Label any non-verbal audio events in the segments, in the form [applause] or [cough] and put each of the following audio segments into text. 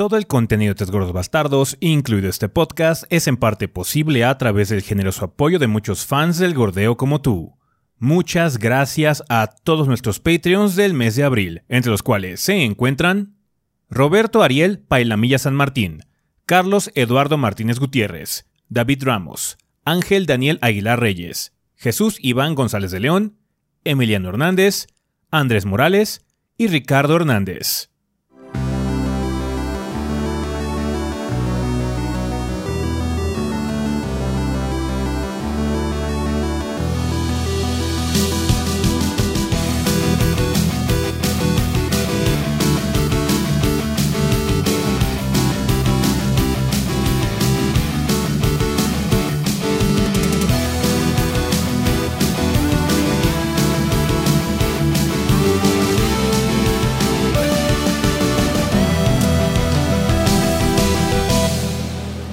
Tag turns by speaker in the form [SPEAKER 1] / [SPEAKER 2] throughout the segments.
[SPEAKER 1] Todo el contenido de Tres Gordos Bastardos, incluido este podcast, es en parte posible a través del generoso apoyo de muchos fans del gordeo como tú. Muchas gracias a todos nuestros Patreons del mes de abril, entre los cuales se encuentran Roberto Ariel Pailamilla San Martín, Carlos Eduardo Martínez Gutiérrez, David Ramos, Ángel Daniel Aguilar Reyes, Jesús Iván González de León, Emiliano Hernández, Andrés Morales y Ricardo Hernández.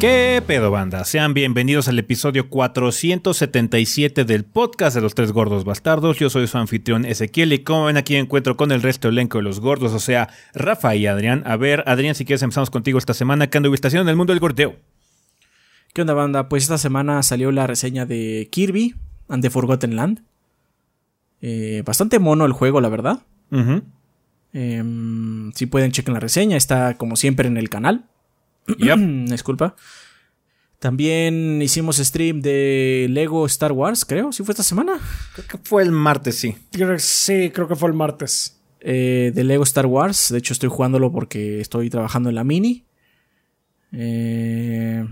[SPEAKER 1] ¿Qué pedo banda? Sean bienvenidos al episodio 477 del podcast de los tres gordos bastardos. Yo soy su anfitrión Ezequiel y como ven aquí encuentro con el resto del elenco de los gordos, o sea, Rafa y Adrián. A ver, Adrián, si quieres empezamos contigo esta semana. ¿Qué anduviste haciendo en el mundo del gordeo?
[SPEAKER 2] ¿Qué onda banda? Pues esta semana salió la reseña de Kirby and the Forgotten Land. Eh, bastante mono el juego, la verdad. Em, si pueden chequen la reseña, está como siempre en el canal. [clears throat] Disculpa. También hicimos stream de Lego Star Wars, creo. ¿Sí fue esta semana?
[SPEAKER 1] Creo que fue el martes, sí.
[SPEAKER 3] Sí, creo que fue el martes.
[SPEAKER 2] Eh, de Lego Star Wars. De hecho, estoy jugándolo porque estoy trabajando en la mini. Eh,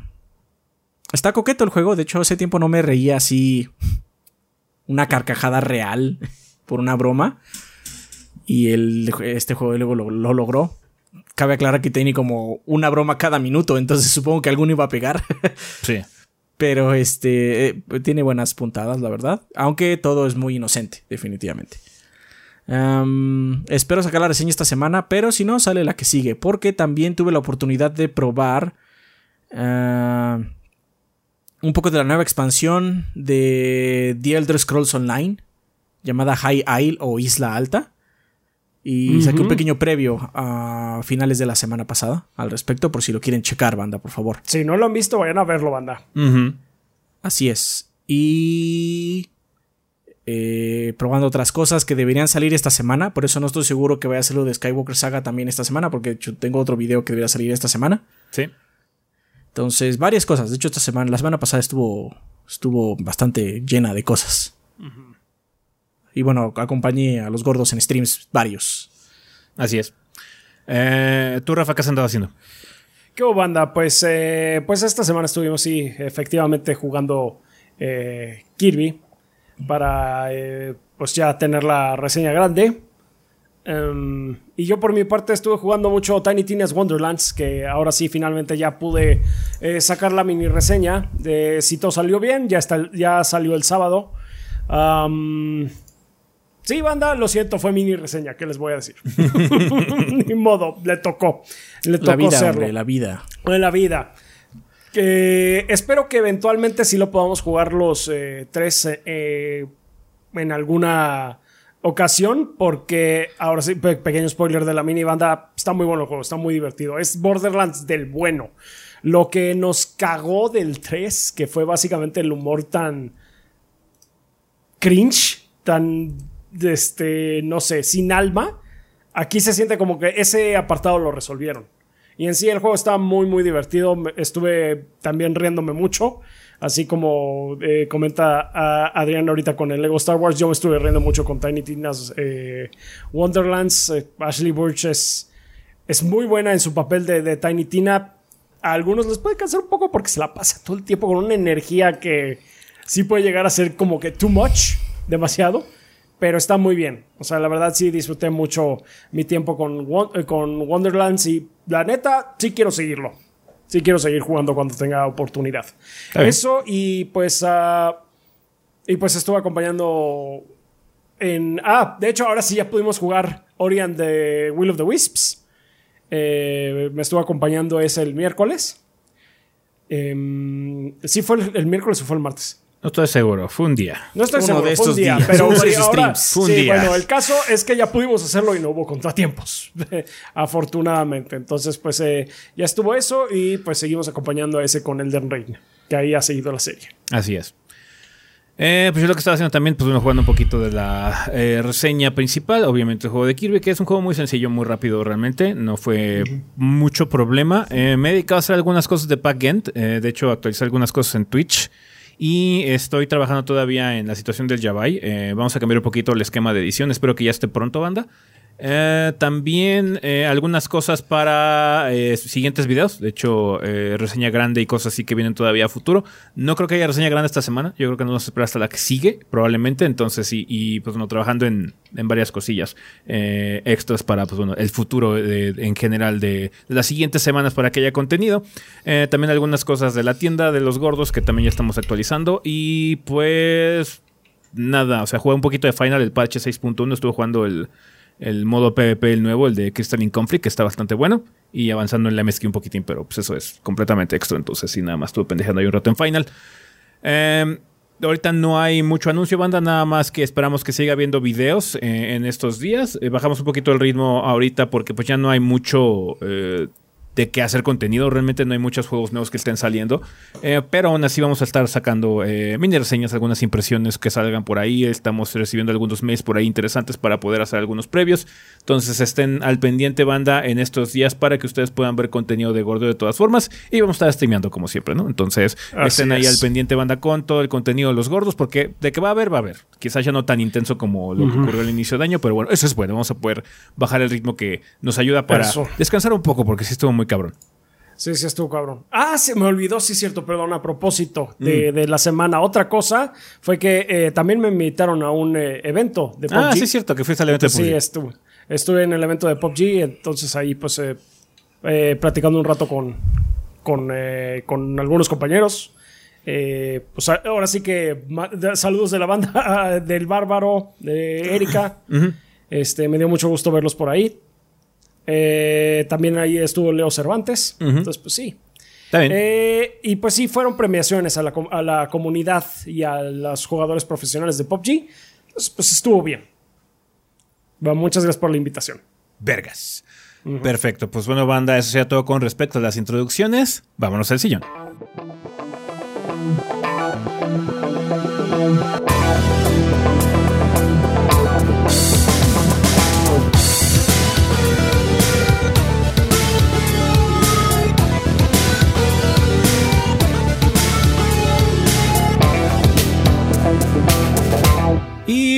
[SPEAKER 2] está coqueto el juego. De hecho, hace tiempo no me reía así. Una carcajada real por una broma. Y el, este juego de Lego lo logró cabe aclarar que tiene como una broma cada minuto, entonces [laughs] supongo que alguno iba a pegar.
[SPEAKER 1] sí.
[SPEAKER 2] Pero este eh, tiene buenas puntadas, la verdad. Aunque todo es muy inocente, definitivamente. espero sacar la reseña esta semana, pero si no, sale la que sigue. Porque también tuve la oportunidad de probar ah, un poco de la nueva expansión de The Elder Scrolls Online, llamada High Isle o Isla Alta. Y saqué un pequeño previo a finales de la semana pasada al respecto, por si lo quieren checar, banda, por favor.
[SPEAKER 3] Si no lo han visto, vayan a verlo, banda.
[SPEAKER 2] Así es. Y. Eh, probando otras cosas que deberían salir esta semana. Por eso no estoy seguro que vaya a ser lo de Skywalker Saga también esta semana, porque de hecho tengo otro video que debería salir esta semana.
[SPEAKER 1] Sí.
[SPEAKER 2] Entonces, varias cosas. De hecho, esta semana, la semana pasada estuvo, estuvo bastante llena de cosas. Y bueno, acompañé a los gordos en streams varios.
[SPEAKER 1] Así es. Eh, ¿Tú, Rafa, qué has andado haciendo?
[SPEAKER 3] ¿Qué banda? Pues, eh, pues esta semana estuvimos, sí, efectivamente jugando eh, Kirby para pues ya tener la reseña grande. Em, y yo por mi parte estuve jugando mucho Tiny Tina's Wonderlands, que ahora sí finalmente ya pude sacar la mini reseña de si todo salió bien, ya, está, ya salió el sábado. Sí, banda, lo siento, fue mini reseña, ¿qué les voy a decir? [laughs] Ni modo, le tocó. Le tocó
[SPEAKER 2] la vida,
[SPEAKER 3] hacerlo.
[SPEAKER 2] la vida.
[SPEAKER 3] la vida. espero que eventualmente sí lo podamos jugar los eh, tres eh, en alguna ocasión, porque ahora sí, pequeño spoiler de la mini banda, está muy bueno el juego, está muy divertido. Es Borderlands del bueno. Lo que nos cagó del 3, que fue básicamente el humor tan cringe, tan este, no sé, sin alma, aquí se siente como que ese apartado lo resolvieron. Y en sí el juego está muy, muy divertido. Estuve también riéndome mucho. Así como eh, comenta Adrián ahorita con el Lego Star Wars, yo me estuve riendo mucho con Tiny Tina's eh, Wonderlands. Eh, Ashley Burch es, muy buena en su papel de, de, Tiny Tina. A algunos les puede cansar un poco porque se la pasa todo el tiempo con una energía que sí puede llegar a ser como que too much, demasiado pero está muy bien. O sea, la verdad sí disfruté mucho mi tiempo con, eh, con Wonderlands y la neta sí quiero seguirlo. Sí quiero seguir jugando cuando tenga oportunidad. Eso y pues... Ah, y pues estuve acompañando en... Ah, de hecho ahora sí ya pudimos jugar Ori and the Will of the Wisps. Eh, me estuvo acompañando ese el miércoles. Em, sí fue el, el miércoles o fue el martes.
[SPEAKER 1] No estoy seguro, fue un día.
[SPEAKER 3] No estoy
[SPEAKER 2] Uno
[SPEAKER 3] seguro,
[SPEAKER 2] de
[SPEAKER 3] fue un
[SPEAKER 2] estos
[SPEAKER 3] día,
[SPEAKER 2] días.
[SPEAKER 3] pero
[SPEAKER 2] Uno [laughs] de
[SPEAKER 3] sí,
[SPEAKER 2] esos
[SPEAKER 3] ahora,
[SPEAKER 2] streams.
[SPEAKER 1] Fue un
[SPEAKER 3] sí,
[SPEAKER 1] día.
[SPEAKER 3] bueno, el caso es que ya pudimos hacerlo y no hubo contratiempos, [laughs] afortunadamente. Entonces, pues eh, ya estuvo eso y pues seguimos acompañando a ese con Elden Ring, que ahí ha seguido la serie.
[SPEAKER 1] Así es. Eh, pues yo lo que estaba haciendo también, pues bueno, jugando un poquito de la eh, reseña principal, obviamente el juego de Kirby, que es un juego muy sencillo, muy rápido realmente, no fue mucho problema. Eh, me he dedicado a hacer algunas cosas de backend, eh, de hecho actualicé algunas cosas en Twitch y estoy trabajando todavía en la situación del Yabai. Eh, vamos a cambiar un poquito el esquema de edición, espero que ya esté pronto, banda. Eh, también eh, algunas cosas para eh, siguientes videos. De hecho, reseña grande y cosas así que vienen todavía a futuro. No creo que haya reseña grande esta semana. Yo creo que no nos espera hasta la que sigue, probablemente. Entonces, sí, y pues bueno, trabajando en, en varias cosillas extras para pues bueno, el futuro en general de, las siguientes semanas para que haya contenido. También algunas cosas de la tienda de los gordos que también ya estamos actualizando. Y pues nada, o sea, jugué un poquito de Final, el parche 6.1, estuve jugando el, el modo PvP, el nuevo, el de Crystalline Conflict, que está bastante bueno, y avanzando en la MSQ un poquitín, pero pues eso es completamente extra, entonces sí, nada más estuve pendejando ahí un rato en Final. Eh, ahorita no hay mucho anuncio, banda, nada más que esperamos que siga habiendo videos eh, en estos días. Eh, bajamos un poquito el ritmo ahorita porque pues ya no hay mucho... de qué hacer contenido. Realmente no hay muchos juegos nuevos que estén saliendo. Eh, pero aún así vamos a estar sacando eh, mini reseñas, algunas impresiones que salgan por ahí. Estamos recibiendo algunos mails por ahí interesantes para poder hacer algunos previos. Entonces estén al pendiente, banda, en estos días para que ustedes puedan ver contenido de gordo de todas formas. Y vamos a estar streameando como siempre, ¿no? Entonces
[SPEAKER 3] Así
[SPEAKER 1] estén ahí
[SPEAKER 3] es.
[SPEAKER 1] al pendiente, banda, con todo el contenido de los gordos. Porque de que va a haber, va a haber. Quizás ya no tan intenso como lo que ocurrió al inicio de año. Pero bueno, eso es bueno. Vamos a poder bajar el ritmo que nos ayuda para
[SPEAKER 3] Eso.
[SPEAKER 1] descansar un poco porque sí estuvo muy cabrón.
[SPEAKER 3] Sí, sí, estuvo cabrón. Ah, se me olvidó, sí, cierto, perdón, a propósito de, de la semana. Otra cosa fue que eh, también me invitaron a un eh, evento de PUBG.
[SPEAKER 1] Ah, sí, cierto, que fuiste al evento de
[SPEAKER 3] Sí,
[SPEAKER 1] PUBG.
[SPEAKER 3] estuve. Estuve en el evento de PUBG, entonces ahí pues eh, eh, platicando un rato con, con, con algunos compañeros. Pues a- ahora sí que de- saludos de la banda [laughs] del Bárbaro, de Erika. este, me dio mucho gusto verlos por ahí. Eh, también ahí estuvo Leo Cervantes. Entonces, pues sí.
[SPEAKER 1] Está bien.
[SPEAKER 3] Eh, y pues sí, fueron premiaciones a la, a la comunidad y a los jugadores profesionales de PUBG. Entonces, pues estuvo bien. Bueno, muchas gracias por la invitación.
[SPEAKER 1] Vergas. Perfecto. Pues bueno, banda, eso sería todo con respecto a las introducciones. Vámonos al sillón.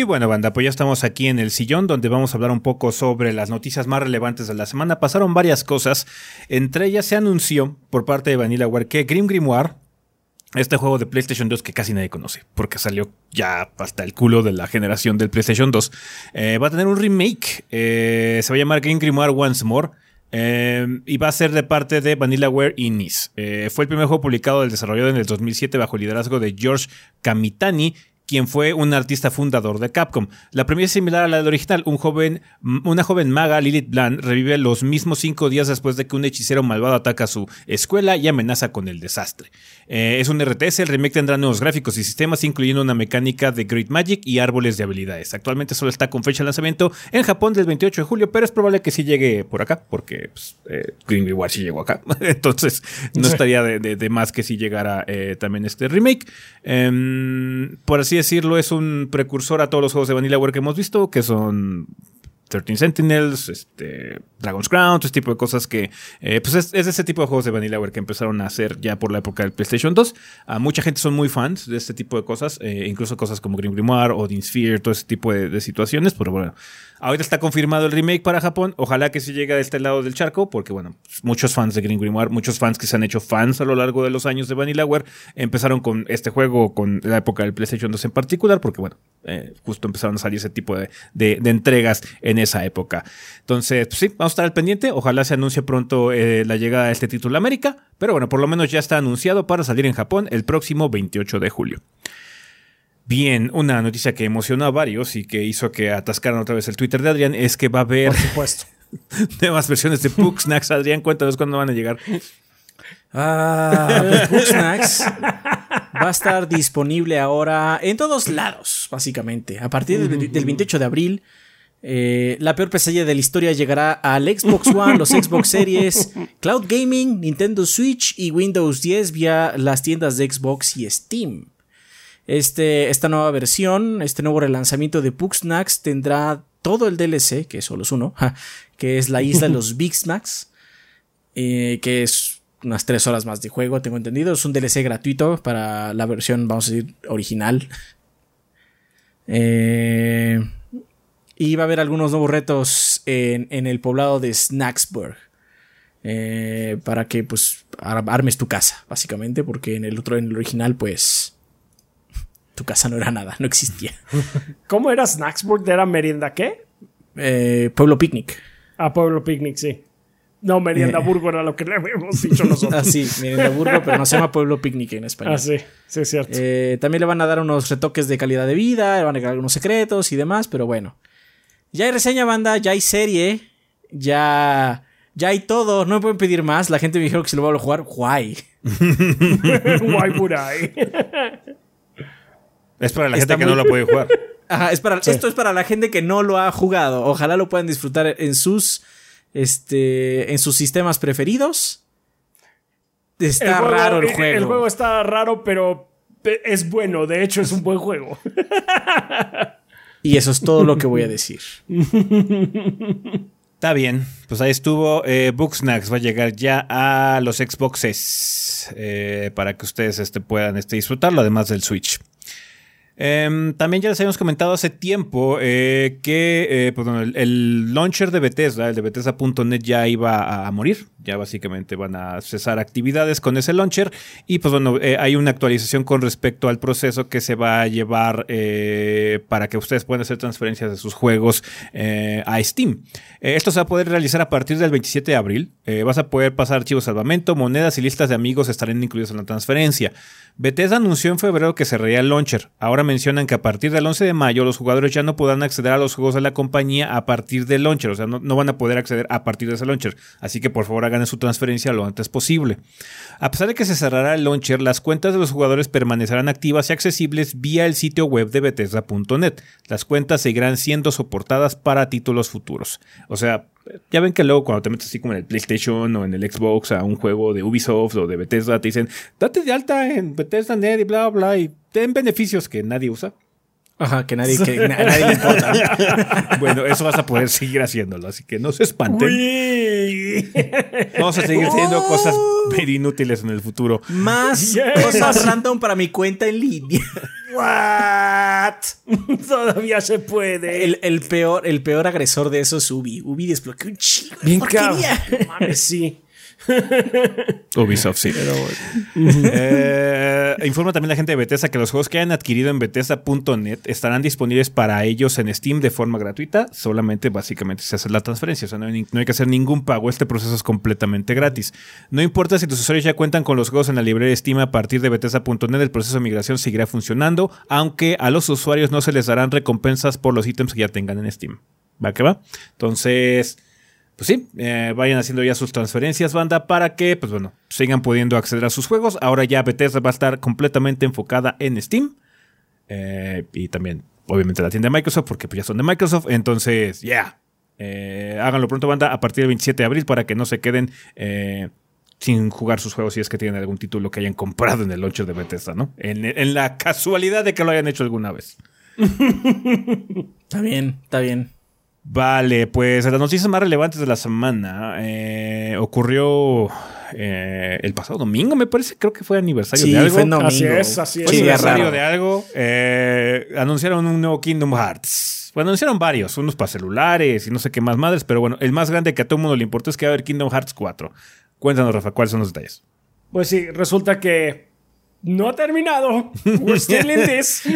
[SPEAKER 1] Bueno, banda, pues ya estamos aquí en el sillón donde vamos a hablar un poco sobre las noticias más relevantes de la semana. Pasaron varias cosas. Entre ellas se anunció por parte de Vanillaware que Grim Grimoire, este juego de PlayStation 2 que casi nadie conoce, porque salió ya hasta el culo de la generación del PlayStation 2, eh, va a tener un remake. Eh, se va a llamar Grim Grimoire Once More. eh, y va a ser de parte de Vanillaware y NIS. Fue el primer juego publicado del desarrollador en el 2007 bajo el liderazgo de George Kamitani, quien fue un artista fundador de Capcom. La premisa es similar a la del original. Un joven, una joven maga, Lilith Bland, revive los mismos cinco días después de que un hechicero malvado ataca su escuela y amenaza con el desastre. Eh, es un RTS, el remake tendrá nuevos gráficos y sistemas, incluyendo una mecánica de Great Magic y árboles de habilidades. Actualmente solo está con fecha de lanzamiento en Japón del 28 de julio, pero es probable que sí llegue por acá, porque pues, eh, Green Reward sí llegó acá. [laughs] Entonces, no estaría de, de- de más que si llegara eh, también este remake. Em, por así decirlo, es un precursor a todos los juegos de Vanillaware que hemos visto, que son 13 Sentinels, este, Dragon's Crown, todo ese tipo de cosas que, eh, pues es, es ese tipo de juegos de Vanillaware que empezaron a hacer ya por la época del PlayStation 2. A mucha gente son muy fans de este tipo de cosas, eh, incluso cosas como Grim Grimoire, Odin Sphere, todo ese tipo de, de situaciones, pero bueno, ahorita está confirmado el remake para Japón, ojalá que se llegue a este lado del charco, porque bueno, muchos fans de Grim Grimoire, muchos fans que se han hecho fans a lo largo de los años de Vanillaware, empezaron con este juego, con la época del PlayStation 2 en particular, porque bueno, eh, justo empezaron a salir ese tipo de, de- de entregas en esa época. Entonces, pues sí, vamos a estar al pendiente. Ojalá se anuncie pronto eh, la llegada de este título a América. Pero bueno, por lo menos ya está anunciado para salir en Japón el próximo 28 de julio. Bien, una noticia que emocionó a varios y que hizo que atascaran otra vez el Twitter de Adrián es que va a haber
[SPEAKER 3] Por supuesto. [laughs]
[SPEAKER 1] nuevas versiones de Snacks. Adrián, cuéntanos cuándo van a llegar.
[SPEAKER 2] Ah, pues. Va a estar disponible ahora en todos lados, básicamente. A partir del, del 28 de abril, eh, la peor pesadilla de la historia llegará al Xbox One, los Xbox Series, Cloud Gaming, Nintendo Switch y Windows 10 vía las tiendas de Xbox y Steam. Este, esta nueva versión, este nuevo relanzamiento de Pugsnax tendrá todo el DLC, que solo es uno, [laughs] ja, que es la isla de los [laughs] Big Snacks, eh, que es unas 3 horas más de juego, tengo entendido. Es un DLC gratuito para la versión, vamos a decir, original. Eh, y va a haber algunos nuevos retos en, en el poblado de Snacksburg. Eh, para que pues ar- armes tu casa, básicamente, porque en el otro, en el original, pues tu casa no era nada, no existía. [laughs]
[SPEAKER 3] ¿Cómo era Snacksburg? ¿Era merienda qué?
[SPEAKER 2] Eh, Pueblo Picnic.
[SPEAKER 3] A Pueblo Picnic, sí. No, Merienda
[SPEAKER 2] Eh.
[SPEAKER 3] Burgo era lo que le habíamos dicho nosotros. [laughs]
[SPEAKER 2] Ah, sí, miren, Burgo, pero no se llama Pueblo Picnic en español.
[SPEAKER 3] Ah, sí, sí, es cierto.
[SPEAKER 2] Eh, también le van a dar unos retoques de calidad de vida, le van a agregar algunos secretos y demás, pero bueno. Ya hay reseña, banda, ya hay serie, ya, ya hay todo, no me pueden pedir más. La gente me dijo que si lo voy a jugar, guay. [laughs]
[SPEAKER 3] Guay Burai.
[SPEAKER 1] Es para la
[SPEAKER 2] Está
[SPEAKER 1] gente que no lo puede jugar. [laughs]
[SPEAKER 2] Ajá, es para, Esto es para la gente que no lo ha jugado. Ojalá lo puedan disfrutar en sus, este, en sus sistemas preferidos. Está
[SPEAKER 3] juego-
[SPEAKER 2] raro el juego.
[SPEAKER 3] El juego está raro, pero pe- es bueno. De hecho, es un buen juego. [laughs]
[SPEAKER 2] Y eso es todo lo que voy a decir. [laughs]
[SPEAKER 1] Está bien, pues ahí estuvo. Eh, Booksnacks va a llegar ya a los Xboxes eh, para que ustedes este, puedan este, disfrutarlo, además del Switch. Em, también ya les habíamos comentado hace tiempo eh, que eh, pues, el, launcher de Bethesda, el de Bethesda.net, ya iba a, morir. Ya básicamente van a cesar actividades con ese launcher. Y pues bueno, eh, hay una actualización con respecto al proceso que se va a llevar para que ustedes puedan hacer transferencias de sus juegos a Steam. Eh, esto se va a poder realizar a partir del 27 de abril. Eh, vas a poder pasar archivos salvamento, monedas y listas de amigos estarán incluidos en la transferencia. Bethesda anunció en febrero que cerraría el launcher. Ahora mencionan que a partir del 11 de mayo los jugadores ya no podrán acceder a los juegos de la compañía a partir del launcher. O sea, no, no van a poder acceder a partir de ese launcher. Así que por favor hagan su transferencia lo antes posible. A pesar de que se cerrará el launcher, las cuentas de los jugadores permanecerán activas y accesibles vía el sitio web de Bethesda.net. Las cuentas seguirán siendo soportadas para títulos futuros. O sea, ya ven que luego cuando te metes así como en el PlayStation o en el Xbox a un juego de Ubisoft o de Bethesda, te dicen, date de alta en Bethesda.net y bla, bla, y ten beneficios que nadie usa.
[SPEAKER 2] Ajá, que nadie, que [laughs] a nadie le importa.
[SPEAKER 1] Bueno, eso vas a poder seguir haciéndolo, así que no se espanten.
[SPEAKER 3] Uy. [laughs]
[SPEAKER 1] Vamos a seguir haciendo cosas very inútiles en el futuro.
[SPEAKER 2] Más cosas random para mi cuenta en línea. [laughs]
[SPEAKER 3] What? [laughs] Todavía se puede.
[SPEAKER 2] El, el peor, el peor agresor de eso es Ubi. Ubi desbloqueó un chingo. de
[SPEAKER 3] Bien cabrón. Mames, sí.
[SPEAKER 1] Ubisoft, sí. Eh, informa también la gente de Bethesda que los juegos que hayan adquirido en Bethesda.net estarán disponibles para ellos en Steam de forma gratuita. Solamente, básicamente, se hace la transferencia. O sea, no hay, ni- no hay que hacer ningún pago. Este proceso es completamente gratis. No importa si tus usuarios ya cuentan con los juegos en la librería de Steam a partir de Bethesda.net, el proceso de migración seguirá funcionando, aunque a los usuarios no se les darán recompensas por los ítems que ya tengan en Steam. ¿Va que va? Entonces. Pues sí, eh, vayan haciendo ya sus transferencias, banda, para que, pues bueno, sigan pudiendo acceder a sus juegos. Ahora ya Bethesda va a estar completamente enfocada en Steam. Eh, y también, obviamente, la tienda de Microsoft, porque pues ya son de Microsoft. Entonces, ya. Eh, háganlo pronto, banda, a partir del 27 de abril para que no se queden sin jugar sus juegos si es que tienen algún título que hayan comprado en el launcher de Bethesda, ¿no? En la casualidad de que lo hayan hecho alguna vez. [laughs]
[SPEAKER 2] Está bien, está bien.
[SPEAKER 1] Vale, pues las noticias más relevantes de la semana eh, ocurrió eh, el pasado domingo, me parece, creo que fue aniversario
[SPEAKER 2] Sí,
[SPEAKER 1] de algo.
[SPEAKER 2] fue domingo.
[SPEAKER 3] Así es, así
[SPEAKER 1] Fue
[SPEAKER 3] es.
[SPEAKER 2] Sí,
[SPEAKER 1] aniversario
[SPEAKER 2] raro.
[SPEAKER 1] de algo. eh, anunciaron un nuevo Kingdom Hearts. Bueno, anunciaron varios, unos para celulares y no sé qué más madres, pero bueno, el más grande que a todo el mundo le importó es que va a haber Kingdom Hearts 4. Cuéntanos, Rafa, ¿cuáles son los detalles?
[SPEAKER 3] Pues sí, resulta que no ha terminado. We're still in this. [laughs]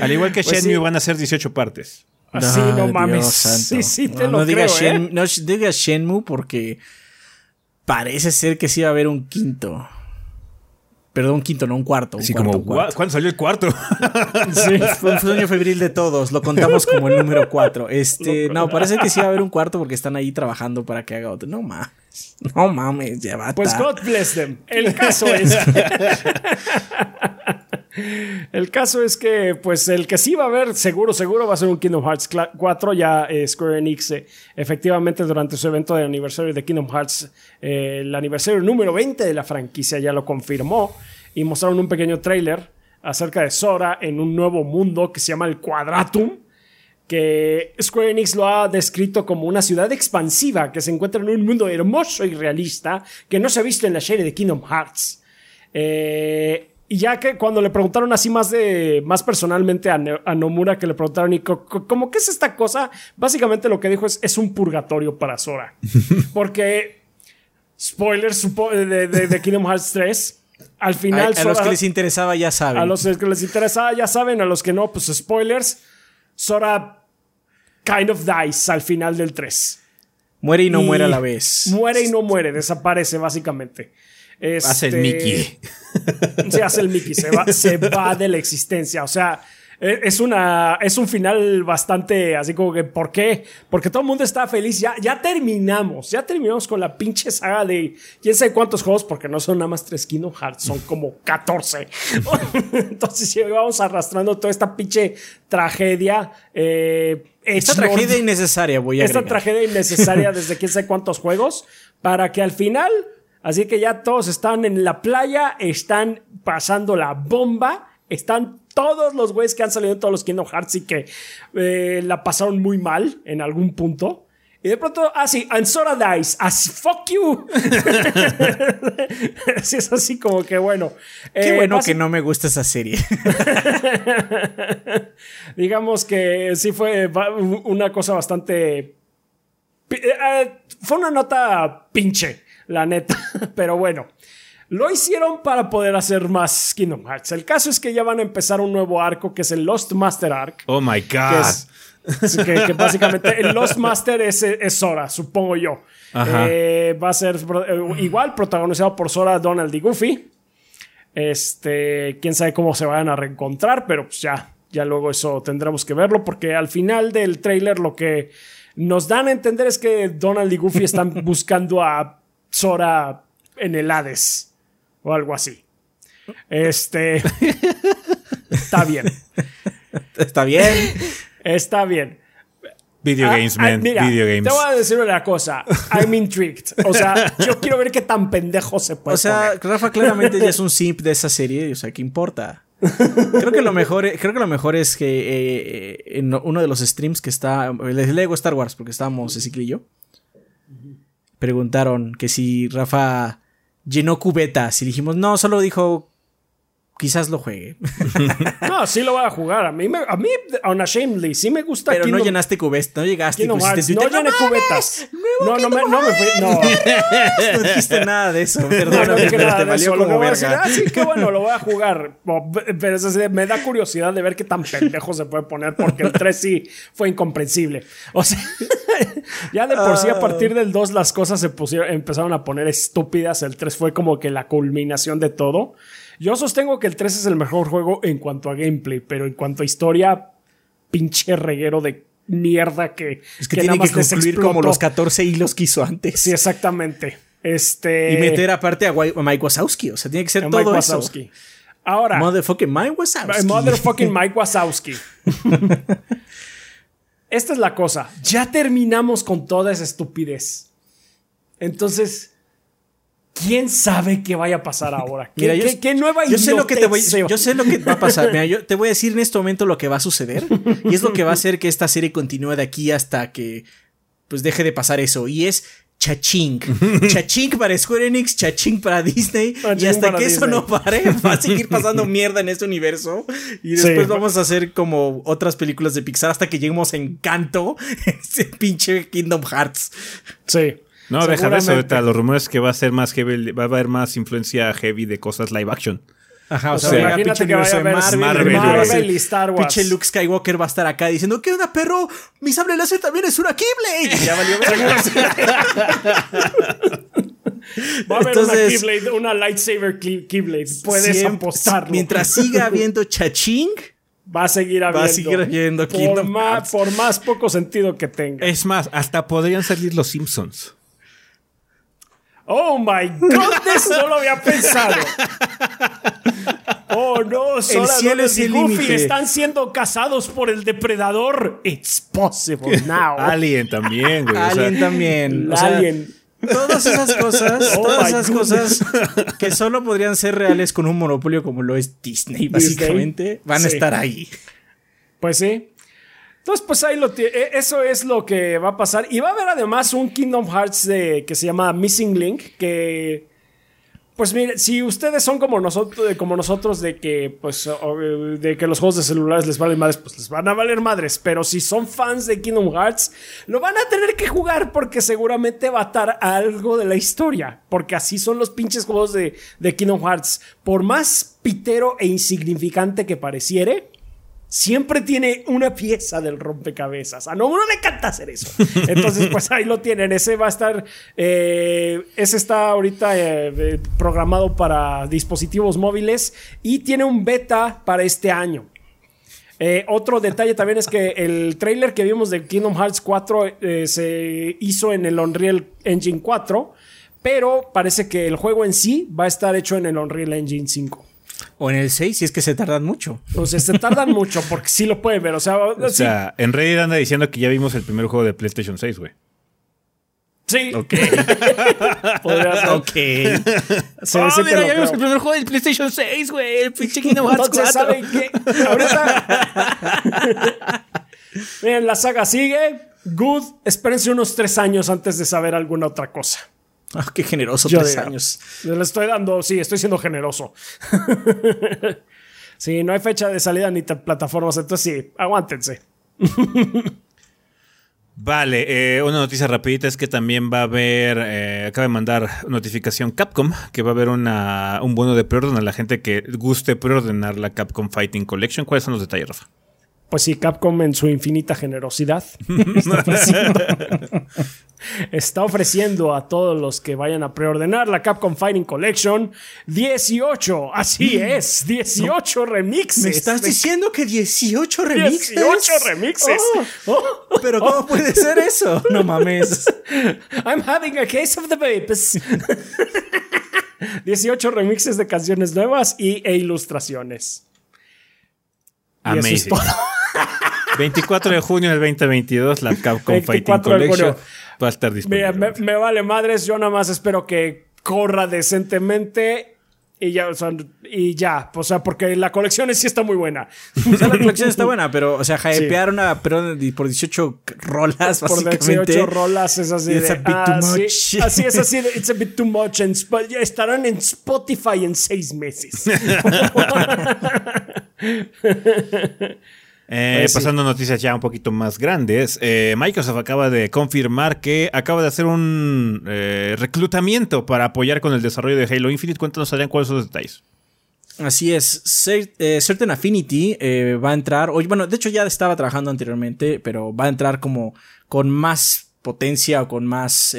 [SPEAKER 1] Al igual que
[SPEAKER 3] Pues
[SPEAKER 1] Shenmue
[SPEAKER 3] sí.
[SPEAKER 1] van a ser 18 partes.
[SPEAKER 3] Así
[SPEAKER 2] Ah,
[SPEAKER 3] no mames.
[SPEAKER 2] Dios [laughs] santo.
[SPEAKER 3] Sí, sí, te
[SPEAKER 2] no,
[SPEAKER 3] lo
[SPEAKER 2] no
[SPEAKER 3] creo,
[SPEAKER 2] digas
[SPEAKER 3] ¿eh?
[SPEAKER 2] Shen- no digas Shenmue porque parece ser que sí va a haber un quinto. Perdón, un quinto, no un cuarto. Un
[SPEAKER 1] Así
[SPEAKER 2] cuarto,
[SPEAKER 1] como,
[SPEAKER 2] un cuarto.
[SPEAKER 1] "Gua- ¿cuándo salió el cuarto? [laughs]
[SPEAKER 2] Sí, fue un sueño febril de todos. Lo contamos como el número 4. Este, no, parece que sí va a haber un cuarto porque están ahí trabajando para que haga otro. No mames. No mames, ya va.
[SPEAKER 3] Pues God bless them. El caso es [laughs] El caso es que, pues, el que sí va a haber, seguro, seguro, va a ser un Kingdom Hearts cla- 4. Ya eh, Square Enix, eh, efectivamente, durante su evento de aniversario de Kingdom Hearts, eh, el aniversario número 20 de la franquicia, ya lo confirmó. Y mostraron un pequeño tráiler acerca de Sora en un nuevo mundo que se llama el Quadratum que Square Enix lo ha descrito como una ciudad expansiva que se encuentra en un mundo hermoso y realista que no se ha visto en la serie de Kingdom Hearts. Eh, y ya que cuando le preguntaron así más de más personalmente a, Ne- a Nomura que le preguntaron y co- co- como qué es esta cosa, básicamente lo que dijo es es un purgatorio para Sora. [laughs] Porque spoilers supo- de, de- de Kingdom Hearts 3 al final
[SPEAKER 2] a los
[SPEAKER 3] Sora-
[SPEAKER 2] que les interesaba ya saben.
[SPEAKER 3] a los que les interesa ya saben, a los que no, pues spoilers. Sora kind of dies al final del 3.
[SPEAKER 2] Muere y no
[SPEAKER 3] Y
[SPEAKER 2] muere a la vez.
[SPEAKER 3] Muere y no muere, desaparece básicamente.
[SPEAKER 1] Hace el
[SPEAKER 3] Este,
[SPEAKER 1] Mickey. [laughs]
[SPEAKER 3] Se hace el Mickey, se va, se va de la existencia. O sea, es, una, es un final bastante así como que, ¿por qué? Porque todo el mundo está feliz. Ya, ya terminamos, ya terminamos con la pinche saga de quién sabe cuántos juegos, porque no son nada más tres Kingdom Hearts, son como 14. [laughs] Entonces llevamos arrastrando toda esta pinche tragedia. Eh,
[SPEAKER 2] Esta tragedia innecesaria, voy a
[SPEAKER 3] esta
[SPEAKER 2] agregar.
[SPEAKER 3] tragedia innecesaria [laughs] desde quién sabe cuántos juegos, para que al final, así que ya todos están en la playa, están pasando la bomba, están todos los güeyes que han salido en todos los Kingdom Hearts y que eh, la pasaron muy mal en algún punto. Y de pronto, ah, sí, and Sora dies. Así, fuck you. [laughs] Así es así como que bueno.
[SPEAKER 2] Qué
[SPEAKER 3] Eh,
[SPEAKER 2] bueno que no me gusta esa serie. [laughs]
[SPEAKER 3] digamos que sí fue una cosa bastante... eh, Fue una nota pinche, la neta. [laughs] Pero bueno, lo hicieron para poder hacer más Kingdom Hearts. El caso es que ya van a empezar un nuevo arco que es el Lost Master Arc.
[SPEAKER 1] Oh my god.
[SPEAKER 3] es que, que básicamente el Lost Master es, es Sora, supongo yo. Eh, va a ser eh, igual protagonizado por Sora, Donald y Goofy. Este, quién sabe cómo se vayan a reencontrar, pero pues ya, ya luego eso tendremos que verlo, porque al final del trailer lo que nos dan a entender es que Donald y Goofy están [laughs] buscando a Sora en el Hades o algo así. Este, está bien,
[SPEAKER 2] Está bien.
[SPEAKER 3] está bien.
[SPEAKER 1] Video
[SPEAKER 3] Ah,
[SPEAKER 1] games,
[SPEAKER 3] ah,
[SPEAKER 1] man.
[SPEAKER 3] mira,
[SPEAKER 1] Video games.
[SPEAKER 3] Te voy a decir una cosa. I'm intrigued. O sea, yo quiero ver qué tan pendejo se puede
[SPEAKER 2] O sea,
[SPEAKER 3] poner.
[SPEAKER 2] Rafa claramente ya es un simp de esa serie, o sea, ¿qué importa? Creo que lo mejor, creo que lo mejor es que eh, en uno de los streams que está, les Lego Star Wars, porque estábamos Ezequiel y yo, preguntaron que si Rafa llenó cubetas y dijimos, no, solo dijo, quizás lo juegue, [laughs]
[SPEAKER 3] No, sí lo voy a jugar. A mí, me, a mí unashamedly, sí me gusta
[SPEAKER 2] pero no llenaste cubetas, no llegaste y
[SPEAKER 3] Kingdom Hearts. No llené
[SPEAKER 2] "No mames,
[SPEAKER 3] cubetas. No, no me, no me fui. No.
[SPEAKER 2] Hearts". [laughs] No dijiste nada de eso,
[SPEAKER 3] No, no dije nada
[SPEAKER 2] te
[SPEAKER 3] de eso. Lo
[SPEAKER 2] como
[SPEAKER 3] voy a decir,
[SPEAKER 2] verga.
[SPEAKER 3] ah, sí, qué bueno, lo voy a jugar. Bo- Pero es así, me da curiosidad de ver qué tan pendejo se puede poner, porque el 3 sí fue incomprensible. O sea, [laughs] ya de por sí, a partir del 2 las cosas se pusieron, empezaron a poner estúpidas. El 3 fue como que la culminación de todo. Yo sostengo que el 3 es el mejor juego en cuanto a gameplay, pero en cuanto a historia, pinche reguero de mierda que,
[SPEAKER 2] Es que, tiene
[SPEAKER 3] nada
[SPEAKER 2] que
[SPEAKER 3] más les
[SPEAKER 2] concluir como los 14 hilos que hizo antes.
[SPEAKER 3] Sí, exactamente. Este.
[SPEAKER 2] Y meter aparte a, Mike Wazowski. O sea, tiene que ser todo
[SPEAKER 3] Mike
[SPEAKER 2] eso.
[SPEAKER 3] Ahora,
[SPEAKER 2] Motherfucking Mike Wazowski.
[SPEAKER 3] motherfucking Mike Wazowski. [laughs] Esta es la cosa. Ya terminamos con toda esa estupidez. Entonces, ¿quién sabe qué vaya a pasar ahora? ¿Qué,
[SPEAKER 2] Mira, yo,
[SPEAKER 3] qué- qué nueva
[SPEAKER 2] yo sé lo que te voy, yo sé lo que va a pasar. [laughs] Mira, yo te voy a decir en este momento lo que va a suceder y es lo que va a hacer que esta serie continúe de aquí hasta que pues deje de pasar eso y es chaching. [laughs] chaching para Square Enix, chaching para Disney y hasta que eso no pare va a seguir [laughs] pasando mierda en este universo y
[SPEAKER 3] Sí.
[SPEAKER 2] después vamos a hacer como otras películas de Pixar hasta que lleguemos a Encanto, ese pinche Kingdom Hearts.
[SPEAKER 3] Sí.
[SPEAKER 1] No, deja de eso. Ahorita los rumores que va a ser más heavy, va a haber más influencia heavy de cosas live action.
[SPEAKER 2] Ajá,
[SPEAKER 3] O sea, imagínate que vaya a haber
[SPEAKER 1] Marvel,
[SPEAKER 3] Marvel,
[SPEAKER 1] Marvel,
[SPEAKER 3] y Star Wars.
[SPEAKER 2] Pinche Luke Skywalker va a estar acá diciendo, ¿qué onda, perro? Mi sable láser también es una Keyblade. [laughs] Ya valió. [laughs]
[SPEAKER 3] Va a haber una, Keyblade, una lightsaber Keyblade. Puedes apostarlo.
[SPEAKER 2] Mientras siga habiendo [laughs] chaching,
[SPEAKER 3] va a seguir habiendo.
[SPEAKER 2] Va a seguir habiendo
[SPEAKER 3] por, más, por más poco sentido que tenga.
[SPEAKER 1] Es más, hasta podrían salir los Simpsons.
[SPEAKER 3] Oh my goodness, no lo había pensado. Oh no, Sora, el cielo es el Goofy están siendo cazados por el depredador. It's possible [laughs] now.
[SPEAKER 1] Alien también, güey.
[SPEAKER 2] Alien también.
[SPEAKER 3] Alien.
[SPEAKER 2] Todas esas cosas, oh todas esas cosas que solo podrían ser reales con un monopolio como lo es Disney, básicamente, van a estar ahí.
[SPEAKER 3] Pues sí. Entonces, pues ahí lo tiene. Eso es lo que va a pasar. Y va a haber además un Kingdom Hearts de, que se llama Missing Link. Que. Pues mire, si ustedes son como nosotros, como nosotros de que, pues, de que los juegos de celulares les valen madres, pues les van a valer madres. Pero si son fans de Kingdom Hearts, lo van a tener que jugar porque seguramente va a estar algo de la historia. Porque así son los pinches juegos de, de Kingdom Hearts. Por más pitero e insignificante que pareciere, siempre tiene una pieza del rompecabezas. A no uno le encanta hacer eso. Entonces, pues ahí lo tienen. Ese va a estar. Eh, ese está ahorita eh, programado para dispositivos móviles y tiene un beta para este año. Eh, otro detalle también es que el trailer que vimos de Kingdom Hearts 4 se hizo en el Unreal Engine 4, pero parece que el juego en sí va a estar hecho en el Unreal Engine 5.
[SPEAKER 2] O en el 6, si es que se tardan mucho.
[SPEAKER 3] O sea, se tardan [laughs] mucho porque sí lo pueden ver. O sea,
[SPEAKER 1] o sea en Reddit anda diciendo que ya vimos el primer juego de PlayStation 6, güey.
[SPEAKER 3] Sí.
[SPEAKER 2] Ok. [laughs] Podría ser. Ok. [laughs]
[SPEAKER 1] Se oh, mira, ya vimos el primer juego de PlayStation 6, güey. El pinche Kingdom Hearts Entonces, ¿saben qué?
[SPEAKER 3] Ahorita. Miren, la saga sigue. Good. Espérense unos tres años antes de saber alguna otra cosa.
[SPEAKER 2] Ah, qué generoso, tres años.
[SPEAKER 3] Le estoy dando, sí, estoy siendo generoso. [laughs] sí, no hay fecha de salida ni plataformas, entonces sí, aguántense. [laughs]
[SPEAKER 1] Vale, eh, una noticia rapidita es que también va a haber, eh, acaba de mandar notificación Capcom, que va a haber una, un bono de preorden a la gente que guste preordenar la Capcom Fighting Collection. ¿Cuáles son los detalles, Rafa?
[SPEAKER 3] Pues sí, Capcom en su infinita generosidad [laughs] está ofreciendo, a todos los que vayan a preordenar la Capcom Fighting Collection 18, así mm. es, 18 remixes.
[SPEAKER 2] ¿Me estás diciendo que 18 remixes?
[SPEAKER 3] 18 remixes.
[SPEAKER 2] Oh, oh, Pero ¿cómo puede ser eso? [laughs]
[SPEAKER 3] No mames. I'm having a case of the vapes. 18 remixes de canciones nuevas y, e ilustraciones.
[SPEAKER 1] Amazing. 24 [laughs] de junio del 2022, la Capcom Fighting Collection va a estar disponible.
[SPEAKER 3] me, vale madres, yo nada más espero que corra decentemente y ya, y ya, o sea, porque la colección sí está muy buena. [laughs]
[SPEAKER 2] O sea, la colección está [laughs] buena, pero, o sea, hypear una pero por 18 rolas, Por 18
[SPEAKER 3] rolas es así de, ah, sí, así es así de, [laughs] it's a bit too much. estarán en Spotify en seis meses.
[SPEAKER 1] Eh, pues pasando noticias ya un poquito más grandes, eh, Microsoft acaba de confirmar que acaba de hacer un eh, reclutamiento para apoyar con el desarrollo de Halo Infinite. Cuéntanos, Adrián, cuáles son los detalles.
[SPEAKER 2] Así es, Certain Affinity va a entrar, o, bueno, de hecho ya estaba trabajando anteriormente, pero va a entrar como con más potencia o con más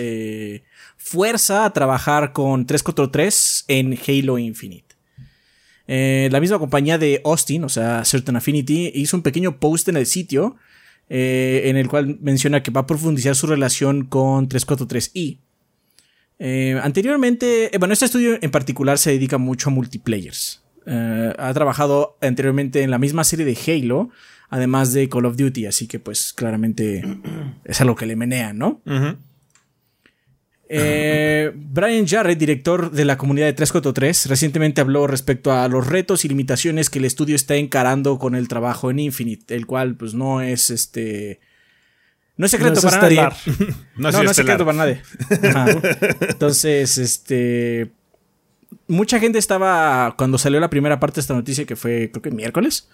[SPEAKER 2] fuerza a trabajar con 343 en Halo Infinite. Eh, la misma compañía de Austin, o sea, Certain Affinity, hizo un pequeño post en el sitio eh, en el cual menciona que va a profundizar su relación con 343i. Eh, anteriormente, bueno, este estudio en particular se dedica mucho a multiplayers. ha trabajado anteriormente en la misma serie de Halo, además de Call of Duty, así que pues claramente es algo que le menea, ¿no? Eh, Brian Jarrett, director de la comunidad de 343, recientemente habló respecto a los retos y limitaciones que el estudio está encarando con el trabajo en Infinite, el cual pues no es este... No es secreto para nadie. [laughs] [laughs] no, no, es secreto para nadie. Entonces, este... Mucha gente estaba, cuando salió la primera parte de esta noticia, que fue creo que miércoles,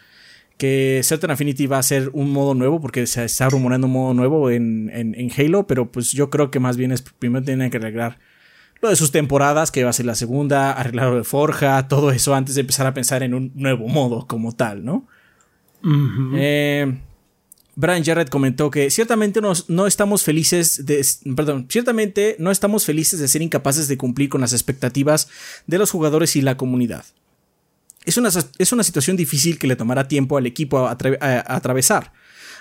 [SPEAKER 2] que Certain Affinity va a ser un modo nuevo, porque se está rumorando un modo nuevo en, Halo, pero pues yo creo que más bien es primero tienen que arreglar lo de sus temporadas, que va a ser la segunda, arreglar lo de Forja, todo eso antes de empezar a pensar en un nuevo modo como tal, ¿no? Eh, Brian Jarrett comentó que ciertamente no estamos felices de, perdón, ciertamente no estamos felices de ser incapaces de cumplir con las expectativas de los jugadores y la comunidad. Es una, es una situación difícil que le tomará tiempo al equipo a, atravesar.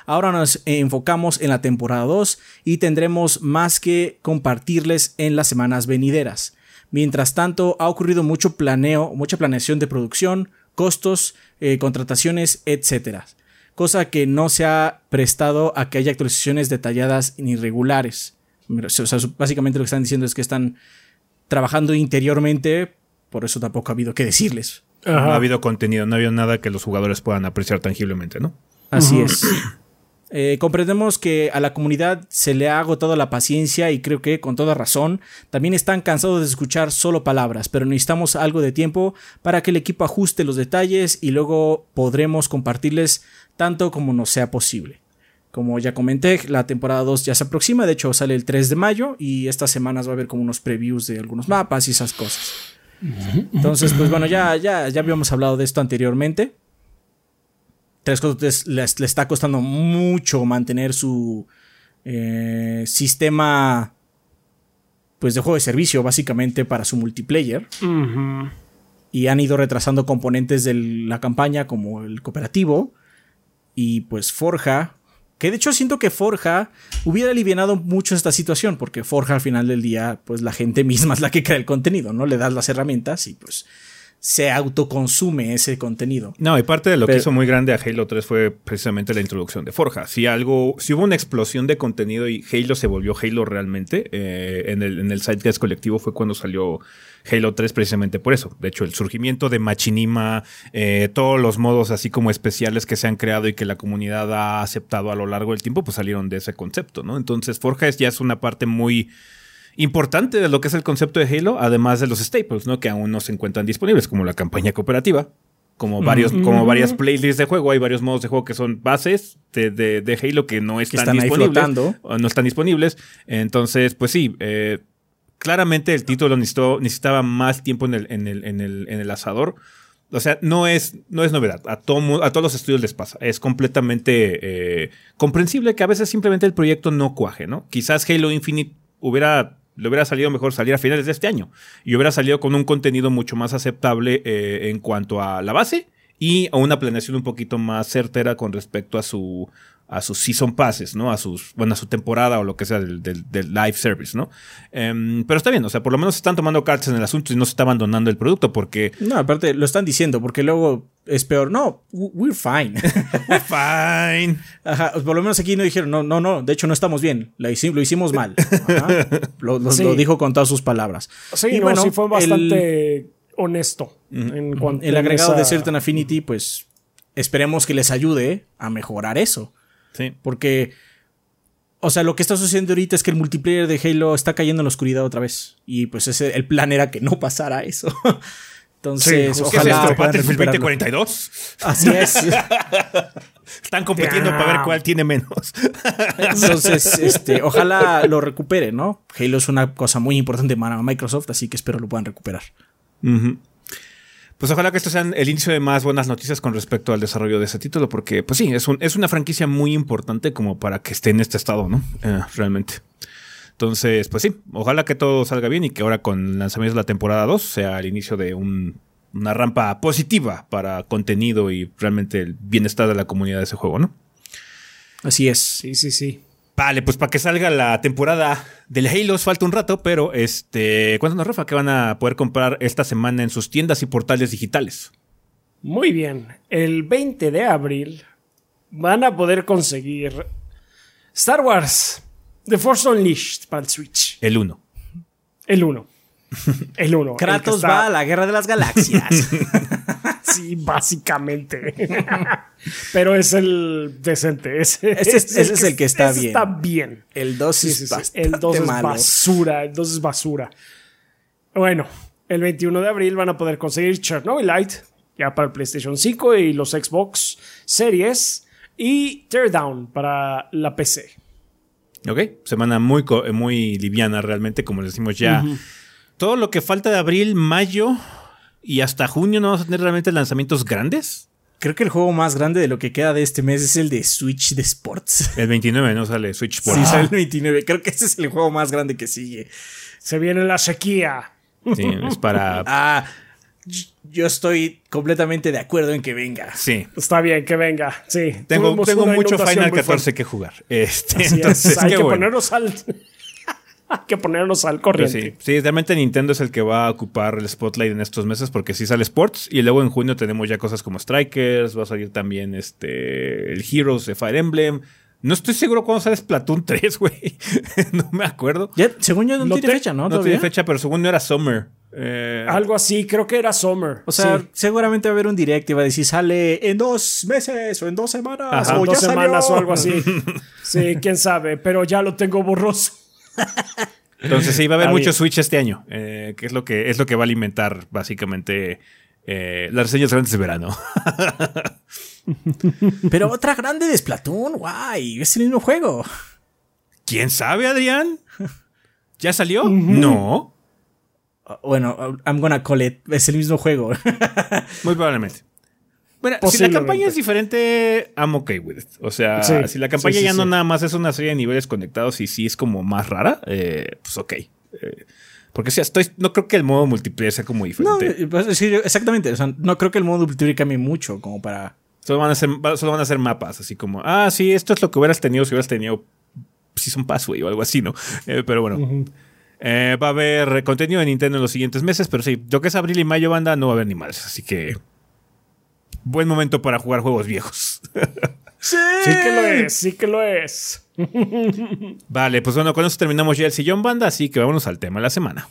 [SPEAKER 2] Ahora nos enfocamos en la temporada 2 y tendremos más que compartirles en las semanas venideras. Mientras tanto, ha ocurrido mucho planeo, mucha planeación de producción, costos, eh, contrataciones, etc. Cosa que no se ha prestado a que haya actualizaciones detalladas ni regulares. básicamente lo que están diciendo es que están trabajando interiormente, por eso tampoco ha habido que decirles.
[SPEAKER 1] No ha habido contenido, no ha habido nada que los jugadores puedan apreciar tangiblemente, ¿no?
[SPEAKER 2] Así es. Eh, comprendemos que a la comunidad se le ha agotado la paciencia y creo que con toda razón también están cansados de escuchar solo palabras, pero necesitamos algo de tiempo para que el equipo ajuste los detalles y luego podremos compartirles tanto como nos sea posible. Como ya comenté, la temporada 2 ya se aproxima, de hecho sale el 3 de mayo y estas semanas va a haber como unos previews de algunos mapas y esas cosas. Entonces, pues bueno, ya, ya, ya habíamos hablado de esto anteriormente. Tres cosas le, está costando mucho mantener su eh, sistema pues de juego de servicio básicamente para su multiplayer. Y han ido retrasando componentes de la campaña como el cooperativo. Y pues Forja, que de hecho siento que Forja hubiera aliviado mucho esta situación, porque Forja al final del día, pues la gente misma es la que crea el contenido, ¿no? Le das las herramientas y pues se autoconsume ese contenido.
[SPEAKER 1] No, y parte de lo que hizo muy grande a Halo 3 fue precisamente la introducción de Forja. Si algo, si hubo una explosión de contenido y Halo se volvió Halo realmente, eh, en el, en el Sidecast colectivo fue cuando salió Halo 3 precisamente por eso. De hecho, el surgimiento de Machinima, eh, todos los modos así como especiales que se han creado y que la comunidad ha aceptado a lo largo del tiempo, pues salieron de ese concepto, ¿no? Entonces, Forja es, ya es una parte muy importante de lo que es el concepto de Halo, además de los staples, ¿no? Que aún no se encuentran disponibles, como la campaña cooperativa, como varios, como varias playlists de juego. Hay varios modos de juego que son bases de, de, Halo que no están, disponibles. no están disponibles. Entonces, pues sí, eh, claramente el título necesitó, necesitaba más tiempo en el, en el, en el, en el asador. O sea, no es, no es novedad. A, todo, a todos los estudios les pasa. Es completamente eh, comprensible que a veces simplemente el proyecto no cuaje, ¿no? Quizás Halo Infinite hubiera le hubiera salido mejor salir a finales de este año y hubiera salido con un contenido mucho más aceptable eh, en cuanto a la base y a una planeación un poquito más certera con respecto a su a sus season passes, ¿no? A sus, bueno, a su temporada o lo que sea del, del, live service, ¿no? Em, pero está bien, o sea, por lo menos están tomando cartas en el asunto y no se está abandonando el producto porque...
[SPEAKER 2] No, aparte lo están diciendo porque luego es peor. No, we're fine. [laughs]
[SPEAKER 1] we're fine.
[SPEAKER 2] Ajá, por lo menos aquí no dijeron, no, no, no, de hecho no estamos bien, lo, hicimos, mal. [laughs] Lo, dijo con todas sus palabras.
[SPEAKER 3] Sí, y bueno, sí fue bastante honesto.
[SPEAKER 2] en cuanto el agregado de Certain Affinity, pues esperemos que les ayude a mejorar eso.
[SPEAKER 1] Sí.
[SPEAKER 2] Porque, o sea, lo que está sucediendo ahorita es que el multiplayer de Halo está cayendo en la oscuridad otra vez. Y pues ese, el plan era que no pasara eso. [laughs] Entonces, ojalá.
[SPEAKER 1] ¿Es 2042?
[SPEAKER 2] Así es. [laughs]
[SPEAKER 1] Están compitiendo para ver cuál tiene menos.
[SPEAKER 2] Entonces, este, ojalá lo recupere, ¿no? Halo es una cosa muy importante para Microsoft, así que espero lo puedan recuperar.
[SPEAKER 1] Pues ojalá que esto sea el inicio de más buenas noticias con respecto al desarrollo de ese título, porque pues sí, es, un, es una franquicia muy importante como para que esté en este estado, ¿no? Eh, realmente. Entonces, pues sí, ojalá que todo salga bien y que ahora con el lanzamiento de la temporada 2 sea el inicio de una rampa positiva para contenido y realmente el bienestar de la comunidad de ese juego, ¿no?
[SPEAKER 2] Así es.
[SPEAKER 3] Sí, sí, sí.
[SPEAKER 1] Vale, pues para que salga la temporada del Halo falta un rato, pero este, cuéntanos, Rafa, que van a poder comprar esta semana en sus tiendas y portales digitales.
[SPEAKER 3] Muy bien, el 20 de abril van a poder conseguir Star Wars The Force Unleashed para el Switch.
[SPEAKER 1] El 1.
[SPEAKER 3] El 1. El 1.
[SPEAKER 2] Kratos va a la guerra de las galaxias. [laughs]
[SPEAKER 3] sí, básicamente. [laughs] Pero es el decente. Ese,
[SPEAKER 2] este es, ese es el que está bien.
[SPEAKER 3] Está bien.
[SPEAKER 2] El 2 es
[SPEAKER 3] El 2 es basura. El 2 es basura. Bueno, el 21 de abril van a poder conseguir Light ya para el PlayStation 5 y los Xbox Series, y Teardown para la PC.
[SPEAKER 1] Ok, semana muy, muy liviana realmente, como decimos ya. Todo lo que falta de abril, mayo y hasta junio no vamos a tener realmente lanzamientos grandes.
[SPEAKER 2] Creo que el juego más grande de lo que queda de este mes es el de Switch de Sports.
[SPEAKER 1] El 29 no sale Switch Sports.
[SPEAKER 2] Sí, sale el 29. Creo que ese es el juego más grande que sigue.
[SPEAKER 3] Se viene la sequía.
[SPEAKER 1] Sí, es para. [laughs]
[SPEAKER 2] Ah, yo estoy completamente de acuerdo en que venga.
[SPEAKER 1] Sí.
[SPEAKER 3] Está bien, que venga. Sí.
[SPEAKER 1] Tengo, mucho Final
[SPEAKER 3] muy
[SPEAKER 1] 14
[SPEAKER 3] fuerte.
[SPEAKER 1] que jugar. Este,
[SPEAKER 3] Así es,
[SPEAKER 1] entonces,
[SPEAKER 3] hay que
[SPEAKER 1] bueno.
[SPEAKER 3] ponernos al. [laughs] hay que ponernos al corriente.
[SPEAKER 1] sí, sí, realmente Nintendo es el que va a ocupar el spotlight en estos meses porque sí sale Sports y luego en junio tenemos ya cosas como Strikers, va a salir también este el Heroes de Fire Emblem. No estoy seguro cuándo sale Splatoon [laughs] 3, güey. no me acuerdo.
[SPEAKER 2] Ya, según yo no, tiene
[SPEAKER 3] te-
[SPEAKER 2] fecha, ¿no?
[SPEAKER 1] No
[SPEAKER 2] ¿Todavía?
[SPEAKER 1] tiene fecha, pero según yo era Summer. Eh,
[SPEAKER 3] Algo así, creo que era Summer.
[SPEAKER 2] O sea,
[SPEAKER 3] Sí.
[SPEAKER 2] seguramente va a haber un direct y va a decir sale en dos meses o en dos semanas
[SPEAKER 1] Ajá.
[SPEAKER 2] o
[SPEAKER 3] dos
[SPEAKER 2] ya salió.
[SPEAKER 3] semanas o algo así. [laughs] Sí, quién sabe, pero ya lo tengo borroso. [laughs]
[SPEAKER 1] Entonces sí, va a haber mucho
[SPEAKER 3] bien.
[SPEAKER 1] Switch este año, eh, que es lo que es lo que va a alimentar básicamente eh, las reseñas grandes de verano. [laughs]
[SPEAKER 2] Pero otra grande de Splatoon, guay, es el mismo juego.
[SPEAKER 1] ¿Quién sabe, Adrián? ¿Ya salió? No,
[SPEAKER 2] Ah, Bueno, I'm gonna call it, es el mismo juego. [laughs]
[SPEAKER 1] muy probablemente. Bueno, si la campaña es diferente, I'm okay with it. O sea,
[SPEAKER 3] Sí,
[SPEAKER 1] si la campaña
[SPEAKER 3] sí, sí,
[SPEAKER 1] ya no
[SPEAKER 3] sí.
[SPEAKER 1] nada más es una serie de niveles conectados y sí es como más rara, eh, pues ok. Eh, porque sí, estoy, no creo que el modo multiplayer sea como diferente.
[SPEAKER 2] pues, sí, exactamente. O sea, no creo que el modo multiplayer cambie mucho como para.
[SPEAKER 1] Solo van a ser, va- solo van a ser mapas, así como, ah, sí, esto es lo que hubieras tenido si hubieras tenido Season Pass, güey, o algo así, ¿no? Eh, pero bueno. Eh, va a haber contenido de Nintendo en los siguientes meses, pero sí, lo que es abril y mayo, banda, no va a haber ni más. Así que. Buen momento para jugar juegos viejos. [laughs]
[SPEAKER 2] ¡Sí!
[SPEAKER 3] Sí que lo es, sí que lo es. [laughs]
[SPEAKER 1] vale, pues bueno, con eso terminamos ya el sillón, banda, así que vámonos al tema de la semana.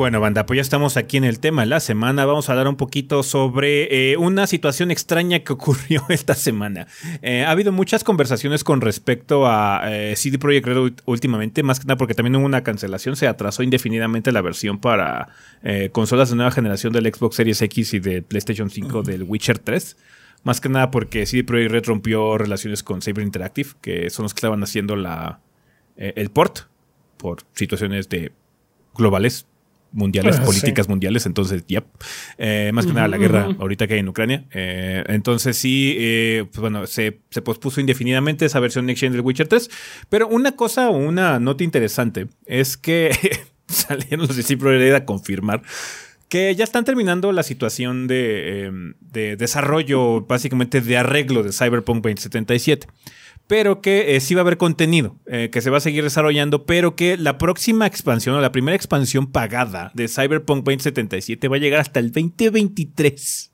[SPEAKER 1] Bueno, banda, pues ya estamos aquí en el tema de la semana. Vamos a hablar un poquito sobre eh, una situación extraña que [laughs] ocurrió esta semana. Eh, ha habido muchas conversaciones con respecto a eh, CD Projekt Red últimamente, más que nada porque también hubo una cancelación. Se atrasó indefinidamente la versión para consolas de nueva generación del Xbox Series X y de PlayStation 5 del Witcher 3. Más que nada porque CD Projekt Red rompió relaciones con Saber Interactive, que son los que estaban haciendo la, el port por situaciones de globales, mundiales,
[SPEAKER 3] Ah,
[SPEAKER 1] políticas mundiales, entonces, yep. Eh, más que nada la guerra ahorita que hay en Ucrania. Eh, entonces sí, eh, pues bueno, se, se pospuso indefinidamente esa versión Next Gen del Witcher 3. Pero una cosa o una nota interesante es que [laughs] salieron los de Cipro a confirmar que ya están terminando la situación de, eh, de desarrollo, básicamente de arreglo de Cyberpunk 2077 pero que eh, sí va a haber contenido, eh, que se va a seguir desarrollando, pero que la próxima expansión o la primera expansión pagada de Cyberpunk 2077 va a llegar hasta el 2023.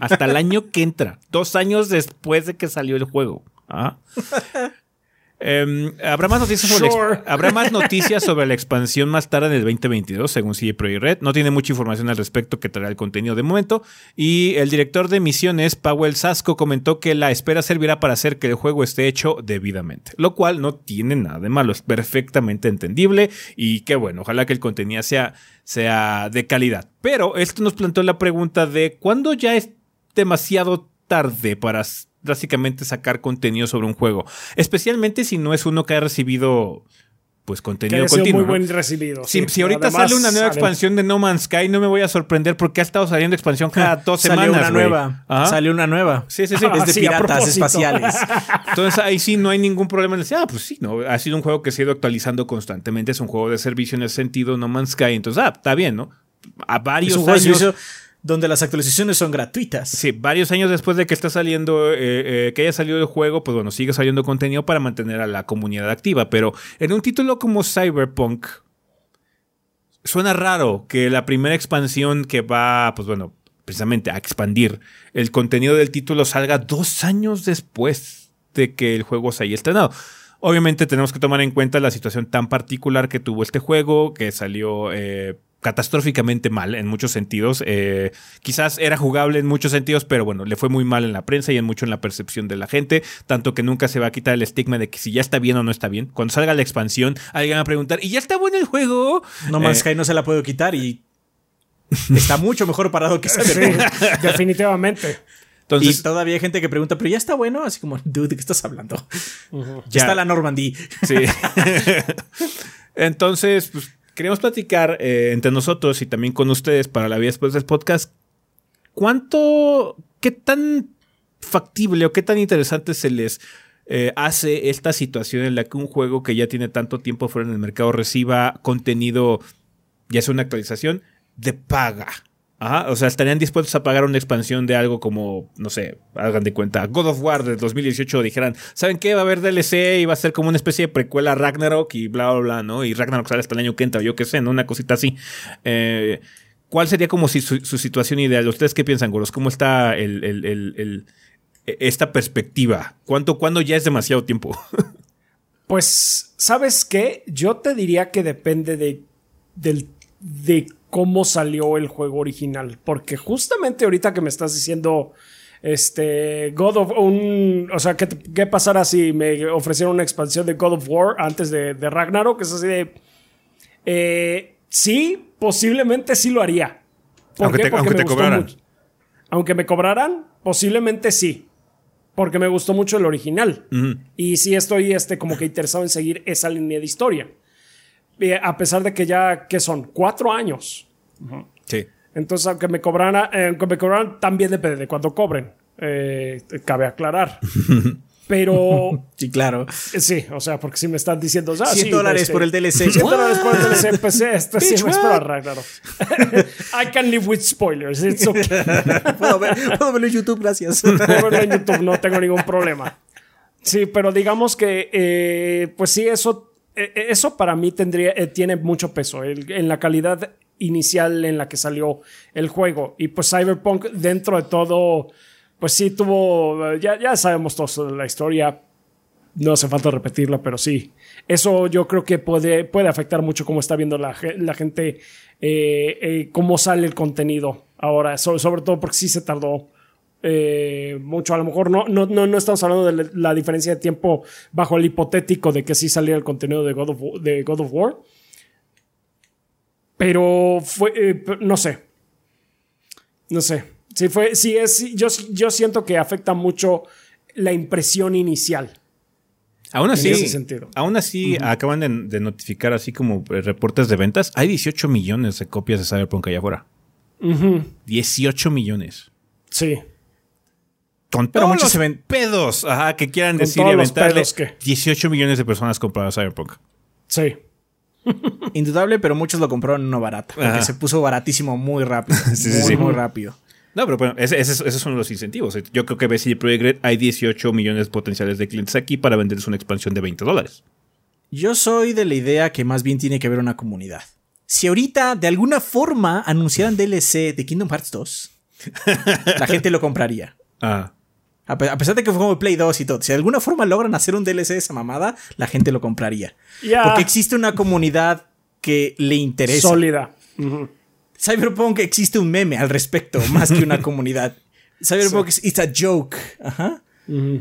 [SPEAKER 1] Hasta el año que entra, dos años después de que salió el juego. ¿Ah? [laughs] Em, habrá más noticias sobre la ex-
[SPEAKER 3] Sure.
[SPEAKER 1] habrá más [laughs] noticias sobre la expansión más tarde en el 2022 según CD Projekt Red no tiene mucha información al respecto que traerá el contenido de momento. Y el director de misiones Powell Sasco comentó que la espera servirá para hacer que el juego esté hecho debidamente lo cual no tiene nada de malo es perfectamente entendible y qué bueno ojalá que el contenido sea sea de calidad. Pero esto nos planteó la pregunta de cuándo ya es demasiado tarde para básicamente sacar contenido sobre un juego. Especialmente si no es uno que ha recibido pues
[SPEAKER 3] Que
[SPEAKER 1] contenido
[SPEAKER 3] sido
[SPEAKER 1] continuo.
[SPEAKER 3] muy
[SPEAKER 1] ¿no?
[SPEAKER 3] buen recibido.
[SPEAKER 1] Si,
[SPEAKER 3] sí.
[SPEAKER 1] si ahorita
[SPEAKER 3] Además,
[SPEAKER 1] sale una nueva expansión de No Man's Sky, no me voy a sorprender porque ha estado saliendo expansión cada [laughs] dos semanas.
[SPEAKER 2] Salió una nueva.
[SPEAKER 1] Ajá.
[SPEAKER 2] Salió una nueva.
[SPEAKER 1] Sí, sí, sí.
[SPEAKER 2] Es de
[SPEAKER 3] Ah, [laughs] sí,
[SPEAKER 2] piratas espaciales. [laughs]
[SPEAKER 1] Entonces ahí sí no hay ningún problema en decir, ah, pues sí, no, ha sido un juego que se ha ido actualizando constantemente, es un juego de servicio en ese sentido, No Man's Sky, entonces, ah, está bien, ¿no? A
[SPEAKER 2] Es
[SPEAKER 1] varios
[SPEAKER 2] un juego de
[SPEAKER 1] años.
[SPEAKER 2] servicio donde las actualizaciones son gratuitas.
[SPEAKER 1] Sí, varios años después de que está saliendo, eh, eh, que haya salido el juego, pues bueno, sigue saliendo contenido para mantener a la comunidad activa. Pero en un título como Cyberpunk, suena raro que la primera expansión que va, pues bueno, precisamente a expandir el contenido del título salga dos años después de que el juego se haya estrenado. Obviamente tenemos que tomar en cuenta la situación tan particular que tuvo este juego, que salió eh, catastróficamente mal en muchos sentidos. Eh, quizás era jugable en muchos sentidos, pero bueno, le fue muy mal en la prensa y en mucho en la percepción de la gente. Tanto que nunca se va a quitar el estigma de que si ya está bien o no está bien. Cuando salga la expansión, alguien va a preguntar, ¿y ya está bueno el juego?
[SPEAKER 2] No Man's Sky no se la puedo quitar y [laughs] está mucho mejor parado que Cyberpunk. [laughs]
[SPEAKER 3] definitivamente.
[SPEAKER 2] y todavía hay gente que pregunta, pero ya está bueno, así como, dude, ¿de qué estás hablando? Ya está la Normandy.
[SPEAKER 1] Sí. [laughs] Entonces, pues, queremos platicar eh, entre nosotros y también con ustedes para la vida después del podcast. ¿Cuánto, qué tan factible o qué tan interesante se les eh, hace esta situación en la que un juego que ya tiene tanto tiempo fuera en el mercado reciba contenido, ya sea una actualización, de paga? O sea, estarían dispuestos a pagar una expansión de algo como, no sé, hagan de cuenta, God of War del 2018 dijeran, ¿saben qué? Va a haber DLC y va a ser como una especie de precuela Ragnarok y bla, bla, bla, ¿no? Y Ragnarok sale hasta el año que entra, yo qué sé, ¿no? Una cosita así. Eh, ¿Cuál sería como si su, situación ideal? ¿Ustedes qué piensan, Goros? ¿Cómo está esta perspectiva? ¿Cuánto, ¿Cuándo ya es demasiado tiempo? [laughs]
[SPEAKER 3] pues, ¿sabes qué? Yo te diría que depende de, del, de cómo salió el juego original. Porque justamente ahorita que me estás diciendo, este, God of, un, o sea, ¿qué, qué pasara si me ofrecieran una expansión de God of War antes de, de Ragnarok? Es así de, eh, sí, posiblemente sí lo haría.
[SPEAKER 1] aunque Te, aunque te cobraran.
[SPEAKER 3] Aunque me cobraran, posiblemente sí. Porque me gustó mucho el original. Y sí estoy este, como que interesado en seguir esa línea de historia a pesar de que ya, ¿qué son? Cuatro años.
[SPEAKER 1] Sí.
[SPEAKER 3] Entonces, aunque me cobraran, eh, aunque me cobraran, también depende de cuánto cobren. Eh, cabe aclarar. [laughs] Pero.
[SPEAKER 2] Sí, claro.
[SPEAKER 3] Eh, sí, o sea, porque si me están diciendo. Ah,
[SPEAKER 2] 100 dólares este, por el DLC.
[SPEAKER 3] 100 dólares por el DLC. Pues este sí me espera claro. [laughs] I can live with spoilers. It's okay. [laughs]
[SPEAKER 2] puedo, verlo en YouTube, gracias.
[SPEAKER 3] puedo verlo en YouTube, no tengo ningún problema. Sí, pero digamos que, pues sí, eso eh, eh, eso para mí tendría, eh, tiene mucho peso en la calidad inicial en la que salió el juego. Y pues Cyberpunk, dentro de todo, pues sí tuvo, ya, ya sabemos todos la historia, no hace falta repetirla, pero sí. Eso yo creo que puede, puede afectar mucho cómo está viendo la, la gente, cómo sale el contenido ahora, sobre todo porque sí se tardó eh, mucho. A lo mejor no, no, no, estamos hablando de la diferencia de tiempo bajo el hipotético de que sí saliera el contenido de God of, de God of War. Pero fue, eh, no sé. No sé. Si fue, si es, yo, yo siento que afecta mucho la impresión inicial.
[SPEAKER 1] Aún así, aún así acaban de, notificar así como reportes de ventas. Hay 18 millones de copias de Cyberpunk allá afuera. 18 millones.
[SPEAKER 3] Sí.
[SPEAKER 1] Con Pero muchos se ven pedos ajá, que quieran decir y aventarle 18 millones de personas compraron Cyberpunk.
[SPEAKER 3] Sí. [laughs]
[SPEAKER 2] Indudable, pero muchos lo compraron no barato. Porque se puso baratísimo muy rápido. [laughs] sí, muy, sí. muy rápido.
[SPEAKER 1] No, pero bueno, esos son los incentivos. Yo creo que BC Projekt hay 18 millones potenciales de clientes aquí para venderles una expansión de 20 dólares.
[SPEAKER 2] Yo soy de la idea que más bien tiene que haber una comunidad. Si ahorita de alguna forma anunciaran DLC de Kingdom Hearts 2, la gente lo compraría. [laughs]
[SPEAKER 1] Ah.
[SPEAKER 2] A pesar de que fue como Play 2 y todo, si de alguna forma logran hacer un DLC de esa mamada, la gente lo compraría. Porque existe una comunidad que le interesa.
[SPEAKER 3] Sólida.
[SPEAKER 2] Cyberpunk existe un meme al respecto, más que una [laughs] comunidad. Cyberpunk es it's a joke. Ajá.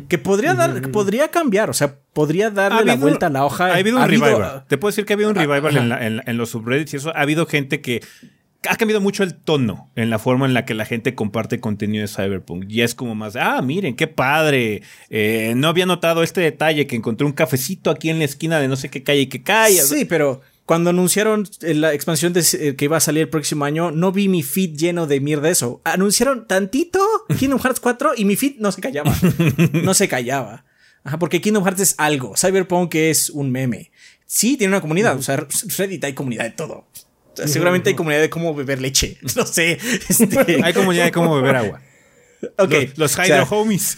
[SPEAKER 2] Que podría dar, podría cambiar, o sea, podría darle la vuelta a la hoja.
[SPEAKER 1] Ha habido un revival. Te puedo decir que ha habido un revival en, en, los subreddits y eso. Ha habido gente que ha cambiado mucho el tono en la forma en la que la gente comparte contenido de Cyberpunk. Y es como más, ah, miren, qué padre. Eh, no había notado este detalle que encontré un cafecito aquí en la esquina de no sé qué calle y que cae.
[SPEAKER 2] Sí, pero cuando anunciaron eh, la expansión de, eh, que iba a salir el próximo año, no vi mi feed lleno de mierda eso. Anunciaron tantito Kingdom Hearts 4 y mi feed no se callaba. [laughs] no se callaba. Ajá, porque Kingdom Hearts es algo. Cyberpunk es un meme. Sí, tiene una comunidad. O sea, Reddit hay comunidad de todo. [laughs] Seguramente hay comunidad de cómo beber leche. [laughs] No sé. Este,
[SPEAKER 1] hay comunidad de cómo beber agua.
[SPEAKER 2] Ok.
[SPEAKER 1] Los, Hydro Homies. [laughs]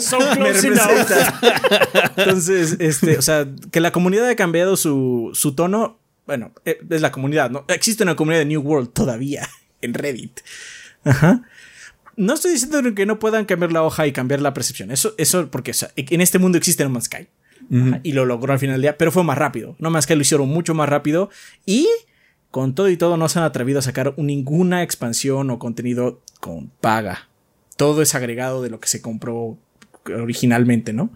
[SPEAKER 3] Son close
[SPEAKER 2] Entonces, este, o sea, que la comunidad haya cambiado su, su tono. Bueno, eh, es la comunidad, ¿no? Existe una comunidad de New World todavía en Reddit. Ajá. No estoy diciendo que no puedan cambiar la hoja y cambiar la percepción. Eso, eso porque o sea, en este mundo existe No Man's Sky. Y lo logró al final del día, pero fue más rápido. No más que lo hicieron mucho más rápido y con todo y todo no se han atrevido a sacar ninguna expansión o contenido con paga. Todo es agregado de lo que se compró originalmente, ¿no?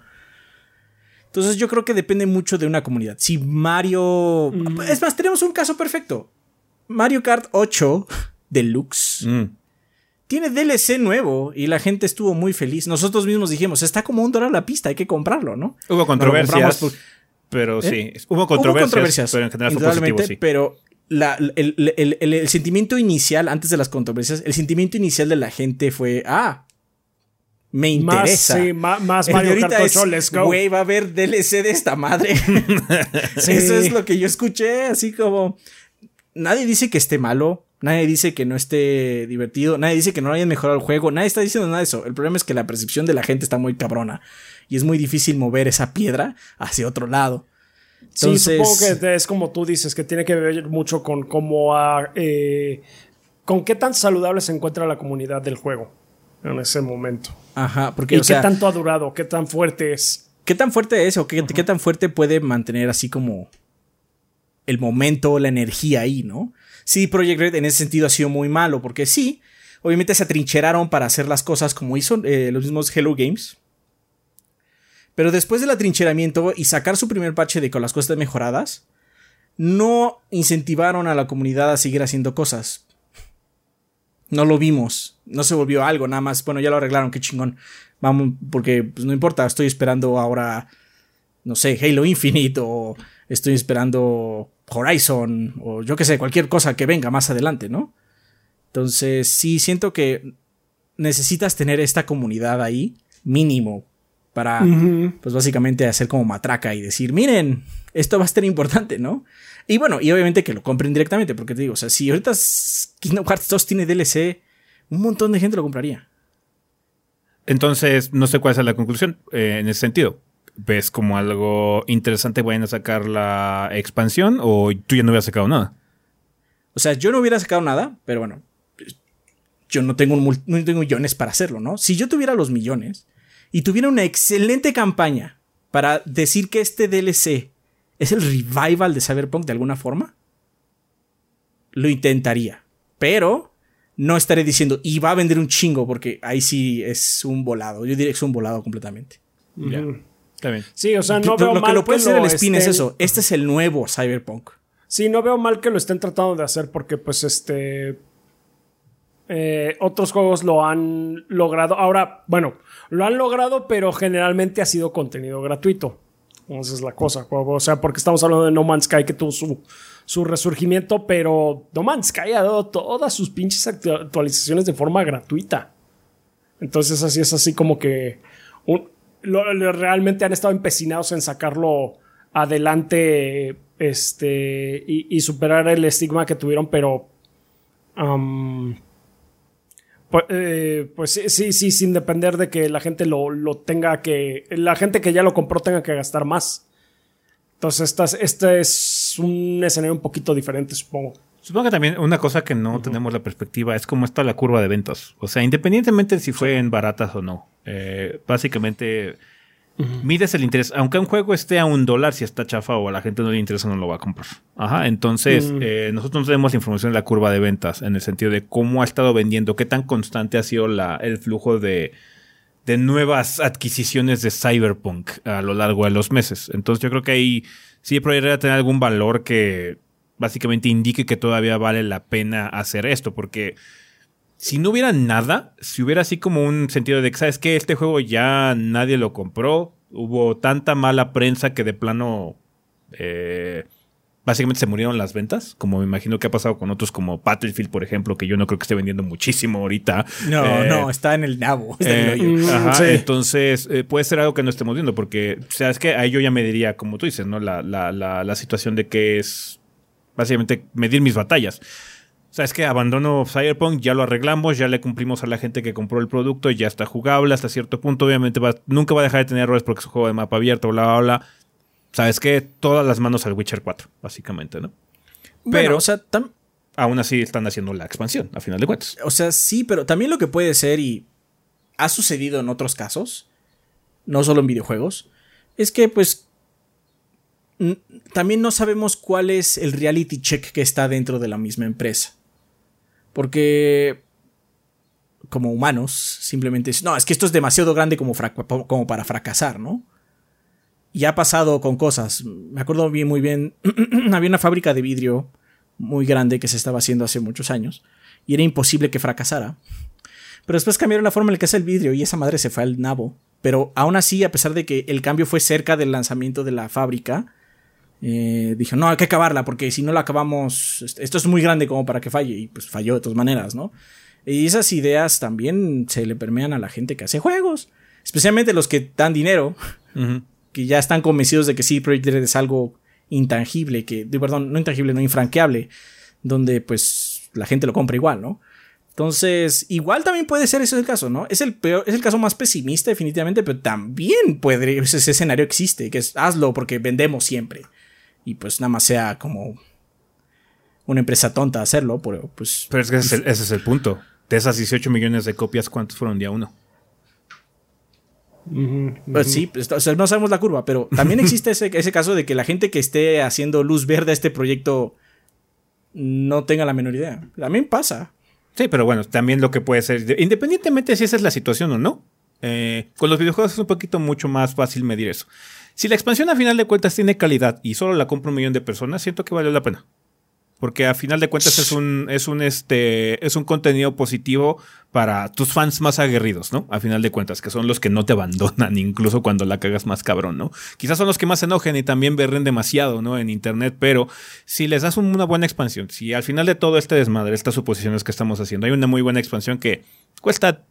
[SPEAKER 2] Entonces yo creo que depende mucho de una comunidad. Si Mario... Es más, tenemos un caso perfecto. Mario Kart 8 Deluxe
[SPEAKER 1] Mm.
[SPEAKER 2] Tiene DLC nuevo y la gente estuvo muy feliz. Nosotros mismos dijimos, está como un dólar la pista, hay que comprarlo, ¿no?
[SPEAKER 1] Hubo controversias,
[SPEAKER 2] por-
[SPEAKER 1] pero
[SPEAKER 2] ¿Eh?
[SPEAKER 1] sí. Hubo controversias, pero en general fue positivo, sí.
[SPEAKER 2] Pero la- el, el- el- el sentimiento inicial, antes de las controversias, el sentimiento inicial de la gente fue, ah, me
[SPEAKER 3] Más,
[SPEAKER 2] interesa.
[SPEAKER 3] sí, ma- más
[SPEAKER 2] de
[SPEAKER 3] Mario
[SPEAKER 2] ahorita
[SPEAKER 3] Kart
[SPEAKER 2] es,
[SPEAKER 3] 8, let's go.
[SPEAKER 2] Güey, va a haber DLC de esta madre.
[SPEAKER 3] Sí. [laughs]
[SPEAKER 2] Eso es lo que yo escuché, así como. Nadie dice que esté malo, nadie dice que no esté divertido, nadie dice que no hayan mejorado el juego, nadie está diciendo nada de eso. El problema es que la percepción de la gente está muy cabrona y es muy difícil mover esa piedra hacia otro lado.
[SPEAKER 3] Sí, supongo que es como tú dices, que tiene que ver mucho con cómo eh, con qué tan saludable se encuentra la comunidad del juego en ese momento.
[SPEAKER 2] Ajá, porque,
[SPEAKER 3] Y
[SPEAKER 2] o
[SPEAKER 3] qué
[SPEAKER 2] sea,
[SPEAKER 3] tanto ha durado, qué tan fuerte es.
[SPEAKER 2] ¿qué tan fuerte es o qué, qué tan fuerte puede mantener así como el momento, la energía ahí, ¿no? Sí, Project Red en ese sentido ha sido muy malo, porque sí, obviamente se atrincheraron para hacer las cosas como hizo eh, los mismos Hello Games. Pero después del atrincheramiento y sacar su primer parche de con las cosas mejoradas, no incentivaron a la comunidad a seguir haciendo cosas. No lo vimos, no se volvió algo, nada más, bueno, ya lo arreglaron, qué chingón. Vamos, porque pues, no importa, estoy esperando ahora, no sé, Halo Infinite o estoy esperando Horizon o yo qué sé, cualquier cosa que venga más adelante, ¿no? Entonces, sí, siento que necesitas tener esta comunidad ahí, mínimo, para, pues básicamente hacer como matraca y decir, miren, esto va a ser importante, ¿no? Y bueno, y obviamente que lo compren directamente, porque te digo, o sea, si ahorita Kingdom Hearts 2 tiene DLC, un montón de gente lo compraría.
[SPEAKER 1] Entonces, no sé cuál es la conclusión eh, en ese sentido. ¿Ves como algo interesante vayan a sacar la expansión o tú ya no hubieras sacado nada?
[SPEAKER 2] O sea, yo no hubiera sacado nada, pero bueno, yo no tengo, un mul- no tengo millones para hacerlo, ¿no? Si yo tuviera los millones y tuviera una excelente campaña para decir que este DLC es el revival de Cyberpunk de alguna forma, lo intentaría. Pero no estaré diciendo, y va a vender un chingo, porque ahí sí es un volado. Yo diría que es un volado completamente.
[SPEAKER 1] Bien.
[SPEAKER 3] Sí, o sea, no
[SPEAKER 2] lo,
[SPEAKER 3] veo
[SPEAKER 2] lo
[SPEAKER 3] mal
[SPEAKER 2] que lo puede
[SPEAKER 3] que
[SPEAKER 2] hacer el
[SPEAKER 3] lo
[SPEAKER 2] spin es eso. Este es el nuevo Cyberpunk.
[SPEAKER 3] Sí, no veo mal que lo estén tratando de hacer porque, pues, este. eh, otros juegos lo han logrado. Ahora, bueno, lo han logrado, pero generalmente ha sido contenido gratuito. Esa es la cosa. O sea, porque estamos hablando de No Man's Sky que tuvo su, su resurgimiento, pero No Man's Sky ha dado todas sus pinches actu- actualizaciones de forma gratuita. Entonces, así es así como que. un- lo- realmente han estado empecinados en sacarlo adelante este y, superar el estigma que tuvieron, pero. pues, eh, pues sí, sí, sin depender de que la gente lo, lo tenga que. La gente que ya lo compró tenga que gastar más. Entonces, esta, es- este es un escenario un poquito diferente, supongo.
[SPEAKER 1] Supongo que también una cosa que no tenemos la perspectiva es cómo está la curva de ventas. O sea, independientemente de si fue en baratas o no. eh, básicamente, mides el interés. Aunque un juego esté a un dólar, si está chafa o a la gente no le interesa, no lo va a comprar. Ajá. Entonces, eh, nosotros no tenemos información de la curva de ventas en el sentido de cómo ha estado vendiendo, qué tan constante ha sido la, el flujo de, de nuevas adquisiciones de Cyberpunk a lo largo de los meses. Entonces, yo creo que ahí sí podría tener algún valor que básicamente indique que todavía vale la pena hacer esto, porque si no hubiera nada, si hubiera así como un sentido de que, ¿sabes qué? Este juego ya nadie lo compró, hubo tanta mala prensa que de plano eh, básicamente se murieron las ventas, como me imagino que ha pasado con otros como Battlefield, por ejemplo, que yo no creo que esté vendiendo muchísimo ahorita.
[SPEAKER 2] No,
[SPEAKER 1] Eh,
[SPEAKER 2] no, está en el nabo. el
[SPEAKER 1] eh.
[SPEAKER 3] Mm,
[SPEAKER 1] ajá,
[SPEAKER 3] sí.
[SPEAKER 1] Entonces, eh, puede ser algo que no estemos viendo, porque, o sea, es que ahí yo ya me diría, como tú dices, ¿no? La, la, la, la situación de que es básicamente medir mis batallas. O sea, es que abandono Cyberpunk, ya lo arreglamos, ya le cumplimos a la gente que compró el producto, ya está jugable hasta cierto punto. Obviamente va- nunca va a dejar de tener errores porque es un juego de mapa abierto, bla, bla, bla. Sabes que todas las manos al Witcher 4, básicamente, ¿no?
[SPEAKER 2] Bueno,
[SPEAKER 1] pero-
[SPEAKER 2] o sea,
[SPEAKER 1] Aún así están haciendo la expansión, a final de cuentas.
[SPEAKER 2] o sea, sí, pero también lo que puede ser, y ha sucedido en otros casos, no solo en videojuegos, es que pues también no sabemos cuál es el reality check que está dentro de la misma empresa. Porque como humanos simplemente no, es que esto es demasiado grande como, como para fracasar, ¿no? Y ha pasado con cosas. Me acuerdo bien, muy bien, [clears throat] había una fábrica de vidrio muy grande que se estaba haciendo hace muchos años y era imposible que fracasara. Pero después cambiaron la forma en la que hace el vidrio y esa madre se fue al nabo. Pero aún así, a pesar de que el cambio fue cerca del lanzamiento de la fábrica, eh, dijo, no, hay que acabarla porque si no la acabamos, esto es muy grande como para que falle. Y pues falló de todas maneras, ¿no? Y esas ideas también se le permean a la gente que hace juegos. Especialmente los que dan dinero, que ya están convencidos de que sí, Project Red es algo intangible, que, perdón, no intangible, no infranqueable, donde pues la gente lo compra igual, ¿no? Entonces, igual también puede ser ese el caso, ¿no? Es el peor, es el caso más pesimista, definitivamente, pero también puede, ese, escenario existe, que es hazlo porque vendemos siempre. Y pues nada más sea como una empresa tonta hacerlo, pero pues.
[SPEAKER 1] Pero es que ese es el, punto. De esas 18 millones de copias, ¿cuántos fueron día uno?
[SPEAKER 2] Pues sí, pues, no sabemos la curva, pero también existe ese, ese, caso de que la gente que esté haciendo luz verde a este proyecto no tenga la menor idea. También pasa.
[SPEAKER 1] Sí, pero bueno, también lo que puede ser, independientemente si esa es la situación o no, eh, con los videojuegos es un poquito mucho más fácil medir eso. Si la expansión a final de cuentas tiene calidad y solo la compra un millón de personas, siento que vale la pena. Porque a final de cuentas es un, es un, este, es un contenido positivo para tus fans más aguerridos, ¿no? A final de cuentas, que son los que no te abandonan, [laughs] incluso cuando la cagas más cabrón, ¿no? Quizás son los que más se enojen y también berren demasiado, ¿no? En internet, pero si les das una buena expansión, si al final de todo este desmadre, estas suposiciones que estamos haciendo, hay una muy buena expansión que cuesta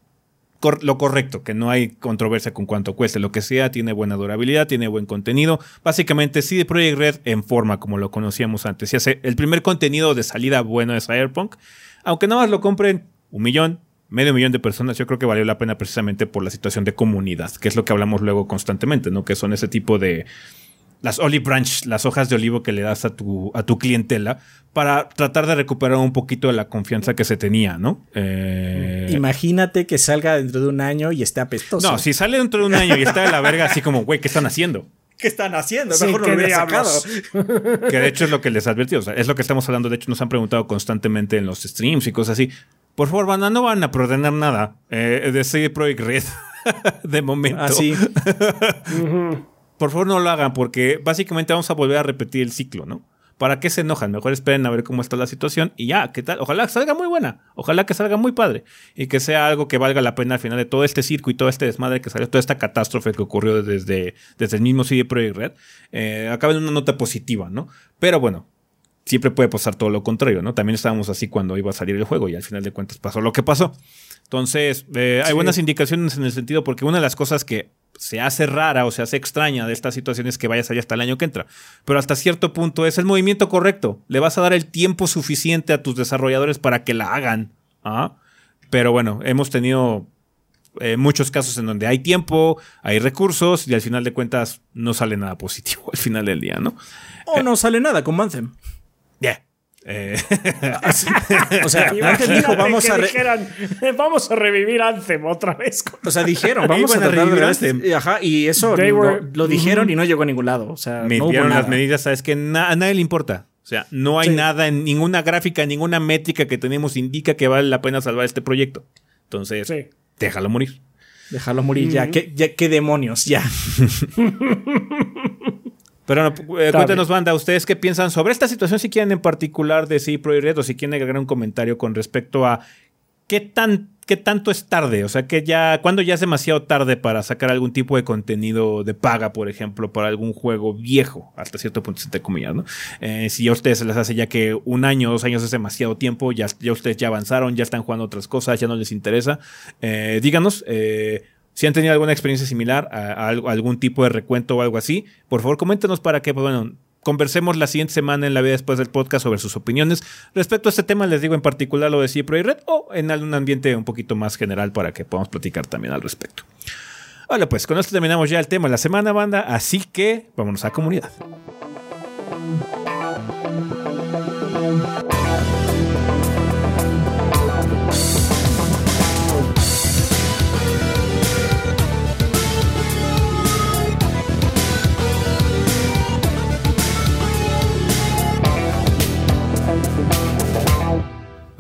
[SPEAKER 1] lo correcto, que no hay controversia con cuánto cueste, lo que sea, tiene buena durabilidad, tiene buen contenido. Básicamente, CD Projekt Red en forma como lo conocíamos antes. Si hace el primer contenido de salida bueno de Cyberpunk, aunque nada más lo compren un millón, medio millón de personas, yo creo que valió la pena precisamente por la situación de comunidad, que es lo que hablamos luego constantemente, ¿no? Que son ese tipo de las olive branch, las hojas de olivo que le das a tu, a tu clientela para tratar de recuperar un poquito de la confianza que se tenía, ¿no?
[SPEAKER 2] Eh... Imagínate que salga dentro de un año y esté apestoso.
[SPEAKER 1] No, si sale dentro de un año y está de la verga así como, güey, ¿qué están haciendo? [laughs]
[SPEAKER 2] ¿Qué están haciendo? Mejor no lo hubiera sacado. [laughs]
[SPEAKER 1] Que de hecho es lo que les advertí, o sea, es lo que estamos hablando, de hecho nos han preguntado constantemente en los streams y cosas así. Por favor, banda, no van a protener nada eh, de CD Projekt Red [laughs] de momento.
[SPEAKER 2] Así.
[SPEAKER 1] Por favor no lo hagan porque básicamente vamos a volver a repetir el ciclo, ¿no? ¿Para qué se enojan? Mejor esperen a ver cómo está la situación y ya, ¿qué tal? Ojalá salga muy buena, ojalá que salga muy padre y que sea algo que valga la pena al final de todo este circo y todo este desmadre que salió, toda esta catástrofe que ocurrió desde, desde el mismo CD Projekt Red, eh, en una nota positiva, ¿no? Pero bueno, siempre puede pasar todo lo contrario, ¿no? También estábamos así cuando iba a salir el juego y al final de cuentas pasó lo que pasó. Entonces, eh, hay buenas indicaciones en el sentido porque una de las cosas que se hace rara o se hace extraña de estas situaciones que vaya a salir hasta el año que entra. Pero hasta cierto punto es el movimiento correcto. Le vas a dar el tiempo suficiente a tus desarrolladores para que la hagan. ¿ah? Pero bueno, hemos tenido eh, muchos casos en donde hay tiempo, hay recursos y al final de cuentas no sale nada positivo [laughs] al final del día, ¿no?
[SPEAKER 2] O no sale nada con Anthem.
[SPEAKER 1] Eh, [laughs]
[SPEAKER 3] o sea, antes dijo vamos a vamos a revivir Anthem otra vez.
[SPEAKER 2] O sea, dijeron [laughs] vamos a, revivir Anthem. Y, ajá, y eso lo, dijeron y no llegó a ningún lado. O sea,
[SPEAKER 1] no hubo las medidas, sabes que a nadie le importa. O sea, no hay nada, en ninguna gráfica, ninguna métrica que tenemos indica que vale la pena salvar este proyecto. Entonces, déjalo morir.
[SPEAKER 2] Déjalo morir ya. ¿Qué, ya. ¿Qué demonios? Ya. [laughs]
[SPEAKER 1] Pero eh, cuéntenos, banda, ¿ustedes qué piensan sobre esta situación? Si quieren en particular de CD Projekt Red o si quieren agregar un comentario con respecto a qué tan qué tanto es tarde, o sea, que ya cuando ya es demasiado tarde para sacar algún tipo de contenido de paga, por ejemplo, para algún juego viejo, hasta cierto punto entre comillas, ¿no? Eh, si a ustedes se les hace ya que un año, dos años es demasiado tiempo, ya, ya ustedes ya avanzaron, ya están jugando otras cosas, ya no les interesa, eh, díganos. Eh, si han tenido alguna experiencia similar a, algún tipo de recuento o algo así, por favor coméntenos para que, pues, bueno, conversemos la siguiente semana en la vida después del podcast sobre sus opiniones respecto a este tema, les digo en particular lo de Cipro y Red, o en algún ambiente un poquito más general para que podamos platicar también al respecto. Hola, pues con esto terminamos ya el tema de la semana, banda, así que vámonos a comunidad.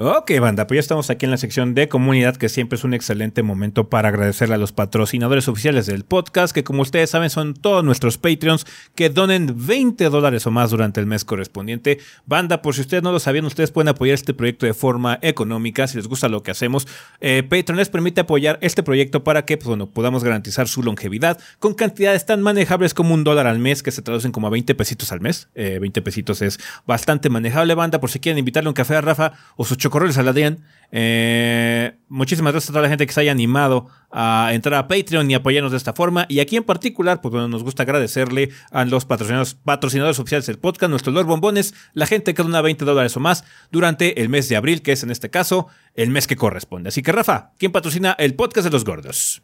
[SPEAKER 1] Ok, banda, pues ya estamos aquí en la sección de comunidad, que siempre es un excelente momento para agradecerle a los patrocinadores oficiales del podcast, que como ustedes saben son todos nuestros Patreons que donen 20 dólares o más durante el mes correspondiente. Banda, por si ustedes no lo sabían, ustedes pueden apoyar este proyecto de forma económica, si les gusta lo que hacemos. Eh, Patreon les permite apoyar este proyecto para que pues, bueno, podamos garantizar su longevidad con cantidades tan manejables como un dólar al mes, que se traducen como a 20 pesitos al mes. 20 eh, pesitos es bastante manejable, banda, por si quieren invitarle un café a Rafa o al Adrián. Eh, muchísimas gracias a toda la gente que se haya animado a entrar a Patreon y apoyarnos de esta forma. Y aquí en particular, pues bueno, nos gusta agradecerle a los patrocinadores, patrocinadores oficiales del podcast, nuestro Lord Bombones, la gente que dona 20 dólares o más durante el mes de abril, que es en este caso el mes que corresponde. Así que Rafa, ¿quién patrocina el podcast de los gordos?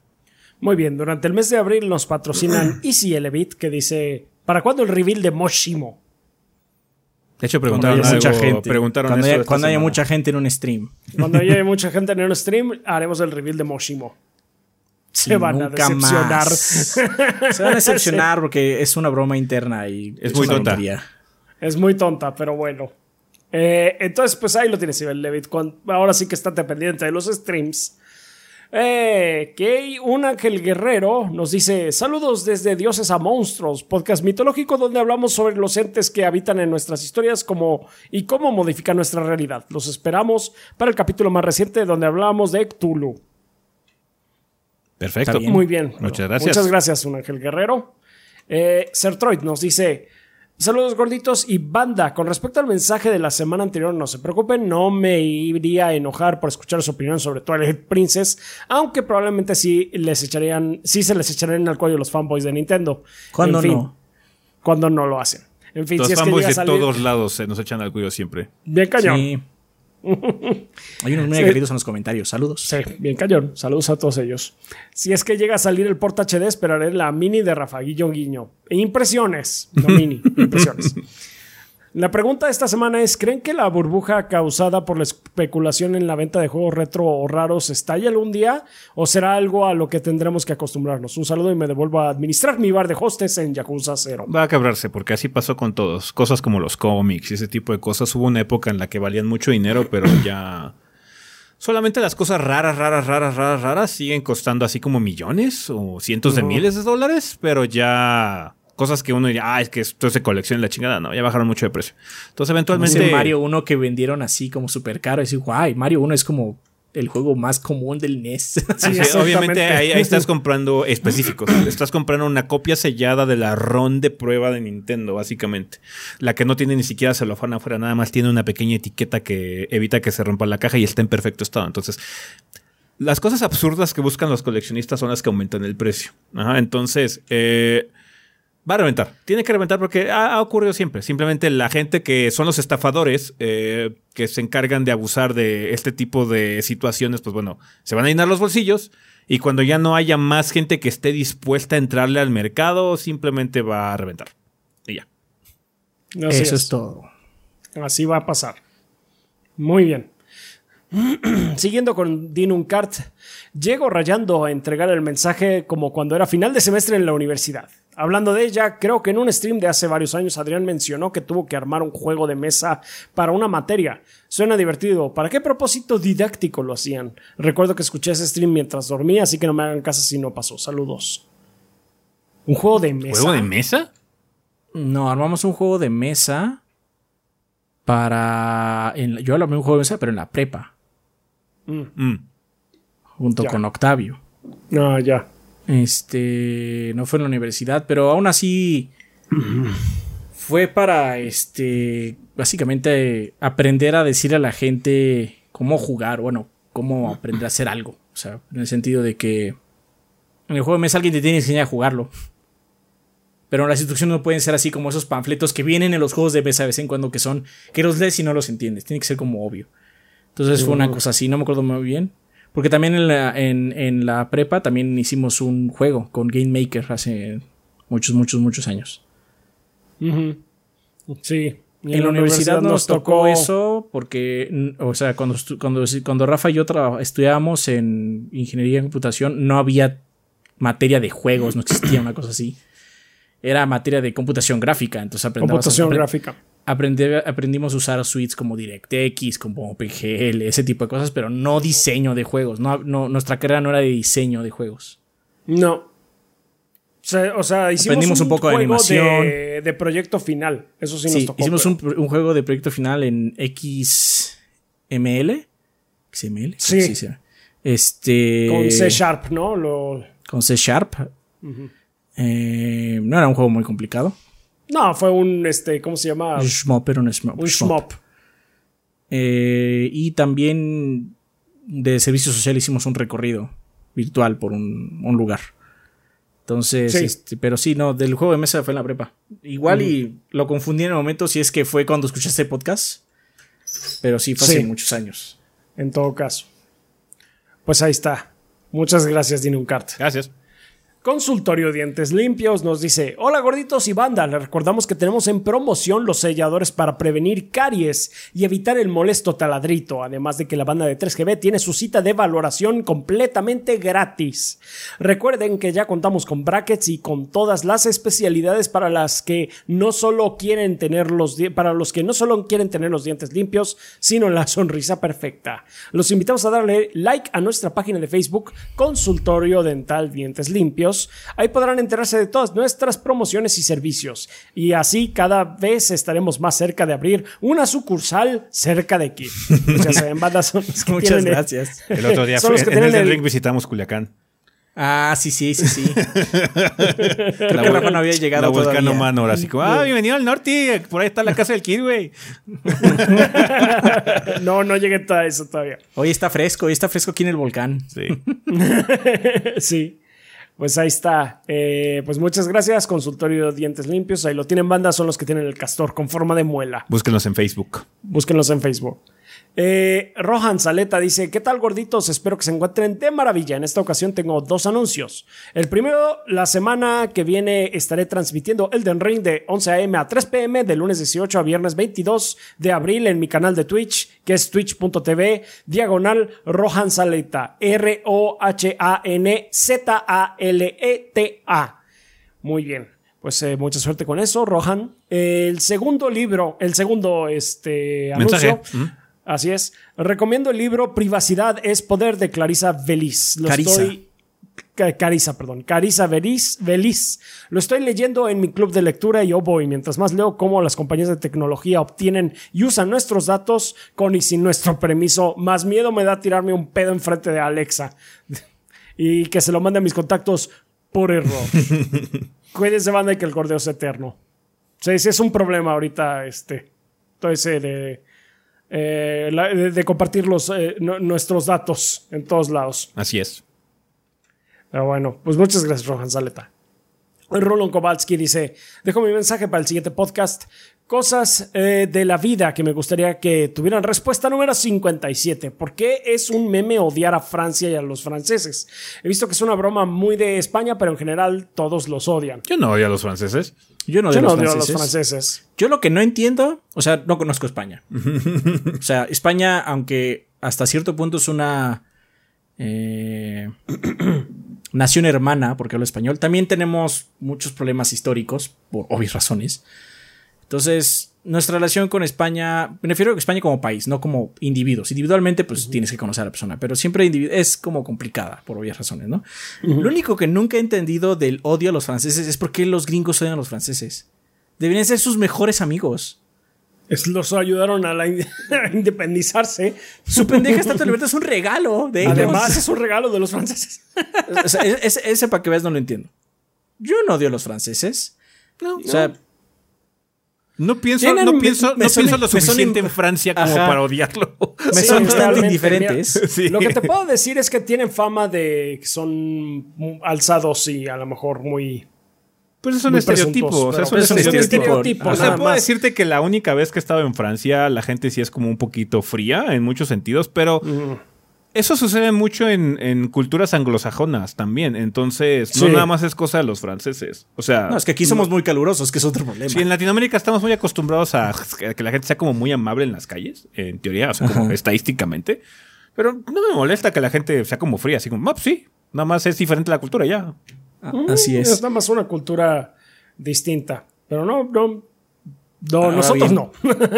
[SPEAKER 3] Muy bien, durante el mes de abril nos patrocinan [clears throat] Easy Elevit, que dice, ¿para cuándo el reveal de Moshimo?
[SPEAKER 1] De hecho, preguntaron mucha gente.
[SPEAKER 2] Preguntaron cuando, haya, cuando haya, mucha gente en un stream.
[SPEAKER 3] Cuando haya [laughs] mucha gente en un stream, haremos el reveal de Moshimo. Se van a decepcionar.
[SPEAKER 2] Se van a decepcionar porque es una broma interna y
[SPEAKER 1] es, muy tonta.
[SPEAKER 3] Es muy tonta, pero bueno. Eh, entonces, pues ahí lo tienes, Ibel Levit. Ahora sí que está dependiente de los streams. Eh, que un ángel guerrero nos dice saludos desde Dioses a Monstruos, podcast mitológico donde hablamos sobre los entes que habitan en nuestras historias como, y cómo modifican nuestra realidad. Los esperamos para el capítulo más reciente donde hablamos de Cthulhu.
[SPEAKER 1] Perfecto.
[SPEAKER 3] Muy bien.
[SPEAKER 1] Muchas gracias.
[SPEAKER 3] Muchas gracias, un ángel guerrero. Eh, Sertroid nos dice Saludos gorditos y banda. Con respecto al mensaje de la semana anterior, no se preocupen, no me iría a enojar por escuchar su opinión sobre Twilight Princess, aunque probablemente sí les echarían, sí se les echarían al cuello los fanboys de Nintendo.
[SPEAKER 2] ¿Cuándo no?
[SPEAKER 3] Cuando no lo hacen. En fin,
[SPEAKER 1] los fanboys de todos lados se nos echan al cuello siempre.
[SPEAKER 3] Bien cañón. Sí.
[SPEAKER 2] Hay unos muy queridos en los comentarios. Saludos.
[SPEAKER 3] Sí, bien cañón. Saludos a todos ellos. Si es que llega a salir el Port HD, esperaré la mini de Rafa Guillo Guiño. E impresiones. No mini, [laughs] impresiones. La pregunta de esta semana es, ¿creen que la burbuja causada por la especulación en la venta de juegos retro o raros estalle algún día? ¿O será algo a lo que tendremos que acostumbrarnos? Un saludo y me devuelvo a administrar mi bar de hostes en Yakuza 0.
[SPEAKER 1] Va a quebrarse porque así pasó con todos. Cosas como los cómics y ese tipo de cosas. Hubo una época en la que valían mucho dinero, pero [clears throat] ya... Solamente las cosas raras, raras, raras, raras, raras siguen costando así como millones o cientos de miles de dólares, pero ya cosas que uno diría, ah, es que esto es de colección la chingada, no, ya bajaron mucho de precio. Entonces, eventualmente.
[SPEAKER 2] Mario 1 que vendieron así como súper caro, y guay, Mario 1 es como el juego más común del NES. [laughs]
[SPEAKER 1] Sí, obviamente ahí, estás comprando específicos. estás comprando una copia sellada de la RON de prueba de Nintendo, básicamente. La que no tiene ni siquiera celofán afuera, nada más tiene una pequeña etiqueta que evita que se rompa la caja y está en perfecto estado. Entonces, las cosas absurdas que buscan los coleccionistas son las que aumentan el precio. Ajá, entonces, eh, Va a reventar. Tiene que reventar porque ha, ocurrido siempre. Simplemente la gente que son los estafadores eh, que se encargan de abusar de este tipo de situaciones, pues bueno, se van a llenar los bolsillos y cuando ya no haya más gente que esté dispuesta a entrarle al mercado, simplemente va a reventar. Y ya.
[SPEAKER 2] Eso es todo.
[SPEAKER 3] Así va a pasar. Muy bien. [clears throat] Siguiendo con Dinun Kart, llego rayando a entregar el mensaje como cuando era final de semestre en la universidad. Hablando de ella, creo que en un stream de hace varios años Adrián mencionó que tuvo que armar un juego de mesa para una materia. Suena divertido. ¿Para qué propósito didáctico lo hacían? Recuerdo que escuché ese stream mientras dormía, así que no me hagan caso si no pasó. Saludos. ¿Un juego de mesa?
[SPEAKER 1] ¿Juego de mesa?
[SPEAKER 2] No, armamos un juego de mesa para... Yo armé un juego de mesa, pero en la prepa. Mm. Mm. Junto con Octavio.
[SPEAKER 3] Ah, ya.
[SPEAKER 2] Este, no fue en la universidad, pero aún así fue para, este, básicamente aprender a decir a la gente cómo jugar, bueno, cómo aprender a hacer algo. O sea, en el sentido de que en el juego de mesa alguien te tiene que enseñar a jugarlo. Pero las instrucciones no pueden ser así como esos panfletos que vienen en los juegos de mesa de vez en cuando que son, que los lees y no los entiendes. Tiene que ser como obvio. Entonces fue una cosa así, no me acuerdo muy bien. Porque también en la, en, la prepa también hicimos un juego con Game Maker hace muchos, muchos, muchos años.
[SPEAKER 3] Sí.
[SPEAKER 2] En, la, universidad, nos tocó, eso porque, o sea, cuando, cuando, cuando Rafa y yo estudiábamos en ingeniería de computación, no había materia de juegos, no existía una cosa así. Era materia de computación gráfica, entonces aprendíamos.
[SPEAKER 3] Computación gráfica.
[SPEAKER 2] Aprender- aprendimos a usar suites como DirectX, como OpenGL, ese tipo de cosas, pero no diseño de juegos. No, no- nuestra carrera no era de diseño de juegos.
[SPEAKER 3] No. O sea, o sea, hicimos
[SPEAKER 2] Aprendimos un poco de
[SPEAKER 3] juego
[SPEAKER 2] animación.
[SPEAKER 3] De, de proyecto final. Eso sí,
[SPEAKER 2] Sí,
[SPEAKER 3] nos tocó.
[SPEAKER 2] hicimos un, un juego de proyecto final en XML. XML.
[SPEAKER 3] Sí.
[SPEAKER 2] sí. Este.
[SPEAKER 3] Con C Sharp, ¿no? Lo,
[SPEAKER 2] con C Sharp. Eh, no era un juego muy complicado.
[SPEAKER 3] No, fue un, este, ¿cómo se llama?
[SPEAKER 2] Shmop era un Shmop.
[SPEAKER 3] Un
[SPEAKER 2] Shmop.
[SPEAKER 3] Shmop.
[SPEAKER 2] Eh, y también de servicio social hicimos un recorrido virtual por un, un lugar. Entonces,
[SPEAKER 3] Sí.
[SPEAKER 2] este, pero sí, no, del juego de mesa fue en la prepa. Igual y lo confundí en el momento si es que fue cuando escuchaste podcast. Pero sí, fue
[SPEAKER 3] Sí.
[SPEAKER 2] hace muchos años.
[SPEAKER 3] En todo caso. Pues ahí está. Muchas gracias, Dinumcart.
[SPEAKER 1] Gracias.
[SPEAKER 3] Consultorio Dientes Limpios nos dice: Hola gorditos y banda, les recordamos que tenemos en promoción los selladores para prevenir caries y evitar el molesto taladrito, además de que la banda de 3GB tiene su cita de valoración completamente gratis. Recuerden que ya contamos con brackets y con todas las especialidades para las que no solo quieren tener los para los que no solo quieren tener los dientes limpios, sino la sonrisa perfecta. Los invitamos a darle like a nuestra página de Facebook Consultorio Dental Dientes Limpios. Ahí podrán enterarse de todas nuestras promociones y servicios. Y así cada vez estaremos más cerca de abrir una sucursal cerca de aquí. Ya saben, bandas son los que
[SPEAKER 2] Muchas
[SPEAKER 3] tienen
[SPEAKER 2] gracias.
[SPEAKER 1] El otro día [laughs] fue, en
[SPEAKER 3] tienen
[SPEAKER 1] el
[SPEAKER 3] el-
[SPEAKER 1] Link visitamos Culiacán.
[SPEAKER 2] Ah, sí, sí, sí, sí. [laughs] Creo que Rafa no había llegado
[SPEAKER 1] La Volcano
[SPEAKER 2] todavía.
[SPEAKER 1] Manor, así como, ah, bienvenido al norte, por ahí está la casa del Kid, güey. [laughs]
[SPEAKER 3] No, no llegué a eso todavía.
[SPEAKER 2] Hoy está fresco, hoy está fresco aquí en el volcán.
[SPEAKER 1] Sí.
[SPEAKER 3] sí. Pues ahí está. Eh, pues muchas gracias, Consultorio Dientes Limpios. Ahí lo tienen banda, son los que tienen el castor con forma de muela.
[SPEAKER 1] Búsquenos en Facebook.
[SPEAKER 3] Búsquenlos en Facebook. Eh, Rohan Saleta dice: ¿Qué tal, gorditos? Espero que se encuentren de maravilla. En esta ocasión tengo dos anuncios. El primero, la semana que viene estaré transmitiendo Elden Ring de 11 a.m. a 3 p.m. de lunes 18 a viernes 22 de abril en mi canal de Twitch, que es twitch.tv, diagonal Rohan Saleta. R-O-H-A-N-Z-A-L-E-T-A. Muy bien. Pues eh, mucha suerte con eso, Rohan. El segundo libro, el segundo este,
[SPEAKER 1] Mensaje.
[SPEAKER 3] anuncio. Así es. Recomiendo el libro Privacidad es Poder de Clarisa Veliz. Lo estoy. Ca- Carissa, perdón. Carissa Veliz, Veliz. Lo estoy leyendo en mi club de lectura y oh boy, mientras más leo cómo las compañías de tecnología obtienen y usan nuestros datos con y sin nuestro permiso, más miedo me da tirarme un pedo enfrente de Alexa y que se lo mande a mis contactos por error. [laughs] Cuídense, banda, y que el gordeo es eterno. Sí, sí, es un problema ahorita, este. Todo ese de. Eh, la- de, de compartir los, eh, nu- nuestros datos en todos lados.
[SPEAKER 1] Así es.
[SPEAKER 3] Pero bueno, pues muchas gracias, Rohan Saleta. Roland Kowalski dice: Dejo mi mensaje para el siguiente podcast. Cosas eh, de la vida que me gustaría que tuvieran respuesta número 57. ¿Por qué es un meme odiar a Francia y a los franceses? He visto que es una broma muy de España, pero en general todos los odian.
[SPEAKER 1] Yo no odio a los franceses.
[SPEAKER 2] Yo no
[SPEAKER 3] Yo
[SPEAKER 2] odio
[SPEAKER 3] no
[SPEAKER 2] a los
[SPEAKER 3] odio a los
[SPEAKER 2] franceses.
[SPEAKER 3] franceses.
[SPEAKER 2] Yo lo que no entiendo, o sea, no conozco España. [laughs] o sea, España, aunque hasta cierto punto es una eh, [clears throat] nación hermana, porque hablo español, también tenemos muchos problemas históricos, por obvias razones. Entonces, nuestra relación con España, me refiero a España como país, no como individuos. Individualmente, pues tienes que conocer a la persona, pero siempre es como complicada, por obvias razones, ¿no? Lo único que nunca he entendido del odio a los franceses es por qué los gringos odian a los franceses. Deberían ser sus mejores amigos.
[SPEAKER 3] Es- los ayudaron a, la in- [laughs] a independizarse.
[SPEAKER 2] Su pendeja estatua de libertad es un regalo de ellos.
[SPEAKER 3] Además, es un regalo de los franceses.
[SPEAKER 2] O sea, es- es- ese para que veas no lo entiendo. Yo no odio a los franceses.
[SPEAKER 1] No,
[SPEAKER 2] O sea,
[SPEAKER 1] no pienso,
[SPEAKER 2] Tienen-
[SPEAKER 1] no pienso,
[SPEAKER 2] me
[SPEAKER 1] no
[SPEAKER 2] son-
[SPEAKER 1] pienso lo suficiente en Francia como
[SPEAKER 2] Ajá.
[SPEAKER 1] para odiarlo.
[SPEAKER 2] me
[SPEAKER 3] Sí,
[SPEAKER 2] son bastante indiferentes.
[SPEAKER 1] Sí.
[SPEAKER 3] Lo que te puedo decir es que tienen fama de que son alzados y a lo mejor muy.
[SPEAKER 1] Pues es un
[SPEAKER 3] Muy
[SPEAKER 1] estereotipo. O sea, es un
[SPEAKER 2] es un
[SPEAKER 1] estereotipo.
[SPEAKER 3] estereotipo,
[SPEAKER 1] O sea, puedo
[SPEAKER 3] más.
[SPEAKER 1] decirte que la única vez que he estado en Francia, la gente sí es como un poquito fría en muchos sentidos, pero eso sucede mucho en, en culturas anglosajonas también. Entonces, no
[SPEAKER 3] Sí.
[SPEAKER 1] nada más es cosa de los franceses. O sea,
[SPEAKER 2] No, es que aquí somos muy calurosos, que es otro problema.
[SPEAKER 1] Sí, en Latinoamérica estamos muy acostumbrados a que la gente sea como muy amable en las calles, en teoría, o sea, como estadísticamente. Pero no me molesta que la gente sea como fría, así como, "Ah, pues sí, nada más es diferente la cultura ya.
[SPEAKER 2] Ah, Así
[SPEAKER 3] Es
[SPEAKER 2] es.
[SPEAKER 3] nada más una cultura distinta. Pero no, no. No,
[SPEAKER 2] Ahora
[SPEAKER 3] nosotros
[SPEAKER 2] bien,
[SPEAKER 3] no.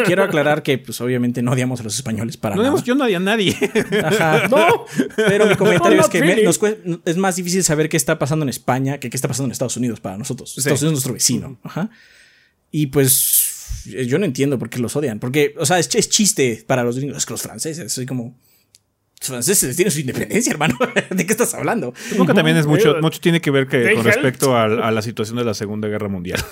[SPEAKER 3] [laughs]
[SPEAKER 2] Quiero aclarar que, pues, obviamente no odiamos a los españoles para
[SPEAKER 1] No
[SPEAKER 2] nada.
[SPEAKER 1] yo nadie a nadie.
[SPEAKER 2] Ajá. [laughs]
[SPEAKER 3] No.
[SPEAKER 2] Pero mi [laughs] comentario
[SPEAKER 3] No,
[SPEAKER 2] es que me- nos es más difícil saber qué está pasando en España que qué está pasando en Estados Unidos para nosotros. Estados Unidos es nuestro vecino. Ajá. Y pues yo no entiendo por qué los odian. Porque, o sea, es, ch- es chiste para los gringos. Es que los franceses, soy como. Los franceses tienen su independencia, hermano. ¿De qué estás hablando?
[SPEAKER 1] Supongo que también es mucho, mucho tiene que ver que con respecto a, a la situación de la Segunda Guerra Mundial.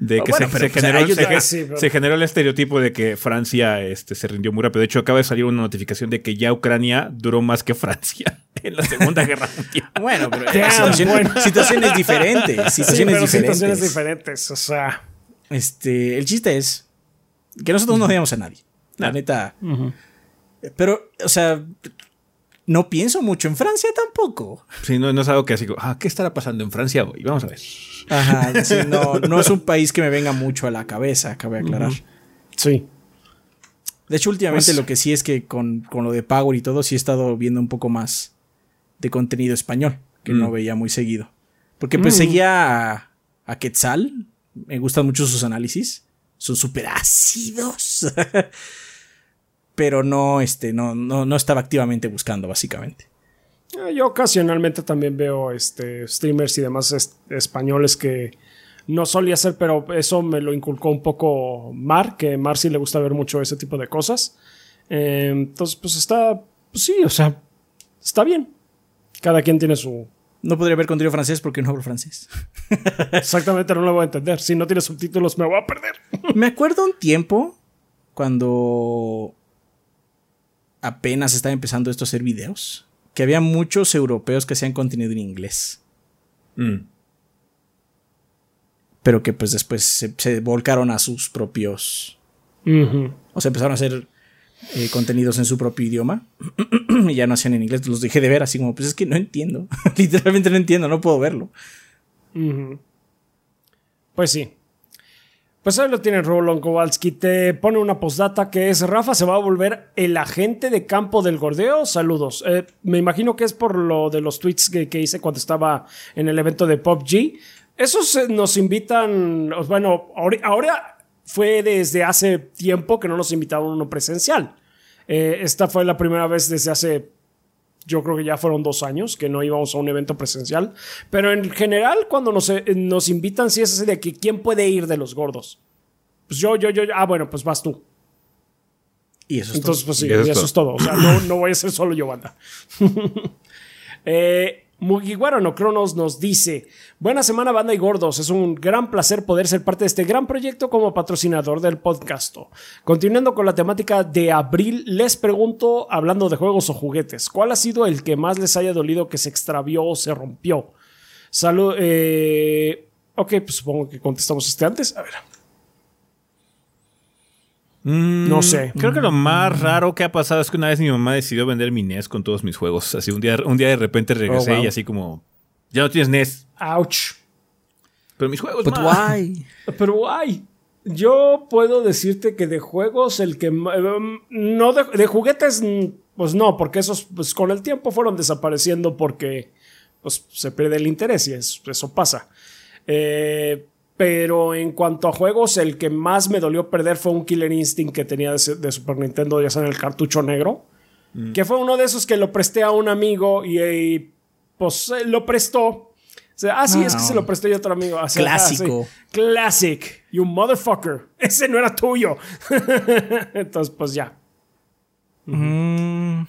[SPEAKER 1] De que
[SPEAKER 2] bueno,
[SPEAKER 1] se,
[SPEAKER 2] pero,
[SPEAKER 1] se generó, se,
[SPEAKER 3] sí, pero-
[SPEAKER 1] se generó el estereotipo de que Francia este, se rindió muy rápido. De hecho, acaba de salir una notificación de que ya Ucrania duró más que Francia [laughs] en la Segunda Guerra Mundial.
[SPEAKER 2] Bueno, pero
[SPEAKER 3] Damn,
[SPEAKER 2] situación-
[SPEAKER 3] bueno.
[SPEAKER 2] situaciones diferentes.
[SPEAKER 3] Sí,
[SPEAKER 2] Situaciones
[SPEAKER 3] pero
[SPEAKER 2] diferentes.
[SPEAKER 3] situaciones diferentes. O sea.
[SPEAKER 2] Este, el chiste es que nosotros no odiamos a nadie. La neta. Pero, o sea, no pienso mucho en Francia tampoco.
[SPEAKER 1] Sí, no, no es algo que así, como, ah, ¿qué estará pasando en Francia hoy? Vamos a ver.
[SPEAKER 2] Ajá, [laughs] sí, no, no es un país que me venga mucho a la cabeza, cabe aclarar.
[SPEAKER 3] Sí.
[SPEAKER 2] De hecho, últimamente
[SPEAKER 3] Pues-
[SPEAKER 2] lo que sí es que con, con lo de Power y todo, sí he estado viendo un poco más de contenido español, que
[SPEAKER 1] Mm.
[SPEAKER 2] no veía muy seguido. Porque pues seguía a, a Quetzal, me gustan mucho sus análisis, son súper ácidos. [laughs] Pero no, este, no, no, no estaba activamente buscando, básicamente.
[SPEAKER 3] Eh, Yo ocasionalmente también veo este streamers y demás es- españoles que no solía hacer, pero eso me lo inculcó un poco Mar, que Mar sí le gusta ver mucho ese tipo de cosas. Eh, entonces, pues está, pues sí, o sea, está bien. Cada quien tiene su...
[SPEAKER 2] No podría ver contenido francés porque no hablo francés.
[SPEAKER 3] Exactamente, no lo voy a entender. Si no tiene subtítulos, me voy a perder.
[SPEAKER 2] Me acuerdo un tiempo cuando apenas estaba empezando esto a hacer videos, que había muchos europeos que hacían contenido en inglés,
[SPEAKER 1] Mm.
[SPEAKER 2] pero que pues después se, se volcaron a sus propios, o sea, empezaron a hacer eh, contenidos en su propio idioma [clears throat] y ya no hacían en inglés, los dejé de ver así como, pues es que no entiendo, [laughs] literalmente no entiendo, no puedo verlo.
[SPEAKER 3] Pues sí. Pues ahí lo tiene Roland Kowalski. Te pone una postdata que es Rafa se va a volver el agente de campo del gordeo. Saludos. Eh, me imagino que es por lo de los tweets que, que hice cuando estaba en el evento de PUBG. Esos eh, nos invitan. Bueno, ahora, ahora fue desde hace tiempo que no nos invitaron uno presencial. Eh, esta fue la primera vez desde hace yo creo que ya fueron dos años que no íbamos a un evento presencial. Pero en general, cuando nos, eh, nos invitan, sí es ese de que quién puede ir de los gordos. Pues yo, yo, yo, ah, bueno, pues vas tú.
[SPEAKER 2] Y eso es
[SPEAKER 3] Entonces,
[SPEAKER 2] todo.
[SPEAKER 3] pues sí,
[SPEAKER 1] Y
[SPEAKER 3] y
[SPEAKER 1] eso
[SPEAKER 3] eso,
[SPEAKER 1] es
[SPEAKER 3] es todo. O sea, no, no voy a ser solo yo, banda. [laughs] eh, Mugiwara no Cronos nos dice: Buena semana, banda y gordos. Es un gran placer poder ser parte de este gran proyecto como patrocinador del podcast. Continuando con la temática de abril, les pregunto, hablando de juegos o juguetes, ¿cuál ha sido el que más les haya dolido que se extravió o se rompió? Salud. Eh, ok, pues supongo que contestamos este antes. A ver.
[SPEAKER 1] Mm,
[SPEAKER 3] No sé.
[SPEAKER 1] Creo que lo más raro que ha pasado es que una vez mi mamá decidió vender mi NES con todos mis juegos. Así un día, un día de repente regresé
[SPEAKER 2] Oh, wow.
[SPEAKER 1] y así como, ya no tienes NES,
[SPEAKER 3] Ouch.
[SPEAKER 1] pero mis juegos,
[SPEAKER 2] But
[SPEAKER 1] ma".
[SPEAKER 2] why? [laughs]
[SPEAKER 3] Pero guay. Yo puedo decirte que de juegos el que em, no de, de juguetes pues no, porque esos pues con el tiempo fueron desapareciendo porque pues se pierde el interés y es- eso pasa. Eh, pero en cuanto a juegos, el que más me dolió perder fue un Killer Instinct que tenía de, Super Nintendo, ya sea en el cartucho negro. Que fue uno de esos que lo presté a un amigo y, y, pues eh, lo prestó. O sea, ah, sí, es que
[SPEAKER 2] Ah.
[SPEAKER 3] se lo presté a otro amigo. O sea, ah,
[SPEAKER 2] Clásico.
[SPEAKER 3] sí. Classic. You motherfucker. [laughs] Ese no era tuyo. [laughs] Entonces, pues ya.
[SPEAKER 2] Mm.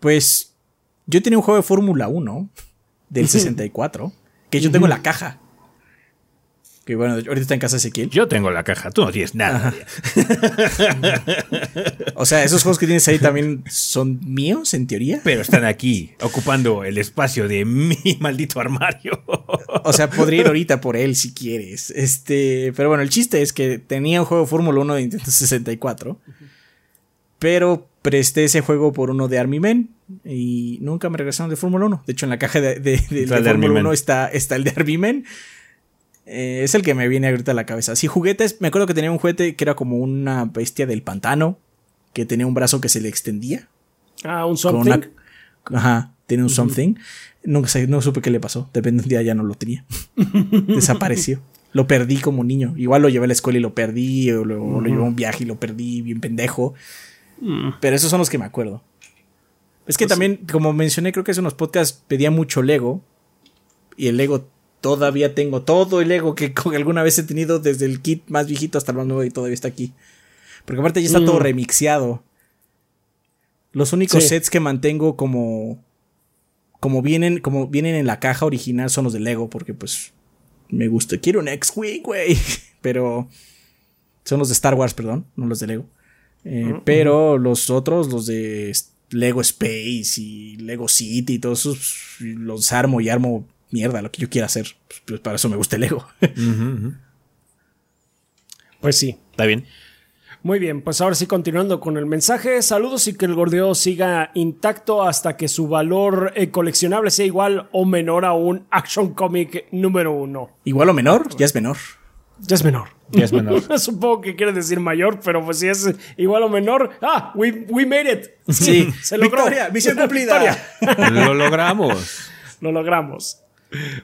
[SPEAKER 2] Pues yo tenía un juego de Fórmula 1 del 64 que yo tengo en la caja. Que bueno, ahorita está en casa Ezequiel.
[SPEAKER 1] Yo tengo la caja, tú no tienes nada. [laughs]
[SPEAKER 2] O sea, esos juegos que tienes ahí también son míos, en teoría.
[SPEAKER 1] Pero están aquí, ocupando el espacio de mi [laughs] maldito armario.
[SPEAKER 2] O sea, podría ir ahorita por él si quieres. Este, pero bueno, el chiste es que tenía un juego de Fórmula 1 de Nintendo 64. Pero presté ese juego por uno de Army Men y nunca me regresaron de Fórmula 1. De hecho, en la caja de, de, [laughs] de-
[SPEAKER 1] Está
[SPEAKER 2] de
[SPEAKER 1] el de Army
[SPEAKER 2] Fórmula
[SPEAKER 1] Men.
[SPEAKER 2] 1 está, está el de Army Men. Eh, es el que me viene ahorita a la cabeza. Sí, juguetes. Me acuerdo que tenía un juguete que era como una bestia del pantano. Que tenía un brazo que se le extendía.
[SPEAKER 3] Ah, un
[SPEAKER 2] Con
[SPEAKER 3] something.
[SPEAKER 2] una, ajá, Tenía un something. Nunca sé- no supe qué le pasó. Depende un día ya no lo tenía. [laughs] Desapareció. Lo perdí como niño. Igual lo llevé a la escuela y lo perdí. O lo, o lo llevé a un viaje y lo perdí bien pendejo. Pero esos son los que me acuerdo. Es que también, como mencioné, creo que hace unos podcasts pedía mucho Lego. Y el Lego todavía tengo todo el Lego que, [laughs] alguna vez he tenido desde el kit más viejito hasta el más nuevo y todavía está aquí. Porque aparte ya está todo
[SPEAKER 3] Mm.
[SPEAKER 2] remixeado. Los únicos
[SPEAKER 3] Sí.
[SPEAKER 2] sets que mantengo como como vienen como vienen en la caja original son los de Lego porque pues me gusta. Quiero un X-Wing, güey. [laughs] Pero son los de Star Wars, perdón, no los de Lego. Eh, Pero los otros, los de Lego Space y Lego City y todos esos, los armo y armo mierda, lo que yo quiera hacer. Pues, pues, para eso me gusta el Lego. [laughs]
[SPEAKER 3] Pues sí.
[SPEAKER 1] Está bien.
[SPEAKER 3] Muy bien, pues ahora sí continuando con el mensaje. Saludos y que el gordeo siga intacto hasta que su valor eh, coleccionable sea igual o menor a un Action Comic número uno.
[SPEAKER 2] Igual o menor, ya es menor.
[SPEAKER 3] Ya es menor.
[SPEAKER 1] Ya es menor. [laughs]
[SPEAKER 3] Supongo que quiere decir mayor, pero pues si es igual o menor. ¡Ah! We, we made it.
[SPEAKER 2] Sí. [laughs]
[SPEAKER 3] se logró.
[SPEAKER 2] Victoria, misión [laughs] cumplida.
[SPEAKER 3] Victoria.
[SPEAKER 1] Lo logramos.
[SPEAKER 3] Lo logramos.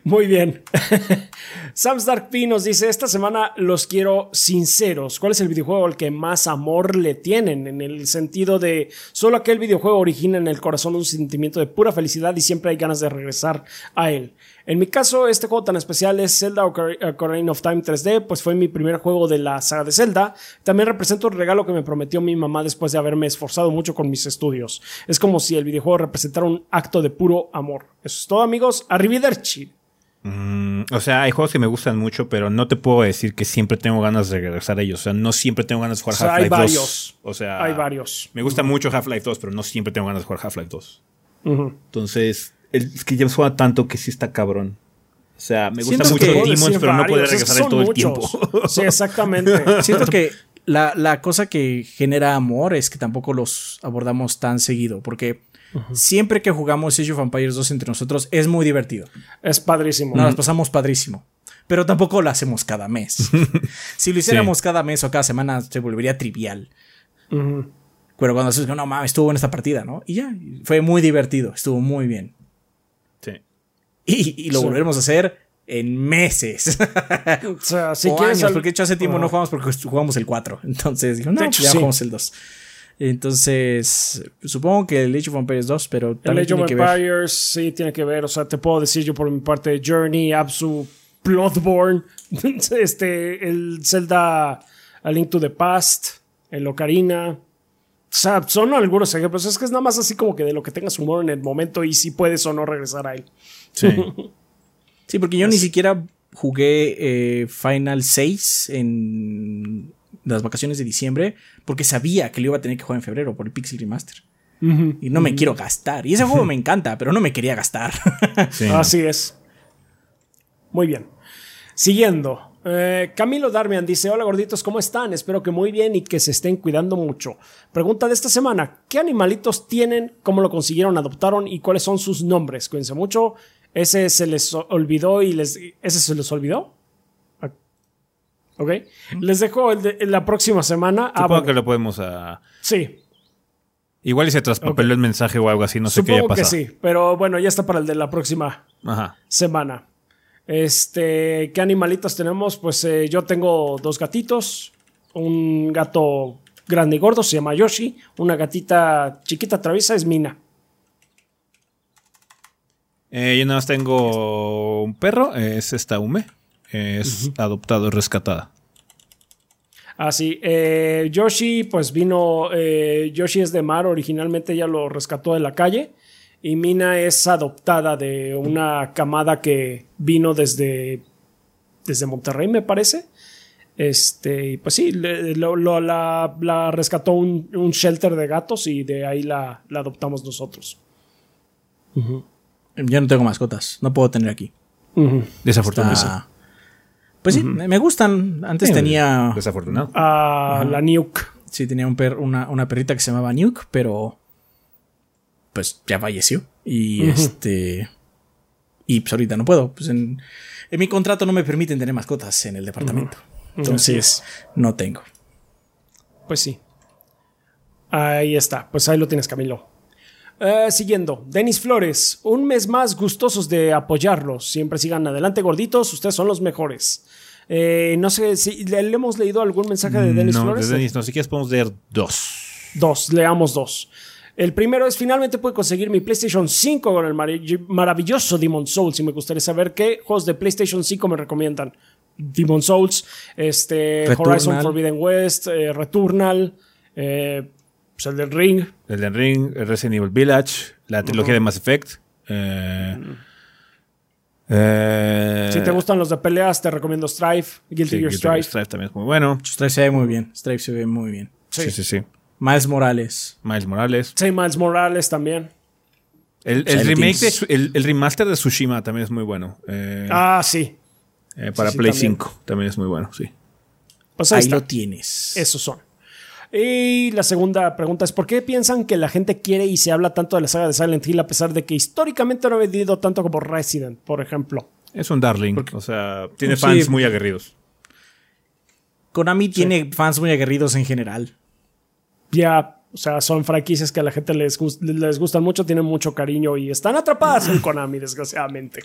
[SPEAKER 3] Muy bien. Sam's Dark P nos dice: Esta semana los quiero sinceros. ¿Cuál es el videojuego al que más amor le tienen? En el sentido de solo aquel videojuego origina en el corazón un sentimiento de pura felicidad y siempre hay ganas de regresar a él. En mi caso, este juego tan especial es Zelda Ocar- Ocarina of Time 3D, pues fue mi primer juego de la saga de Zelda. También representa un regalo que me prometió mi mamá después de haberme esforzado mucho con mis estudios. Es como si el videojuego representara un acto de puro amor. Eso es todo, amigos. Arrivederci.
[SPEAKER 1] Mm, o sea, hay juegos que me gustan mucho, pero no te puedo decir que siempre tengo ganas de regresar a ellos. O sea, no siempre tengo ganas de jugar
[SPEAKER 3] O sea, hay
[SPEAKER 1] Half-Life 2.
[SPEAKER 3] varios.
[SPEAKER 1] O sea,
[SPEAKER 3] Hay varios.
[SPEAKER 1] Me gusta mucho Half-Life 2, pero no siempre tengo ganas de jugar Half-Life 2.
[SPEAKER 3] Ujú.
[SPEAKER 1] Entonces, es que James juega tanto que sí está cabrón. O sea, me gusta
[SPEAKER 2] Siento
[SPEAKER 1] mucho
[SPEAKER 2] que-
[SPEAKER 1] Demons,
[SPEAKER 3] Decir
[SPEAKER 1] pero no puede regresar a él todo el
[SPEAKER 3] muchos.
[SPEAKER 1] tiempo. [laughs]
[SPEAKER 3] Sí, exactamente.
[SPEAKER 2] Siento que la, la cosa que genera amor es que tampoco los abordamos tan seguido. Porque siempre que jugamos Age of Empires 2 entre nosotros es muy divertido.
[SPEAKER 3] es padrísimo.
[SPEAKER 2] Nos las pasamos padrísimo. Pero tampoco lo hacemos cada mes. [laughs] si lo hiciéramos cada mes o cada semana se volvería trivial. Pero cuando haces, no mames, estuvo en esta partida, ¿no? Y ya, fue muy divertido, estuvo muy bien. Y, y lo
[SPEAKER 3] Sí.
[SPEAKER 2] volveremos a hacer en meses. [laughs]
[SPEAKER 3] O sea, si
[SPEAKER 2] o
[SPEAKER 3] quieres.
[SPEAKER 2] años,
[SPEAKER 3] al-
[SPEAKER 2] porque de hecho hace tiempo no jugamos porque jugamos el 4. [laughs] Entonces dijo, no,
[SPEAKER 3] De hecho,
[SPEAKER 2] ya
[SPEAKER 3] sí.
[SPEAKER 2] jugamos el 2. Entonces, supongo que el Age of Empires 2, pero
[SPEAKER 3] El
[SPEAKER 2] también
[SPEAKER 3] Age of. Empires sí tiene que ver. O sea, te puedo decir yo por mi parte: Journey, Absu, Bloodborne, [laughs] este, el Zelda A Link to the Past, el Ocarina. O sea, son algunos ejemplos. Es que es nada más así como que de lo que tengas humor en el momento y si puedes o no regresar a él.
[SPEAKER 1] Sí. [laughs]
[SPEAKER 2] Sí, porque yo ni siquiera jugué eh, Final 6 en las vacaciones de diciembre porque sabía que lo iba a tener que jugar en febrero por el Pixel Remaster. Y no me quiero gastar. Y ese juego [laughs] me encanta, pero no me quería gastar. [laughs]
[SPEAKER 1] Sí.
[SPEAKER 3] Así es. Muy bien. Siguiendo. Eh, Camilo Darmian dice: Hola gorditos, ¿cómo están? Espero que muy bien y que se estén cuidando mucho. Pregunta de esta semana: ¿Qué animalitos tienen? ¿Cómo lo consiguieron? ¿Adoptaron? ¿Y cuáles son sus nombres? Cuídense mucho. Ese se les olvidó y les. ¿Ese se les olvidó? Ah, Ok. Les dejo el de- la próxima semana. Ah,
[SPEAKER 1] Supongo
[SPEAKER 3] bueno,
[SPEAKER 1] que lo podemos a...
[SPEAKER 3] Sí,
[SPEAKER 1] Igual y se traspapeló el mensaje o algo así, no sé qué haya
[SPEAKER 3] supongo que
[SPEAKER 1] pasado.
[SPEAKER 3] sí. Pero bueno, ya está para el de la próxima
[SPEAKER 1] Ajá.
[SPEAKER 3] semana. Este, ¿qué animalitos tenemos? Pues eh, yo tengo dos gatitos, un gato grande y gordo se llama Yoshi, una gatita chiquita traviesa es Mina.
[SPEAKER 1] Eh, yo nada más tengo un perro, es esta Ume. Es adoptado, rescatada.
[SPEAKER 3] Así, eh, Yoshi, pues vino, eh, Yoshi es de mar, originalmente ella lo rescató de la calle y Mina es adoptada de una camada que vino desde, desde Monterrey, me parece. Este, y pues sí, le- lo- lo- la, la rescató un, un shelter de gatos y de ahí la, la adoptamos nosotros.
[SPEAKER 2] Ya no tengo mascotas, no puedo tener aquí.
[SPEAKER 1] Desafortunado.
[SPEAKER 2] Está- Pues sí, me me gustan. Antes
[SPEAKER 1] Sí,
[SPEAKER 2] tenía.
[SPEAKER 1] Desafortunado.
[SPEAKER 3] A la Nuke.
[SPEAKER 2] Sí, tenía un per- una, una perrita que se llamaba Nuke, pero. Pues ya falleció. Y este. Y pues ahorita no puedo. Pues en, en mi contrato no me permiten tener mascotas en el departamento. Entonces, no tengo.
[SPEAKER 3] Pues sí. Ahí está. Pues ahí lo tienes, Camilo. Eh, siguiendo, Denis Flores, un mes más gustosos de apoyarlos. Siempre sigan adelante, gorditos, ustedes son los mejores. Eh, no sé si le, le hemos leído algún mensaje de Denis
[SPEAKER 1] no,
[SPEAKER 3] Flores.
[SPEAKER 1] de Denis, no, si quieres podemos leer dos.
[SPEAKER 3] Dos, leamos dos. El primero es finalmente pude conseguir mi PlayStation 5 con el maravilloso Demon Souls y me gustaría saber qué juegos de PlayStation 5 me recomiendan. Demon Souls, este,
[SPEAKER 2] Returnal.
[SPEAKER 3] Horizon Forbidden West, eh, Returnal, eh, pues el del Ring.
[SPEAKER 1] Elden Ring, Resident Evil Village, la trilogía de Mass Effect. eh, eh,
[SPEAKER 3] Si te gustan los de peleas, te recomiendo Strife, Guilty
[SPEAKER 1] sí,
[SPEAKER 3] Gear
[SPEAKER 1] Gear
[SPEAKER 3] Strife.
[SPEAKER 1] Strive también es muy bueno.
[SPEAKER 2] Strife se ve muy bien. Strife se ve muy bien.
[SPEAKER 1] Sí, sí, sí.
[SPEAKER 2] Miles Morales.
[SPEAKER 1] Miles Morales.
[SPEAKER 3] Sí, Miles Morales también.
[SPEAKER 1] El, remake, de, el, el remaster de Tsushima también es muy bueno. eh,
[SPEAKER 3] Ah, sí.
[SPEAKER 1] eh, para
[SPEAKER 3] sí,
[SPEAKER 1] Play
[SPEAKER 3] también.
[SPEAKER 1] 5 también es muy bueno, sí.
[SPEAKER 3] Pues ahí,
[SPEAKER 2] lo tienes.
[SPEAKER 3] Esos son. Y la segunda pregunta es: ¿por qué piensan que la gente quiere y se habla tanto de la saga de Silent Hill a pesar de que históricamente no ha vendido tanto como Resident, por ejemplo?
[SPEAKER 1] Es un darling. O sea, tiene
[SPEAKER 2] Sí.
[SPEAKER 1] fans muy aguerridos.
[SPEAKER 2] Konami tiene fans muy aguerridos en general.
[SPEAKER 3] Ya, o sea, son franquicias que a la gente les, les gustan mucho, tienen mucho cariño y están atrapadas en Konami, desgraciadamente.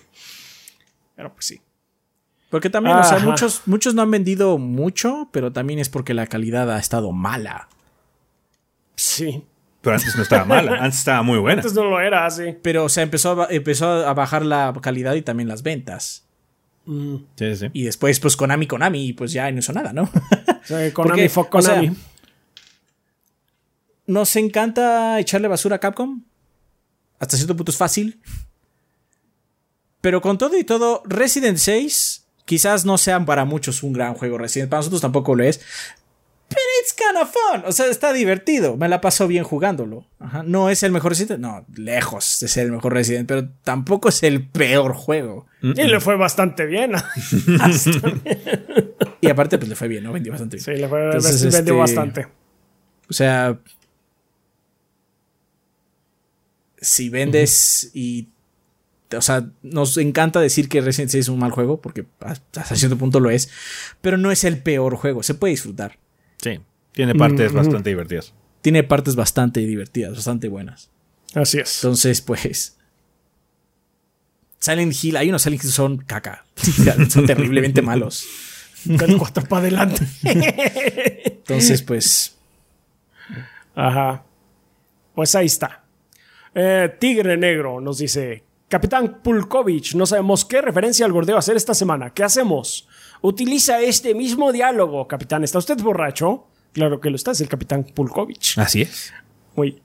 [SPEAKER 3] Pero pues sí.
[SPEAKER 2] Porque también, o sea, muchos, muchos no han vendido mucho, pero también es porque la calidad ha estado mala.
[SPEAKER 3] Sí.
[SPEAKER 1] Pero antes no estaba mala, [laughs] antes estaba muy buena.
[SPEAKER 3] Antes no lo era así.
[SPEAKER 2] Pero, o sea, empezó a, empezó a bajar la calidad y también las ventas.
[SPEAKER 1] Sí, sí, sí.
[SPEAKER 2] Y después, pues Konami, Konami, y pues ya no hizo nada, ¿no? [laughs]
[SPEAKER 3] O sea, Konami
[SPEAKER 2] Porque,
[SPEAKER 3] fuck
[SPEAKER 2] o sea,
[SPEAKER 3] Konami.
[SPEAKER 2] Nos encanta echarle basura a Capcom. Hasta cierto punto es fácil. Pero con todo y todo, Resident 6 quizás no sean para muchos un gran juego Resident. Para nosotros tampoco lo es. Pero it's kind of fun. O sea, está divertido. Me la paso bien jugándolo. Ajá. No es el mejor Resident. No, lejos de ser el mejor Resident. Pero tampoco es el peor juego.
[SPEAKER 3] Y le fue [laughs] bastante bien.
[SPEAKER 2] Y aparte, pues le fue bien, ¿no? Vendió bastante bien.
[SPEAKER 3] sí, le fue
[SPEAKER 2] Entonces,
[SPEAKER 3] vendió
[SPEAKER 2] este,
[SPEAKER 3] bastante.
[SPEAKER 2] O sea, si vendes y. O sea, nos encanta decir que Resident 6 es un mal juego, porque hasta cierto punto lo es, pero no es el peor juego, se puede disfrutar.
[SPEAKER 1] Sí. Tiene partes bastante divertidas.
[SPEAKER 2] Tiene partes bastante divertidas, bastante buenas.
[SPEAKER 3] Así es.
[SPEAKER 2] Entonces, pues. Silent Hill, hay unos Silent Hill que son caca. [laughs] son terriblemente malos. [laughs]
[SPEAKER 3] Del 4 para adelante. [laughs]
[SPEAKER 2] Entonces, pues.
[SPEAKER 3] Ajá. Pues ahí está. Eh, Tigre Negro nos dice: Capitán Pulkovich, no sabemos qué referencia al gordeo hacer esta semana. ¿Qué hacemos? Utiliza este mismo diálogo, capitán. ¿Está usted borracho? Claro que lo está, es el capitán Pulkovich.
[SPEAKER 1] Así es.
[SPEAKER 3] Muy.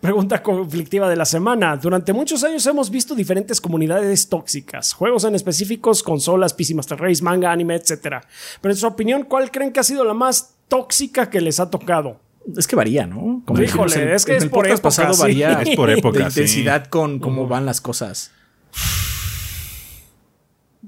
[SPEAKER 3] Pregunta conflictiva de la semana. Durante muchos años hemos visto diferentes comunidades tóxicas, juegos en específicos, consolas, PC Master Race, manga, anime, etc. Pero en su opinión, ¿cuál creen que ha sido la más tóxica que les ha tocado?
[SPEAKER 2] Es que varía, ¿no? Como
[SPEAKER 3] Híjole,
[SPEAKER 2] dijimos en-
[SPEAKER 3] es que
[SPEAKER 2] en
[SPEAKER 3] es
[SPEAKER 2] el
[SPEAKER 3] por
[SPEAKER 2] pasado
[SPEAKER 3] sí.
[SPEAKER 2] varía
[SPEAKER 1] Es por
[SPEAKER 2] de
[SPEAKER 1] sí.
[SPEAKER 2] intensidad con cómo van las cosas.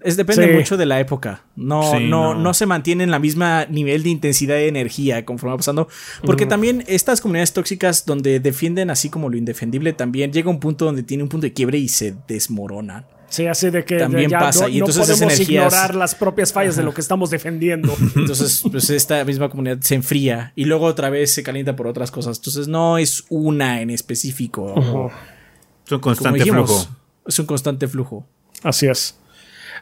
[SPEAKER 2] Es depende
[SPEAKER 3] Sí.
[SPEAKER 2] mucho de la época. No,
[SPEAKER 1] Sí,
[SPEAKER 2] no,
[SPEAKER 1] no.
[SPEAKER 2] no se mantiene en la misma nivel de intensidad de energía conforme va pasando. Porque también estas comunidades tóxicas donde defienden así como lo indefendible, también llega un punto donde tiene un punto de quiebre y se desmoronan.
[SPEAKER 3] Sí, así de que
[SPEAKER 2] También
[SPEAKER 3] ya
[SPEAKER 2] pasa,
[SPEAKER 3] no,
[SPEAKER 2] y
[SPEAKER 3] no
[SPEAKER 2] entonces
[SPEAKER 3] podemos
[SPEAKER 2] energías-
[SPEAKER 3] ignorar las propias fallas de lo que estamos defendiendo. [laughs]
[SPEAKER 2] Entonces, pues esta misma comunidad se enfría y luego otra vez se calienta por otras cosas. Entonces, no es una en específico.
[SPEAKER 1] Es un constante
[SPEAKER 2] dijimos,
[SPEAKER 1] flujo.
[SPEAKER 2] es un constante flujo.
[SPEAKER 3] Así es.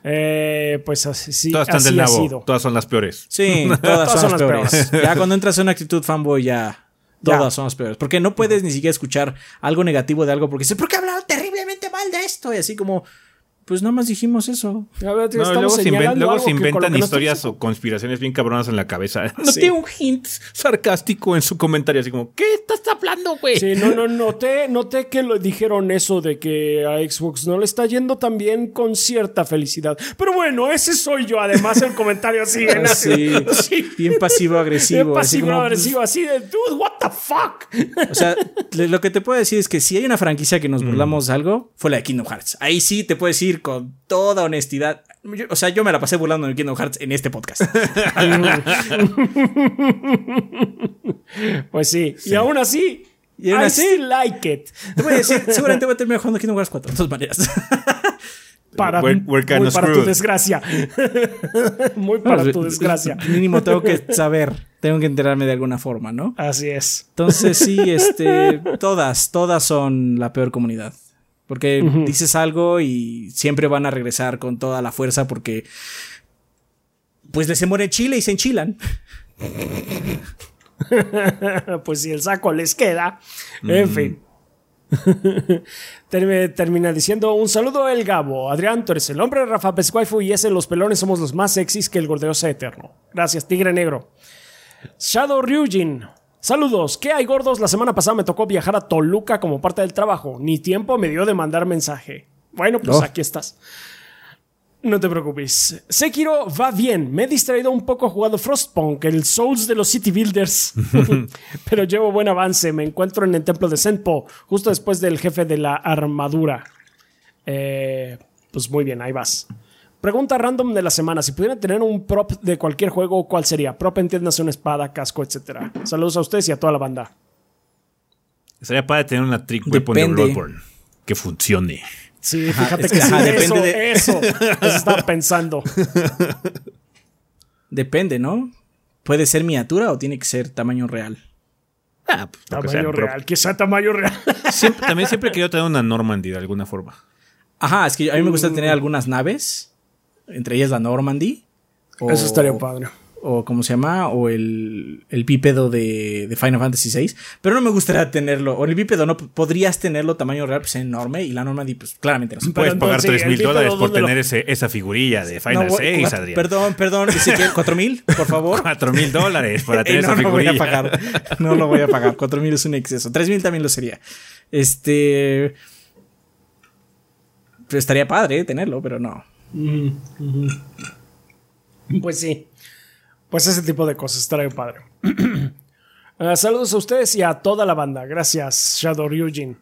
[SPEAKER 3] Eh, pues así, sí,
[SPEAKER 1] Todas están
[SPEAKER 3] así
[SPEAKER 1] del
[SPEAKER 3] ha
[SPEAKER 1] nabo.
[SPEAKER 3] sido.
[SPEAKER 1] Todas son las peores.
[SPEAKER 2] Sí, [laughs] todas, son,
[SPEAKER 3] son
[SPEAKER 2] las peores. Ya cuando entras en una actitud fanboy, ya.
[SPEAKER 3] Ya.
[SPEAKER 2] Todas son las peores. Porque no puedes ni siquiera escuchar algo negativo de algo porque dices, ¿por qué hablaron terriblemente mal de esto? Y así como, pues nada más dijimos eso.
[SPEAKER 3] A ver,
[SPEAKER 1] No,
[SPEAKER 3] estamos
[SPEAKER 1] luego se, luego inventan
[SPEAKER 3] que no
[SPEAKER 1] historias o conspiraciones bien cabronas en la cabeza. [laughs] No
[SPEAKER 3] Sí.
[SPEAKER 1] tiene un hint sarcástico en su comentario, así como, ¿qué estás hablando, güey?
[SPEAKER 3] Sí, no, no, noté, noté que lo dijeron eso de que a Xbox no le está yendo tan bien con cierta felicidad. Pero bueno, ese soy yo. Además, el comentario en
[SPEAKER 2] Así,
[SPEAKER 3] Sí.
[SPEAKER 2] bien pasivo-agresivo.
[SPEAKER 3] Bien
[SPEAKER 2] así como, pues,
[SPEAKER 3] pasivo-agresivo, así de, dude, what the fuck.
[SPEAKER 2] O sea, lo que te puedo decir es que si hay una franquicia que nos burlamos de algo, fue la de Kingdom Hearts. Ahí sí te puedo decir con toda honestidad. yo- o sea, yo me la pasé burlando de Kingdom Hearts en este podcast. [laughs]
[SPEAKER 3] Pues sí. Y aún así,
[SPEAKER 2] Y aún
[SPEAKER 3] I
[SPEAKER 2] así-
[SPEAKER 3] still like it.
[SPEAKER 2] Te voy a decir, [laughs] seguramente voy a terminar jugando Kingdom Hearts 4, de todas maneras. [laughs]
[SPEAKER 3] Para,
[SPEAKER 1] We're-
[SPEAKER 3] muy para tu desgracia. muy para tu desgracia.
[SPEAKER 2] Mínimo tengo que saber, tengo que enterarme de alguna forma, ¿no?
[SPEAKER 3] Así es.
[SPEAKER 2] Entonces sí, este, todas, todas son la peor comunidad. Porque dices algo y siempre van a regresar con toda la fuerza porque pues les se muere Chile y se enchilan. [laughs]
[SPEAKER 3] pues si el saco les queda. En fin. [laughs] Termi- Termina diciendo un saludo el Gabo. Adrián, tú eres el hombre, Rafa Pescuaifu y ese los pelones somos los más sexys que el gordeo sea eterno. Gracias, Tigre Negro. Shadow Ryujin. Saludos, ¿qué hay gordos? La semana pasada me tocó viajar a Toluca como parte del trabajo. Ni tiempo me dio de mandar mensaje. Bueno, pues aquí estás. No te preocupes. Sekiro va bien. Me he distraído un poco jugando Frostpunk, el Souls de los City Builders. [laughs] Pero llevo buen avance. Me encuentro en el templo de Senpo, justo después del jefe de la armadura. Eh, pues muy bien, ahí vas. Pregunta random de la semana. Si pudieran tener un prop de cualquier juego, ¿cuál sería? Prop entiéndase una espada, casco, etcétera. Saludos a ustedes y a toda la banda.
[SPEAKER 1] Sería para tener una trick weapon
[SPEAKER 2] Depende.
[SPEAKER 1] de Bloodborne que funcione.
[SPEAKER 3] Sí, fíjate
[SPEAKER 2] es
[SPEAKER 3] que
[SPEAKER 2] que,
[SPEAKER 3] sí,
[SPEAKER 2] ajá,
[SPEAKER 3] eso,
[SPEAKER 2] depende de-
[SPEAKER 3] eso, eso estaba pensando. [laughs]
[SPEAKER 2] Depende, ¿no? ¿Puede ser miniatura o tiene que ser tamaño real?
[SPEAKER 1] Ah, pues, sea,
[SPEAKER 3] Tamaño
[SPEAKER 1] pero
[SPEAKER 3] real, que sea tamaño real.
[SPEAKER 1] siempre- también siempre he querido tener una Normandy de alguna forma.
[SPEAKER 2] Ajá, es que a mí me gusta tener algunas naves, entre ellas la Normandy. o-
[SPEAKER 3] Eso estaría padre.
[SPEAKER 2] O ¿cómo se llama? O el, el bípedo de, de Final Fantasy VI. Pero no me gustaría tenerlo. O el bípedo no podrías tenerlo tamaño real, pues enorme. Y la Normandy, pues claramente no se puede.
[SPEAKER 1] Puedes pagar 3
[SPEAKER 3] el
[SPEAKER 1] mil dólares por
[SPEAKER 3] ¿dónde lo-
[SPEAKER 1] tener ese, esa figurilla de Final
[SPEAKER 2] No, voy-
[SPEAKER 1] 6,
[SPEAKER 2] cuatro-
[SPEAKER 1] Adrián.
[SPEAKER 2] Perdón, perdón. Ezequiel, ¿cuatro mil? Por favor.
[SPEAKER 1] 4 mil dólares para [laughs] tener
[SPEAKER 2] no,
[SPEAKER 1] esa
[SPEAKER 2] no voy
[SPEAKER 1] figurilla.
[SPEAKER 2] a pagar. No lo voy a pagar. Cuatro mil es un exceso. Tres mil también lo sería. Este. pues estaría padre tenerlo, pero no.
[SPEAKER 3] Pues sí. Pues ese tipo de cosas estaría padre. [clears throat] Ah, saludos a ustedes y a toda la banda. Gracias, Shadow Ryujin.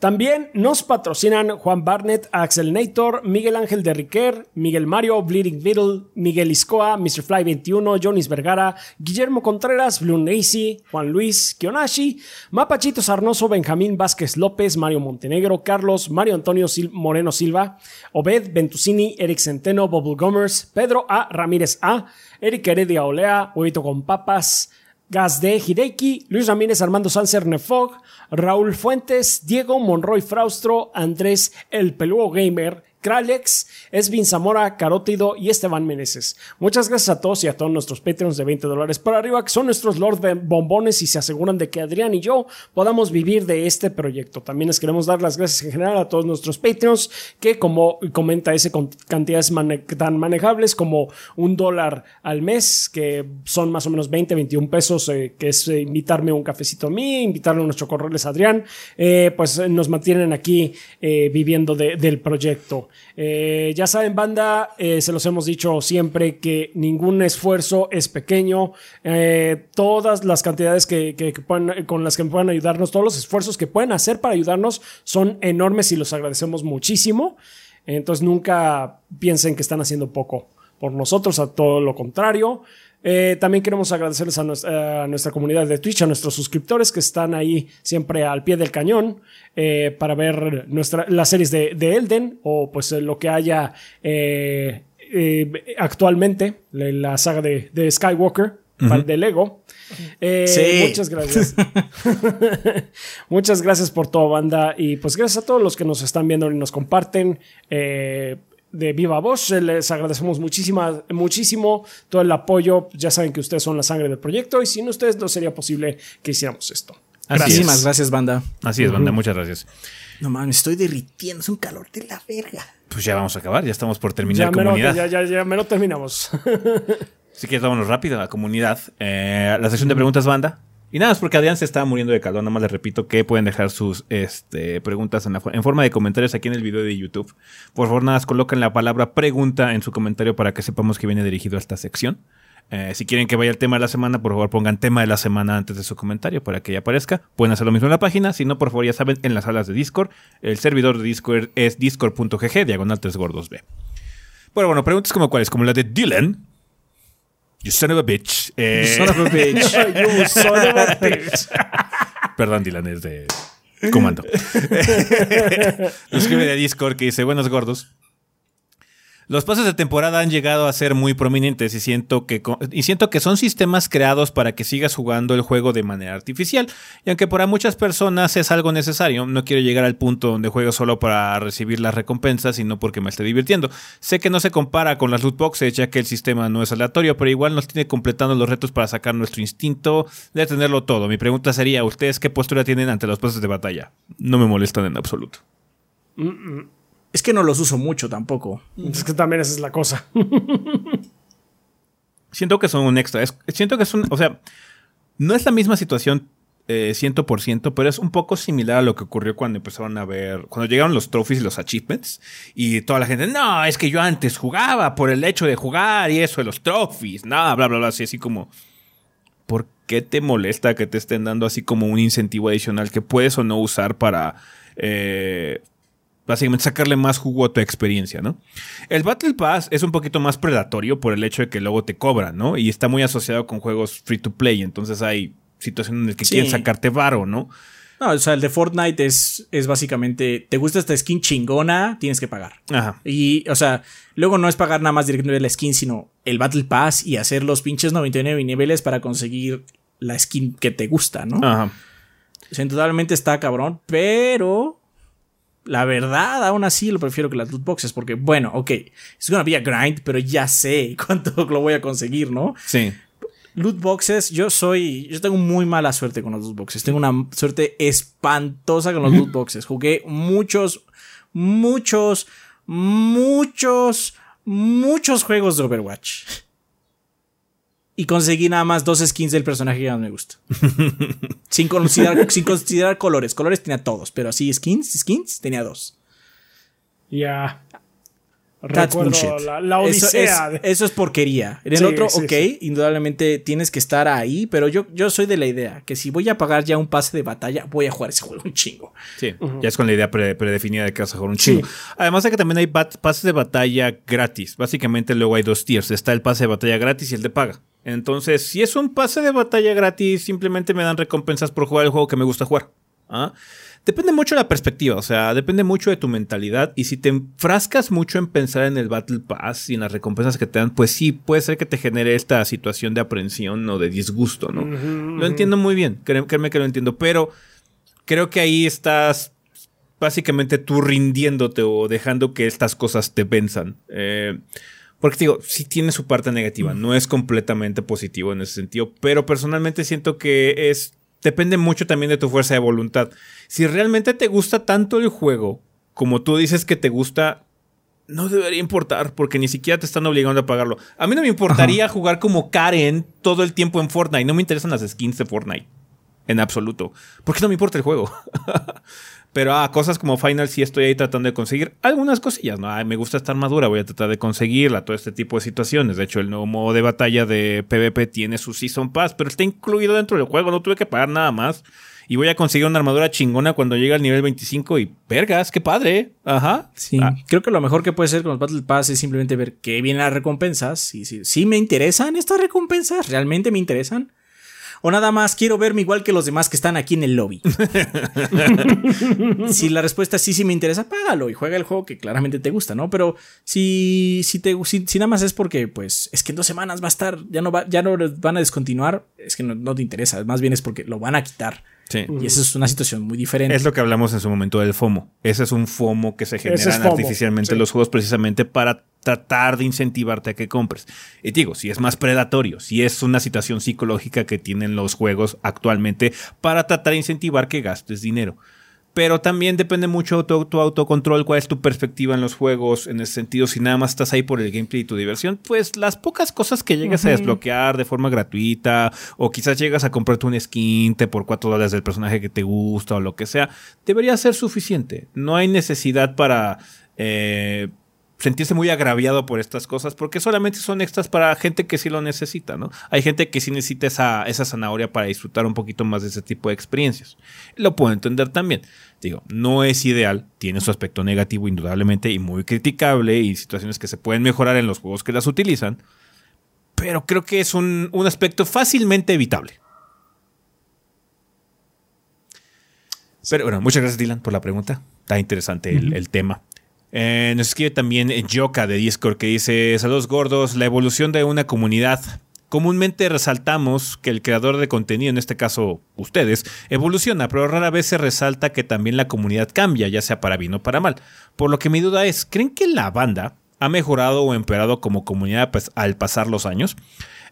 [SPEAKER 3] También nos patrocinan Juan Barnett, Axel Nator, Miguel Ángel de Riquer, Miguel Mario, Bleeding Beetle, Miguel Iscoa, Mr. Fly 21, Jonis Vergara, Guillermo Contreras, Blue Nacy, Juan Luis, Kionashi, Mapachito Sarnoso, Benjamín Vázquez López, Mario Montenegro, Carlos, Mario Antonio Moreno Silva, Obed Ventusini, Eric Centeno, Bubble Gomers, Pedro A. Ramírez A, Eric Heredia Olea, Huevito con Papas, Gas de Hideki, Luis Ramírez, Armando Sanser Nefog, Raúl Fuentes, Diego Monroy Fraustro, Andrés El Peludo Gamer, Kralex, Esvin Zamora, Carótido y Esteban Meneses. Muchas gracias a todos y a todos nuestros Patreons de 20 dólares para arriba, que son nuestros Lord Bombones y se aseguran de que Adrián y yo podamos vivir de este proyecto. También les queremos dar las gracias en general a todos nuestros Patreons, que como comenta ese con cantidades tan manejables como un dólar al mes, que son más o menos 20, 21 pesos, eh, que es eh, invitarme un cafecito a mí, invitarle unos chocorroles a Adrián, eh, pues nos mantienen aquí eh, viviendo de- del proyecto. Eh, ya saben, banda, eh, se los hemos dicho siempre que ningún esfuerzo es pequeño. Eh, todas las cantidades que, que- puedan- con las que puedan ayudarnos, todos los esfuerzos que pueden hacer para ayudarnos son enormes y los agradecemos muchísimo. Entonces nunca piensen que están haciendo poco por nosotros, a todo lo contrario. Eh, también queremos agradecerles a, nues- a nuestra comunidad de Twitch, a nuestros suscriptores que están ahí siempre al pie del cañón eh, para ver nuestra, las series de, de Elden o pues eh, lo que haya eh, eh, actualmente, la, saga de, de Skywalker, para- de Lego. Eh,
[SPEAKER 2] Sí.
[SPEAKER 3] Muchas gracias. [laughs] [laughs] Muchas gracias por todo, banda. Y pues gracias a todos los que nos están viendo y nos comparten. eh, de viva voz, Eh, les agradecemos muchísima, muchísimo todo el apoyo. Ya saben que ustedes son la sangre del proyecto y sin ustedes no sería posible que hiciéramos esto.
[SPEAKER 1] Así
[SPEAKER 2] Muchísimas
[SPEAKER 1] es.
[SPEAKER 2] gracias, banda.
[SPEAKER 1] Así es, banda, muchas gracias.
[SPEAKER 2] No mames, estoy derritiendo. Es un calor de la verga.
[SPEAKER 1] Pues ya vamos a acabar, ya estamos por
[SPEAKER 3] Ya
[SPEAKER 1] terminar
[SPEAKER 3] mero,
[SPEAKER 1] comunidad.
[SPEAKER 3] ya, ya, ya mero terminamos. [laughs]
[SPEAKER 1] Así que vámonos rápido a la comunidad. Eh, la sección de preguntas, banda. Y nada, es porque Adrián se está muriendo de calor. Nada más les repito que pueden dejar sus este, preguntas en, forma de comentarios aquí en el video de YouTube. Por favor, nada más coloquen la palabra pregunta en su comentario para que sepamos que viene dirigido a esta sección. Eh, si quieren que vaya el tema de la semana, por favor pongan tema de la semana antes de su comentario para que ya aparezca. Pueden hacer lo mismo en la página. Si no, por favor, ya saben, en las salas de Discord. El servidor de Discord es discord.gg, diagonal 3 gordos B. Bueno, bueno, preguntas como cuáles, como la de Dylan. You son of a bitch. Eh,
[SPEAKER 2] Son of a bitch. [laughs]
[SPEAKER 3] You son of a bitch.
[SPEAKER 1] Perdón, Dylan, es de comando. [laughs] Lo escribe de Discord que dice, buenos gordos. Los pases de temporada han llegado a ser muy prominentes y siento que y siento que son sistemas creados para que sigas jugando el juego de manera artificial. Y aunque para muchas personas es algo necesario, no quiero llegar al punto donde juego solo para recibir las recompensas, sino porque me esté divirtiendo. Sé que no se compara con las loot boxes, ya que el sistema no es aleatorio, pero igual nos tiene completando los retos para sacar nuestro instinto de tenerlo todo. Mi pregunta sería, ¿ustedes qué postura tienen ante los pases de batalla? No me molestan en absoluto.
[SPEAKER 2] Es que no los uso mucho tampoco.
[SPEAKER 3] Es que también esa es la cosa. [laughs]
[SPEAKER 1] siento que son un extra. siento que son, o sea, no es la misma situación eh, 100%, pero es un poco similar a lo que ocurrió cuando empezaron a ver, cuando llegaron los trophies y los achievements y toda la gente, no, es que yo antes jugaba por el hecho de jugar y eso de los trophies, nada, bla, bla, bla, así, así como, ¿por qué te molesta que te estén dando así como un incentivo adicional que puedes o no usar para... Eh, básicamente sacarle más jugo a tu experiencia, ¿no? El Battle Pass es un poquito más predatorio por el hecho de que luego te cobran, ¿no? Y está muy asociado con juegos free to play, entonces hay situaciones en las que quieren sacarte varo, ¿no?
[SPEAKER 2] No, o sea, el de Fortnite es, es básicamente, te gusta esta skin chingona, tienes que pagar. Ajá. Y, o sea, luego no es pagar nada más directamente la skin, sino el Battle Pass y hacer los pinches 99 niveles para conseguir la skin que te gusta, ¿no? Ajá. O sea, indudablemente está cabrón, pero la verdad, aún así lo prefiero que las loot boxes porque, bueno, ok, es gonna be a grind, pero ya sé [laughs] cuánto lo voy a conseguir, ¿no?
[SPEAKER 1] Sí.
[SPEAKER 2] Loot boxes, yo soy, yo tengo muy mala suerte con los loot boxes, tengo una suerte espantosa con los loot [laughs] boxes. Jugué muchos, muchos, muchos, muchos juegos de Overwatch y conseguí nada más dos skins del personaje que más me gusta. [laughs] sin, considerar, [laughs] sin considerar colores. Colores tenía todos, pero así skins, skins tenía dos.
[SPEAKER 3] Ya. Recuerdo la, odisea.
[SPEAKER 2] Eso es, porquería. En el otro, ok, indudablemente tienes que estar ahí, pero yo, yo soy de la idea que si voy a pagar ya un pase de batalla, voy a jugar ese juego un chingo.
[SPEAKER 1] Sí, ya es con la idea predefinida de que vas a jugar un chingo. Además de que también hay pases de batalla gratis. Básicamente luego hay dos tiers. Está el pase de batalla gratis y el de paga. Entonces, si es un pase de batalla gratis, simplemente me dan recompensas por jugar el juego que me gusta jugar. ¿Ah? Depende mucho de la perspectiva, o sea, depende mucho de tu mentalidad. Y si te enfrascas mucho en pensar en el Battle Pass y en las recompensas que te dan, pues sí, puede ser que te genere esta situación de aprensión o de disgusto, ¿no? Lo entiendo muy bien, créeme que lo entiendo, pero creo que ahí estás básicamente tú rindiéndote o dejando que estas cosas te venzan. Eh, porque digo, sí tiene su parte negativa, no es completamente positivo en ese sentido, pero personalmente siento que es depende mucho también de tu fuerza de voluntad. Si realmente te gusta tanto el juego como tú dices que te gusta, no debería importar porque ni siquiera te están obligando a pagarlo. A mí no me importaría jugar como Karen todo el tiempo en Fortnite, no me interesan las skins de Fortnite. En absoluto. Porque no me importa el juego. [laughs] Pero ah, cosas como Final sí estoy ahí tratando de conseguir algunas cosillas, ¿no? me gusta esta armadura, voy a tratar de conseguirla, todo este tipo de situaciones. De hecho, el nuevo modo de batalla de PvP tiene su Season Pass, pero está incluido dentro del juego, no tuve que pagar nada más. Y voy a conseguir una armadura chingona cuando llegue al nivel 25 y vergas, qué padre. Ajá.
[SPEAKER 2] Sí. Ah. Creo que lo mejor que puede ser con los Battle Pass es simplemente ver qué vienen las recompensas. Y si, si me interesan estas recompensas, realmente me interesan o nada más quiero verme igual que los demás que están aquí en el lobby. [laughs] si la respuesta es sí, sí me interesa, págalo y juega el juego que claramente te gusta, ¿no? Pero si, si, te, si, nada más es porque, pues, es que en dos semanas va a estar, ya no, va, ya no van a descontinuar, es que no, te interesa, más bien es porque lo van a quitar. Y esa es una situación muy diferente.
[SPEAKER 1] Es lo que hablamos en su momento del FOMO. Ese es un FOMO que se genera artificialmente en los juegos precisamente para tratar de incentivarte a que compres. Y digo, si es más predatorio, si es una situación psicológica que tienen los juegos actualmente para tratar de incentivar que gastes dinero. Pero también depende mucho de tu, autocontrol, cuál es tu perspectiva en los juegos, en ese sentido, si nada más estás ahí por el gameplay y tu diversión, pues las pocas cosas que llegas a desbloquear de forma gratuita, o quizás llegas a comprarte un skin te por 4 dólares del personaje que te gusta o lo que sea, debería ser suficiente. No hay necesidad para... Eh, sentirse muy agraviado por estas cosas, porque solamente son extras para gente que sí lo necesita, ¿no? Hay gente que sí necesita esa, esa zanahoria para disfrutar un poquito más de ese tipo de experiencias. Lo puedo entender también. Digo, no es ideal, tiene su aspecto negativo indudablemente y muy criticable y situaciones que se pueden mejorar en los juegos que las utilizan, pero creo que es un, un aspecto fácilmente evitable. Pero bueno, muchas gracias Dylan por la pregunta. Está interesante el tema. Eh, nos escribe también Yoka de Discord que dice: Saludos gordos, la evolución de una comunidad. Comúnmente resaltamos que el creador de contenido, en este caso ustedes, evoluciona, pero rara vez se resalta que también la comunidad cambia, ya sea para bien o para mal. Por lo que mi duda es, ¿creen que la banda ha mejorado o empeorado como comunidad pues, al pasar los años?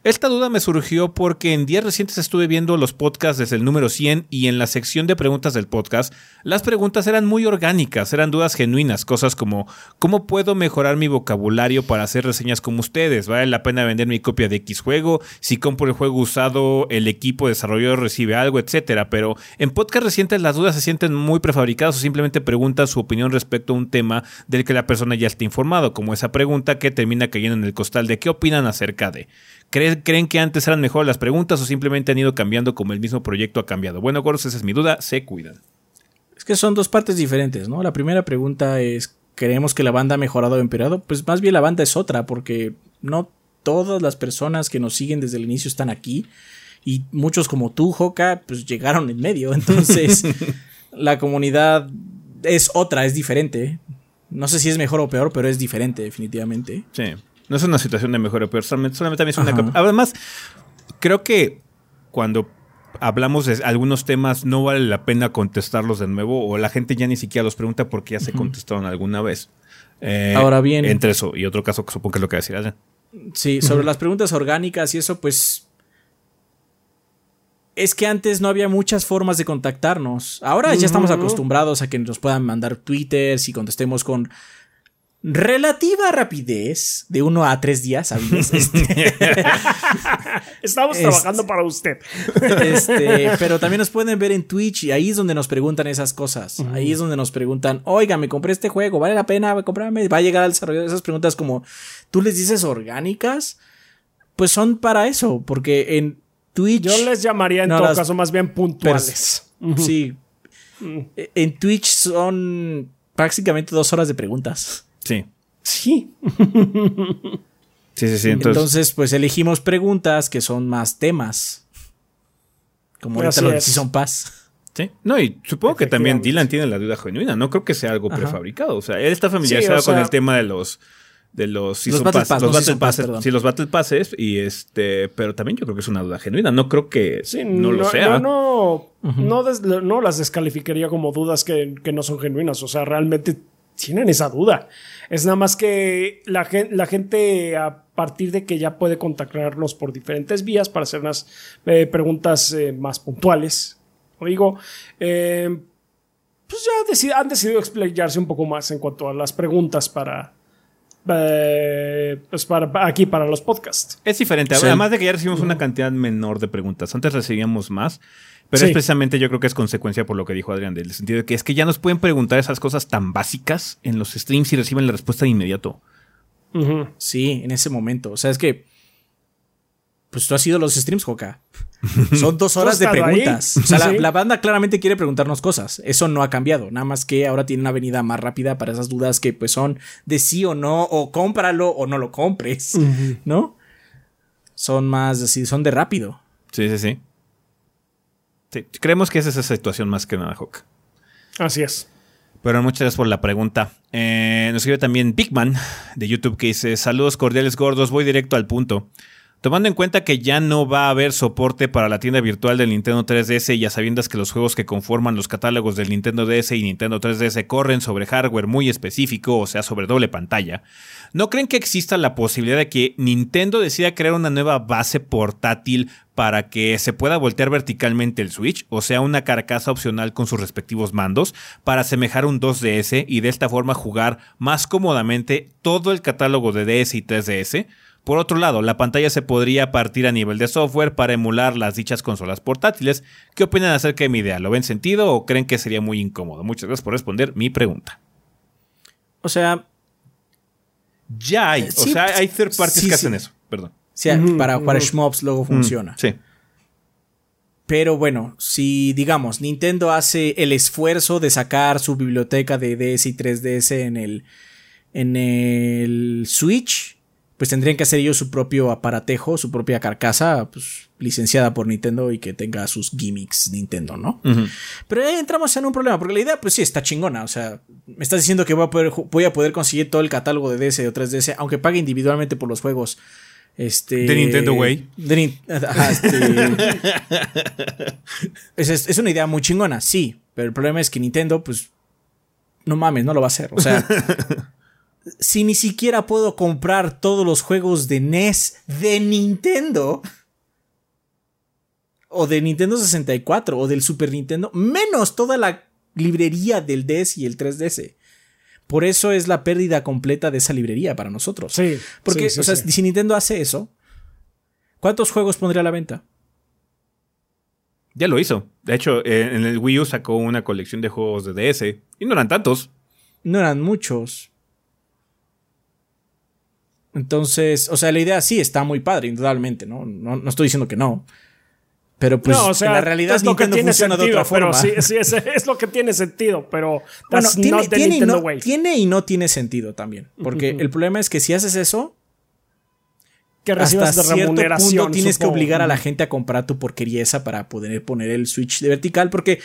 [SPEAKER 1] Esta duda me surgió porque en días recientes estuve viendo los podcasts desde el número 100 y en la sección de preguntas del podcast, las preguntas eran muy orgánicas, eran dudas genuinas, cosas como ¿cómo puedo mejorar mi vocabulario para hacer reseñas como ustedes? ¿Vale la pena vender mi copia de X juego? Si compro el juego usado, el equipo desarrollador recibe algo, etcétera. Pero en podcast recientes las dudas se sienten muy prefabricadas o simplemente preguntan su opinión respecto a un tema del que la persona ya está informado, como esa pregunta que termina cayendo en el costal de qué opinan acerca de. ¿Creen, que antes eran mejor las preguntas o simplemente han ido cambiando como el mismo proyecto ha cambiado? Bueno, gordos, esa es mi duda. Se cuidan.
[SPEAKER 2] Es que son dos partes diferentes, ¿no? La primera pregunta es, ¿creemos que la banda ha mejorado o empeorado? Pues más bien la banda es otra, porque no todas las personas que nos siguen desde el inicio están aquí. Y muchos como tú, Joca, pues llegaron en medio. [laughs] Entonces, la comunidad es otra, es diferente. No sé si es mejor o peor, pero es diferente, definitivamente.
[SPEAKER 1] Sí. No es una situación de mejor o peor, solamente, también es una... Además, creo que cuando hablamos de algunos temas no vale la pena contestarlos de nuevo o la gente ya ni siquiera los pregunta porque ya se contestaron alguna vez.
[SPEAKER 2] Eh, Ahora bien...
[SPEAKER 1] Entre eso y otro caso que supongo que es lo que decir
[SPEAKER 2] Sí, sobre las preguntas orgánicas y eso, pues... Es que antes no había muchas formas de contactarnos. Ahora ya estamos acostumbrados a que nos puedan mandar Twitter si contestemos con relativa rapidez de uno a tres días, [laughs] este,
[SPEAKER 3] Estamos trabajando para usted.
[SPEAKER 2] Este, pero también nos pueden ver en Twitch y ahí es donde nos preguntan esas cosas. Ahí es donde nos preguntan, oiga, me compré este juego, ¿vale la pena comprarme? ¿Va a llegar al desarrollo? Esas preguntas como, ¿tú les dices orgánicas? Pues son para eso, porque en Twitch...
[SPEAKER 3] Yo les llamaría en todo caso más bien puntuales.
[SPEAKER 2] Sí. En Twitch son prácticamente dos horas de preguntas.
[SPEAKER 1] Sí.
[SPEAKER 3] Sí.
[SPEAKER 1] sí, sí, sí.
[SPEAKER 2] Entonces... pues elegimos preguntas que son más temas. Como ahorita lo de Season Pass.
[SPEAKER 1] Sí. No, y supongo que también Dylan tiene la duda genuina. No creo que sea algo prefabricado. O sea, él está familiarizado con el tema de los de los,
[SPEAKER 2] los Battle Pass,
[SPEAKER 1] los, Battle Passes, sí, los Battle Passes y este, pero también yo creo que es una duda genuina, no creo que no, lo sea.
[SPEAKER 3] No, no, no, las descalificaría como dudas que, que, no son genuinas, o sea, realmente tienen esa duda. Es nada más que la, gente, a partir de que ya puede contactarnos por diferentes vías para hacer unas eh, preguntas eh, más puntuales, digo, eh, pues ya han decidido explayarse un poco más en cuanto a las preguntas para, pues para aquí para los podcasts.
[SPEAKER 1] Es diferente. Además de que ya recibimos una cantidad menor de preguntas. Antes recibíamos más. Pero es precisamente yo creo que es consecuencia por lo que dijo Adrián, del sentido de que es que ya nos pueden preguntar esas cosas tan básicas en los streams y reciben la respuesta de inmediato.
[SPEAKER 2] Sí, en ese momento. O sea, es que. Pues tú has ido a los streams, Joca. [laughs] Son dos horas de preguntas. O sea, la, banda claramente quiere preguntarnos cosas. Eso no ha cambiado. Nada más que ahora tiene una avenida más rápida para esas dudas que pues son de sí o no, o cómpralo o no lo compres. ¿No? Son más así, son de rápido.
[SPEAKER 1] Sí, sí, sí. Sí, creemos que es esa situación más que nada, Hawk.
[SPEAKER 3] Así es.
[SPEAKER 1] Pero muchas gracias por la pregunta. Eh, nos escribe también Bigman de YouTube que dice: Saludos cordiales gordos, voy directo al punto. Tomando en cuenta que ya no va a haber soporte para la tienda virtual del Nintendo 3DS y a sabiendas que los juegos que conforman los catálogos del Nintendo DS y Nintendo 3DS corren sobre hardware muy específico, o sea, sobre doble pantalla, ¿no creen que exista la posibilidad de que Nintendo decida crear una nueva base portátil para que se pueda voltear verticalmente el Switch, o sea, una carcasa opcional con sus respectivos mandos, para asemejar un 2DS y de esta forma jugar más cómodamente todo el catálogo de DS y 3DS? Por otro lado, la pantalla se podría partir a nivel de software para emular las dichas consolas portátiles. ¿Qué opinan acerca de mi idea? ¿Lo ven sentido o creen que sería muy incómodo? Muchas gracias por responder mi pregunta.
[SPEAKER 2] O sea...
[SPEAKER 1] Ya hay. o sea, hay third parties que hacen eso. Perdón.
[SPEAKER 2] Sí, para, para Schmops luego funciona.
[SPEAKER 1] sí.
[SPEAKER 2] Pero bueno, si digamos, Nintendo hace el esfuerzo de sacar su biblioteca de DS y 3DS en el, en el Switch, pues tendrían que hacer ellos su propio aparatejo, su propia carcasa, pues licenciada por Nintendo y que tenga sus gimmicks Nintendo, ¿no? Pero ahí entramos en un problema, porque la idea, pues sí, está chingona. O sea, me estás diciendo que voy a poder, voy a poder conseguir todo el catálogo de DS o 3DS, aunque pague individualmente por los juegos. Este,
[SPEAKER 1] de Nintendo Way. [laughs]
[SPEAKER 2] este, es, es una idea muy chingona, sí. Pero el problema es que Nintendo, pues, no mames, no lo va a hacer. O sea, [laughs] si ni siquiera puedo comprar todos los juegos de NES de Nintendo o de Nintendo 64 o del Super Nintendo, menos toda la librería del DS y el 3DS. Por eso es la pérdida completa de esa librería para nosotros.
[SPEAKER 3] Sí.
[SPEAKER 2] Porque, o sea, si Nintendo hace eso, ¿cuántos juegos pondría a la venta?
[SPEAKER 1] Ya lo hizo. De hecho, eh, en el Wii U sacó una colección de juegos de DS. Y no eran tantos.
[SPEAKER 2] No eran muchos. Entonces, o sea, la idea sí está muy padre, indudablemente, ¿no? No, estoy diciendo que no. Pero pues
[SPEAKER 3] o sea, en la realidad es lo que tiene sentido, de otra forma. Pero sí, sí es, lo que tiene sentido, pero [laughs]
[SPEAKER 2] bueno, tiene, tiene, y no, tiene, y no, tiene sentido también. Porque el problema es que si haces eso,
[SPEAKER 3] que hasta de cierto punto
[SPEAKER 2] tienes que obligar a la gente a comprar tu porquería esa para poder poner el Switch de vertical, porque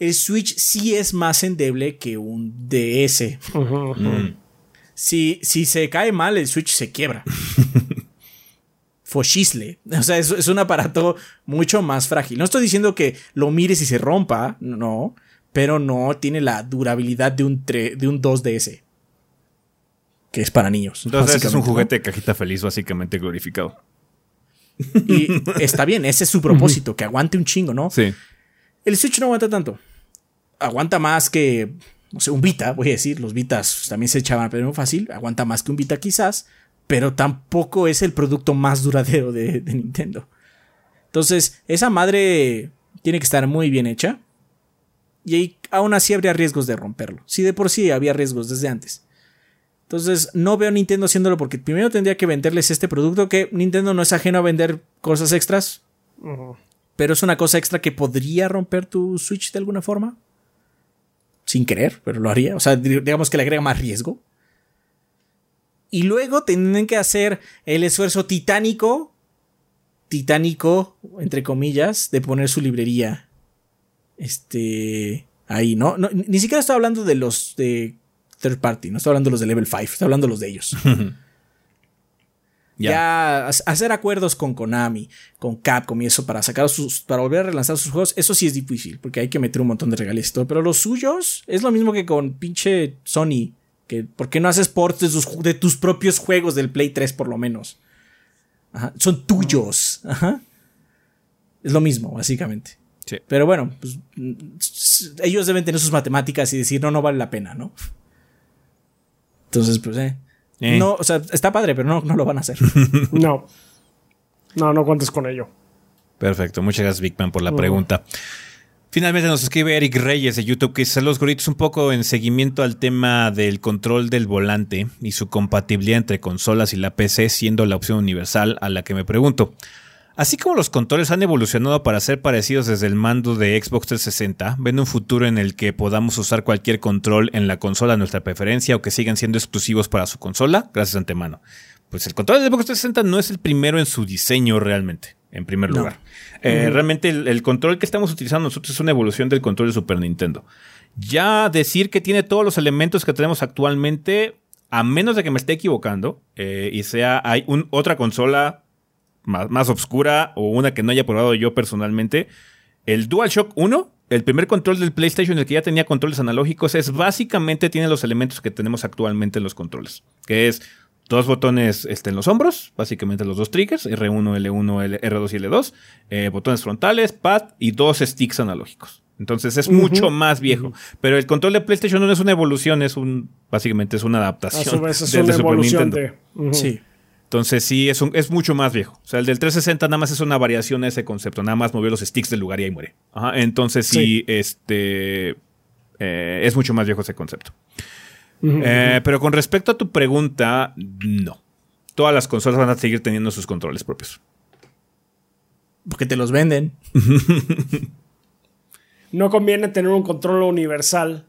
[SPEAKER 2] el Switch sí es más endeble que un DS. Mm si, si se cae mal, el Switch se quiebra. [laughs] Fochisle. O sea, es, un aparato mucho más frágil. No estoy diciendo que lo mires y se rompa, no, pero no tiene la durabilidad de un, de un 2DS. Que es para niños.
[SPEAKER 1] Entonces es un juguete de cajita feliz, básicamente glorificado.
[SPEAKER 2] Y está bien, ese es su propósito, que aguante un chingo, ¿no?
[SPEAKER 1] Sí.
[SPEAKER 2] El Switch no aguanta tanto. Aguanta más que no sé, un Vita, voy a decir, los Vitas también se echaban pero muy fácil, aguanta más que un Vita quizás, pero tampoco es el producto más duradero de, Nintendo. Entonces, esa madre tiene que estar muy bien hecha. Y aún así habría riesgos de romperlo. Si de por sí había riesgos desde antes. Entonces, no veo a Nintendo haciéndolo porque primero tendría que venderles este producto que Nintendo no es ajeno a vender cosas extras. Pero es una cosa extra que podría romper tu Switch de alguna forma sin querer, pero lo haría. O sea, digamos que le agrega más riesgo. Y luego tienen que hacer el esfuerzo titánico, titánico, entre comillas, de poner su librería. Este. Ahí, ¿no? ni siquiera estoy hablando de los de third party, no estoy hablando de los de level 5, estoy hablando de los de ellos. [laughs] Ya hacer acuerdos con Konami, con Capcom y eso para sacar sus, para volver a relanzar sus juegos, eso sí es difícil, porque hay que meter un montón de regalías y todo. Pero los suyos es lo mismo que con pinche Sony, que ¿por qué no haces ports de, de tus propios juegos del Play 3 por lo menos? Son tuyos. Es lo mismo, básicamente. Pero bueno, pues, ellos deben tener sus matemáticas y decir, no, no vale la pena, ¿no? Entonces, pues, eh. Eh. No, o sea, está padre, pero no, no lo van a hacer. [laughs]
[SPEAKER 3] no. No, no cuentes con ello.
[SPEAKER 1] Perfecto. Muchas gracias, Big Man, por la pregunta. Finalmente nos escribe Eric Reyes de YouTube que dice los goritos un poco en seguimiento al tema del control del volante y su compatibilidad entre consolas y la PC siendo la opción universal a la que me pregunto. Así como los controles han evolucionado para ser parecidos desde el mando de Xbox 360, ven un futuro en el que podamos usar cualquier control en la consola a nuestra preferencia o que sigan siendo exclusivos para su consola, gracias antemano. Pues el control de Xbox 360 no es el primero en su diseño realmente, en primer lugar. Eh, realmente el, control que estamos utilizando nosotros es una evolución del control de Super Nintendo. Ya decir que tiene todos los elementos que tenemos actualmente, a menos de que me esté equivocando eh, y sea hay un, otra consola más, más oscura o una que no haya probado yo personalmente. El DualShock 1, el primer control del PlayStation, el que ya tenía controles analógicos, es básicamente tiene los elementos que tenemos actualmente en los controles, que es dos botones este, en los hombros, básicamente los dos triggers, R1, L1, R2 y L2, eh, botones frontales, pad y dos sticks analógicos. Entonces es mucho más viejo. Pero el control de PlayStation no es una evolución, es un básicamente es una adaptación.
[SPEAKER 3] es una evolución de.
[SPEAKER 2] Sí.
[SPEAKER 1] Entonces sí, es, es mucho más viejo. O sea, el del 360 nada más es una variación de ese concepto. Nada más movió los sticks del lugar y ahí muere. Entonces sí, este eh, es mucho más viejo ese concepto. Eh, pero con respecto a tu pregunta, no. Todas las consolas van a seguir teniendo sus controles propios.
[SPEAKER 2] Porque te los venden. [laughs]
[SPEAKER 3] no conviene tener un control universal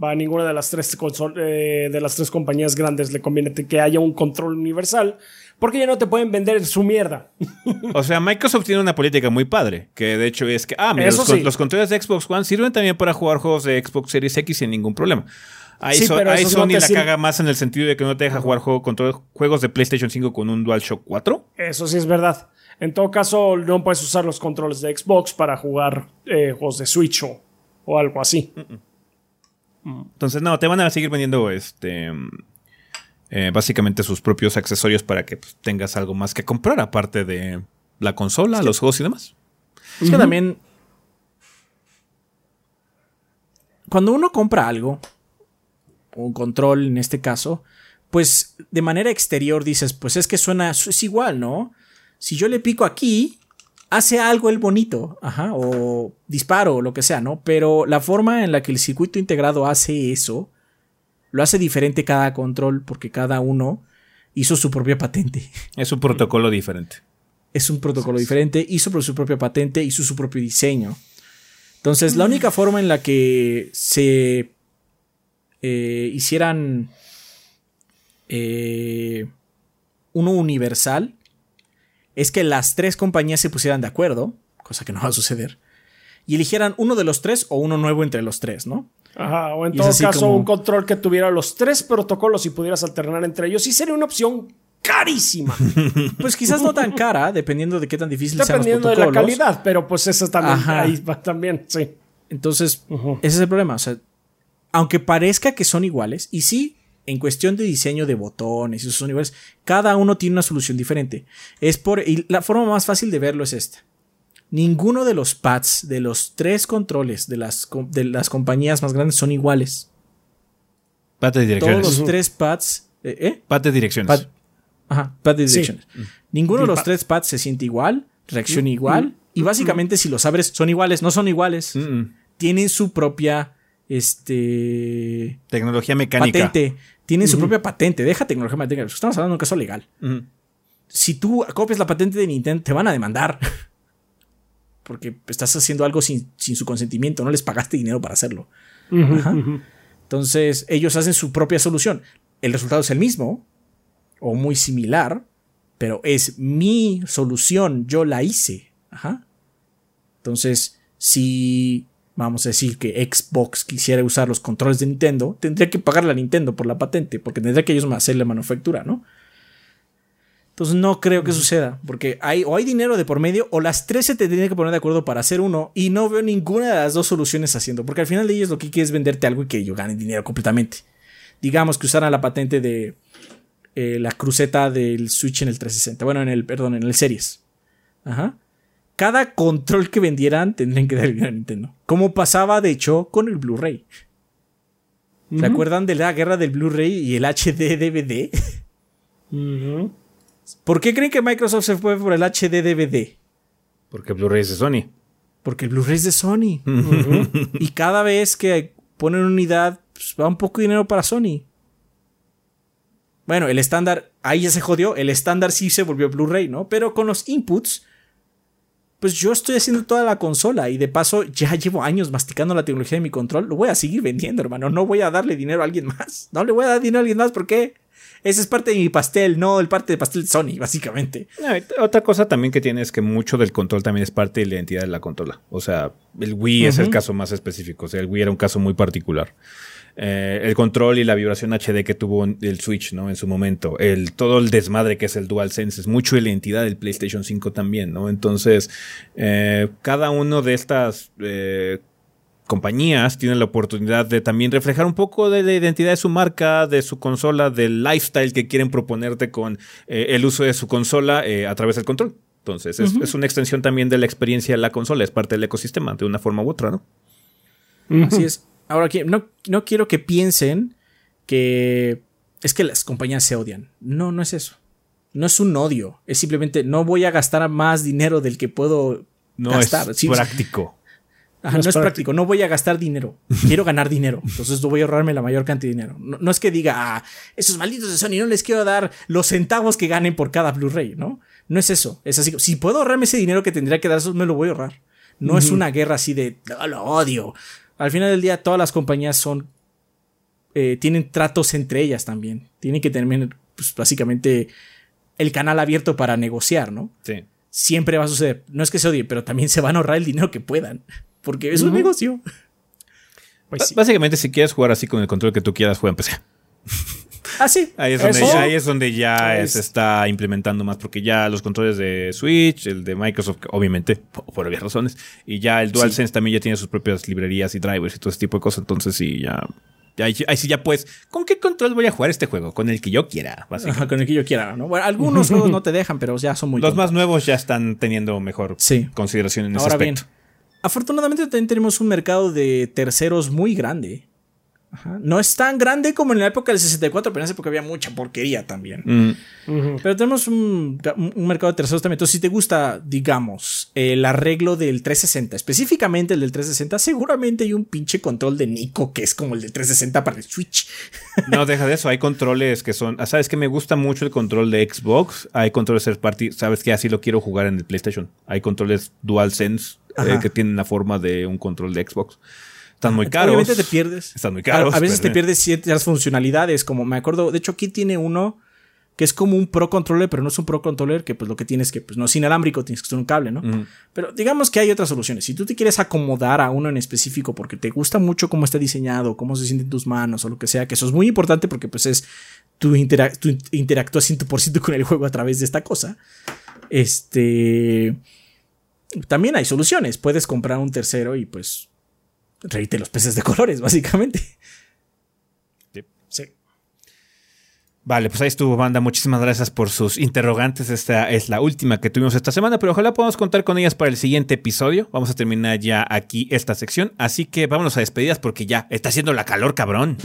[SPEAKER 3] a ninguna de las tres eh, de las tres compañías grandes le conviene que haya un control universal porque ya no te pueden vender su mierda. [laughs]
[SPEAKER 1] o sea, Microsoft tiene una política muy padre, que de hecho es que, ah, mira, los, controles de Xbox One sirven también para jugar juegos de Xbox Series X sin ningún problema. Ahí, Sony la caga más en el sentido de que no te deja jugar juego, juegos de PlayStation 5 con un DualShock 4.
[SPEAKER 3] Eso sí es verdad. En todo caso, no puedes usar los controles de Xbox para jugar eh, juegos de Switch o, algo así.
[SPEAKER 1] Entonces, no, te van a seguir vendiendo este eh, básicamente sus propios accesorios para que pues, tengas algo más que comprar, aparte de la consola, los juegos y demás.
[SPEAKER 2] Es que también. Cuando uno compra algo, un control en este caso, pues de manera exterior dices, pues es que suena, es igual, ¿no? Si yo le pico aquí, hace algo el bonito, ajá, o disparo o lo que sea, ¿no? Pero la forma en la que el circuito integrado hace eso, lo hace diferente cada control porque cada uno hizo su propia patente.
[SPEAKER 1] Es un protocolo diferente.
[SPEAKER 2] Es un protocolo diferente, hizo su propia patente, hizo su propio diseño. Entonces, la única forma en la que se eh, hicieran eh, uno universal es que las tres compañías se pusieran de acuerdo, cosa que no va a suceder, y eligieran uno de los tres o uno nuevo entre los tres, ¿no?
[SPEAKER 3] Ajá, o en todo caso un control que tuviera los tres protocolos y pudieras alternar entre ellos. Y sería una opción carísima. [laughs]
[SPEAKER 2] pues quizás no tan cara, dependiendo de qué tan difícil sean los
[SPEAKER 3] Dependiendo de la calidad, pero pues eso también, ahí va también, sí.
[SPEAKER 2] Entonces, ese es el problema. O sea, aunque parezca que son iguales, y sí, en cuestión de diseño de botones y esos son iguales, cada uno tiene una solución diferente. Es por, y la forma más fácil de verlo es esta ninguno de los pads de los tres controles de las, de las compañías más grandes son iguales.
[SPEAKER 1] Pad de direcciones.
[SPEAKER 2] Todos los tres pads. ¿Eh?
[SPEAKER 1] ¿eh? Pad de direcciones.
[SPEAKER 2] ajá, pad de direcciones. Ninguno de los tres pads se siente igual, reacciona mm, igual. Mm, y mm, básicamente, si los abres, son iguales, no son iguales. Tienen su propia. Este.
[SPEAKER 1] Tecnología mecánica.
[SPEAKER 2] Patente. Tienen su propia patente. Deja tecnología mecánica. Estamos hablando de un caso legal. Si tú copias la patente de Nintendo, te van a demandar. [laughs] porque estás haciendo algo sin, su consentimiento, no les pagaste dinero para hacerlo. Entonces, ellos hacen su propia solución. El resultado es el mismo, o muy similar, pero es mi solución, yo la hice. Entonces, si vamos a decir que Xbox quisiera usar los controles de Nintendo, tendría que pagarle a Nintendo por la patente, porque tendría que ellos hacerle manufactura, ¿no? Entonces no creo que suceda, porque hay, o hay dinero de por medio, o las tres se te tienen que poner de acuerdo para hacer uno, y no veo ninguna de las dos soluciones haciendo, porque al final de ellos lo que quieren es venderte algo y que ellos ganen dinero completamente. Digamos que usaran la patente de eh, la cruceta del Switch en el 360, bueno, en el, perdón, en el Series. Ajá. Cada control que vendieran tendrían que dar dinero a Nintendo. Como pasaba, de hecho, con el Blu-ray. ¿Se acuerdan de la guerra del Blu-ray y el HD DVD? ¿Por qué creen que Microsoft se fue por el HD DVD?
[SPEAKER 1] Porque Blu-ray es de Sony.
[SPEAKER 2] Porque el Blu-ray es de Sony. y cada vez que ponen unidad, pues, va un poco de dinero para Sony. Bueno, el estándar, ahí ya se jodió. El estándar sí se volvió Blu-ray, ¿no? Pero con los inputs, pues yo estoy haciendo toda la consola y de paso ya llevo años masticando la tecnología de mi control. Lo voy a seguir vendiendo, hermano. No voy a darle dinero a alguien más. No le voy a dar dinero a alguien más. ¿Por qué? Esa es parte de mi pastel, no el parte de pastel de Sony, básicamente.
[SPEAKER 1] otra cosa también que tiene es que mucho del control también es parte de la identidad de la consola. O sea, el Wii es el caso más específico. O sea, el Wii era un caso muy particular. Eh, el control y la vibración HD que tuvo el Switch, ¿no? En su momento. El, todo el desmadre que es el DualSense es mucho de la identidad del PlayStation 5 también, ¿no? Entonces, eh, cada uno de estas eh, compañías tienen la oportunidad de también reflejar un poco de la identidad de su marca, de su consola, del lifestyle que quieren proponerte con eh, el uso de su consola eh, a través del control. Entonces, es, una extensión también de la experiencia de la consola, es parte del ecosistema, de una forma u otra, ¿no?
[SPEAKER 2] Así es. Ahora, no, no quiero que piensen que es que las compañías se odian. No, no es eso. No es un odio. Es simplemente no voy a gastar más dinero del que puedo
[SPEAKER 1] no
[SPEAKER 2] gastar.
[SPEAKER 1] Es práctico
[SPEAKER 2] no, es, práctico. no voy a gastar dinero, quiero ganar dinero, entonces voy a ahorrarme la mayor cantidad de dinero. No, es que diga, ah, esos malditos de Sony no les quiero dar los centavos que ganen por cada Blu-ray, ¿no? No es eso, es así, si puedo ahorrarme ese dinero que tendría que dar, eso me lo voy a ahorrar. No es una guerra así de, lo odio. Al final del día, todas las compañías son eh, tienen tratos entre ellas también. Tienen que tener, pues, básicamente, el canal abierto para negociar, ¿no?
[SPEAKER 1] Sí.
[SPEAKER 2] Siempre va a suceder. No es que se odie, pero también se van a ahorrar el dinero que puedan. [laughs] Porque es un negocio. [laughs]
[SPEAKER 3] Pues sí.
[SPEAKER 1] Básicamente, si quieres jugar así con el control que tú quieras, juega en PC. [laughs]
[SPEAKER 2] Ah, sí.
[SPEAKER 1] Ahí es donde, ya, ahí es donde ya
[SPEAKER 3] es-
[SPEAKER 1] se está implementando más, porque ya los controles de Switch, el de Microsoft, obviamente, por, por obvias razones, y ya el DualSense también ya tiene sus propias librerías y drivers y todo ese tipo de cosas, entonces sí, ya... ahí, ahí sí ya pues, ¿con qué control voy a jugar este juego? Con el que yo quiera, básicamente.
[SPEAKER 2] Ajá, con el que yo quiera, ¿no? Bueno, algunos [laughs] juegos no te dejan, pero ya son muy
[SPEAKER 1] Los
[SPEAKER 2] tontos.
[SPEAKER 1] más nuevos ya están teniendo mejor
[SPEAKER 2] Sí.
[SPEAKER 1] consideración en ese
[SPEAKER 2] Ahora bien,
[SPEAKER 1] aspecto.
[SPEAKER 2] afortunadamente también tenemos un mercado de terceros muy grande. Ajá. No es tan grande como en la época del 64, pero en esa época había mucha porquería también.
[SPEAKER 1] Mm,
[SPEAKER 2] Pero tenemos un, un mercado de terceros también. Entonces, si te gusta, digamos, el arreglo del 360, específicamente el del 360, seguramente hay un pinche control de Nico que es como el del 360 para el Switch. [laughs]
[SPEAKER 1] No, deja de eso. Hay controles que son. ah, Sabes que me gusta mucho el control de Xbox. Hay controles third party. Sabes que así lo quiero jugar en el PlayStation. Hay controles DualSense eh, que tienen la forma de un control de Xbox. Están muy caros.
[SPEAKER 2] Obviamente te pierdes.
[SPEAKER 1] Están muy caros,
[SPEAKER 2] A, a veces
[SPEAKER 1] pero-
[SPEAKER 2] te pierdes ciertas funcionalidades, como me acuerdo, de hecho aquí tiene uno que es como un Pro Controller, pero no es un Pro Controller que pues lo que tienes que, pues no es inalámbrico, tienes que usar un cable, ¿no? Pero digamos que hay otras soluciones. Si tú te quieres acomodar a uno en específico porque te gusta mucho cómo está diseñado, cómo se sienten tus manos o lo que sea, que eso es muy importante porque pues es tú, intera- tú interactúas 100% con el juego a través de esta cosa. Este también hay soluciones. Puedes comprar un tercero y pues reírte los peces de colores, [laughs] básicamente.
[SPEAKER 1] Vale, pues ahí estuvo, banda. Muchísimas gracias por sus interrogantes. Esta es la última que tuvimos esta semana, pero ojalá podamos contar con ellas para el siguiente episodio. Vamos a terminar ya aquí esta sección. Así que vámonos a despedidas porque ya está haciendo la calor, cabrón.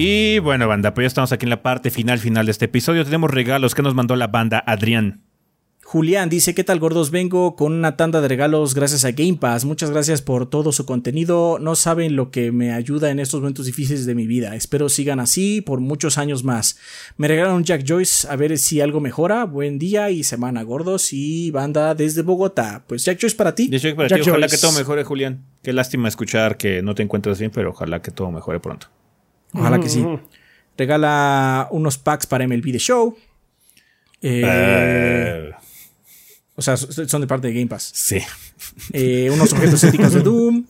[SPEAKER 1] Y bueno, banda, pues ya estamos aquí en la parte final, final de este episodio. Tenemos regalos que nos mandó la banda Adrián.
[SPEAKER 2] Julián dice, ¿qué tal gordos? Vengo con una tanda de regalos gracias a Game Pass. Muchas gracias por todo su contenido. No saben lo que me ayuda en estos momentos difíciles de mi vida. Espero sigan así por muchos años más. Me regalaron Jack Joyce a ver si algo mejora. Buen día y semana gordos y banda desde Bogotá. Pues Jack Joyce para ti.
[SPEAKER 1] Hecho, para
[SPEAKER 3] Jack
[SPEAKER 1] ti, ojalá
[SPEAKER 3] Joyce.
[SPEAKER 1] que todo mejore, Julián. Qué lástima escuchar que no te encuentras bien, pero ojalá que todo mejore pronto.
[SPEAKER 2] Ojalá que sí. Regala unos packs para MLB The Show. Eh, O sea, son de parte de Game Pass.
[SPEAKER 1] sí.
[SPEAKER 2] eh, unos objetos éticos de Doom,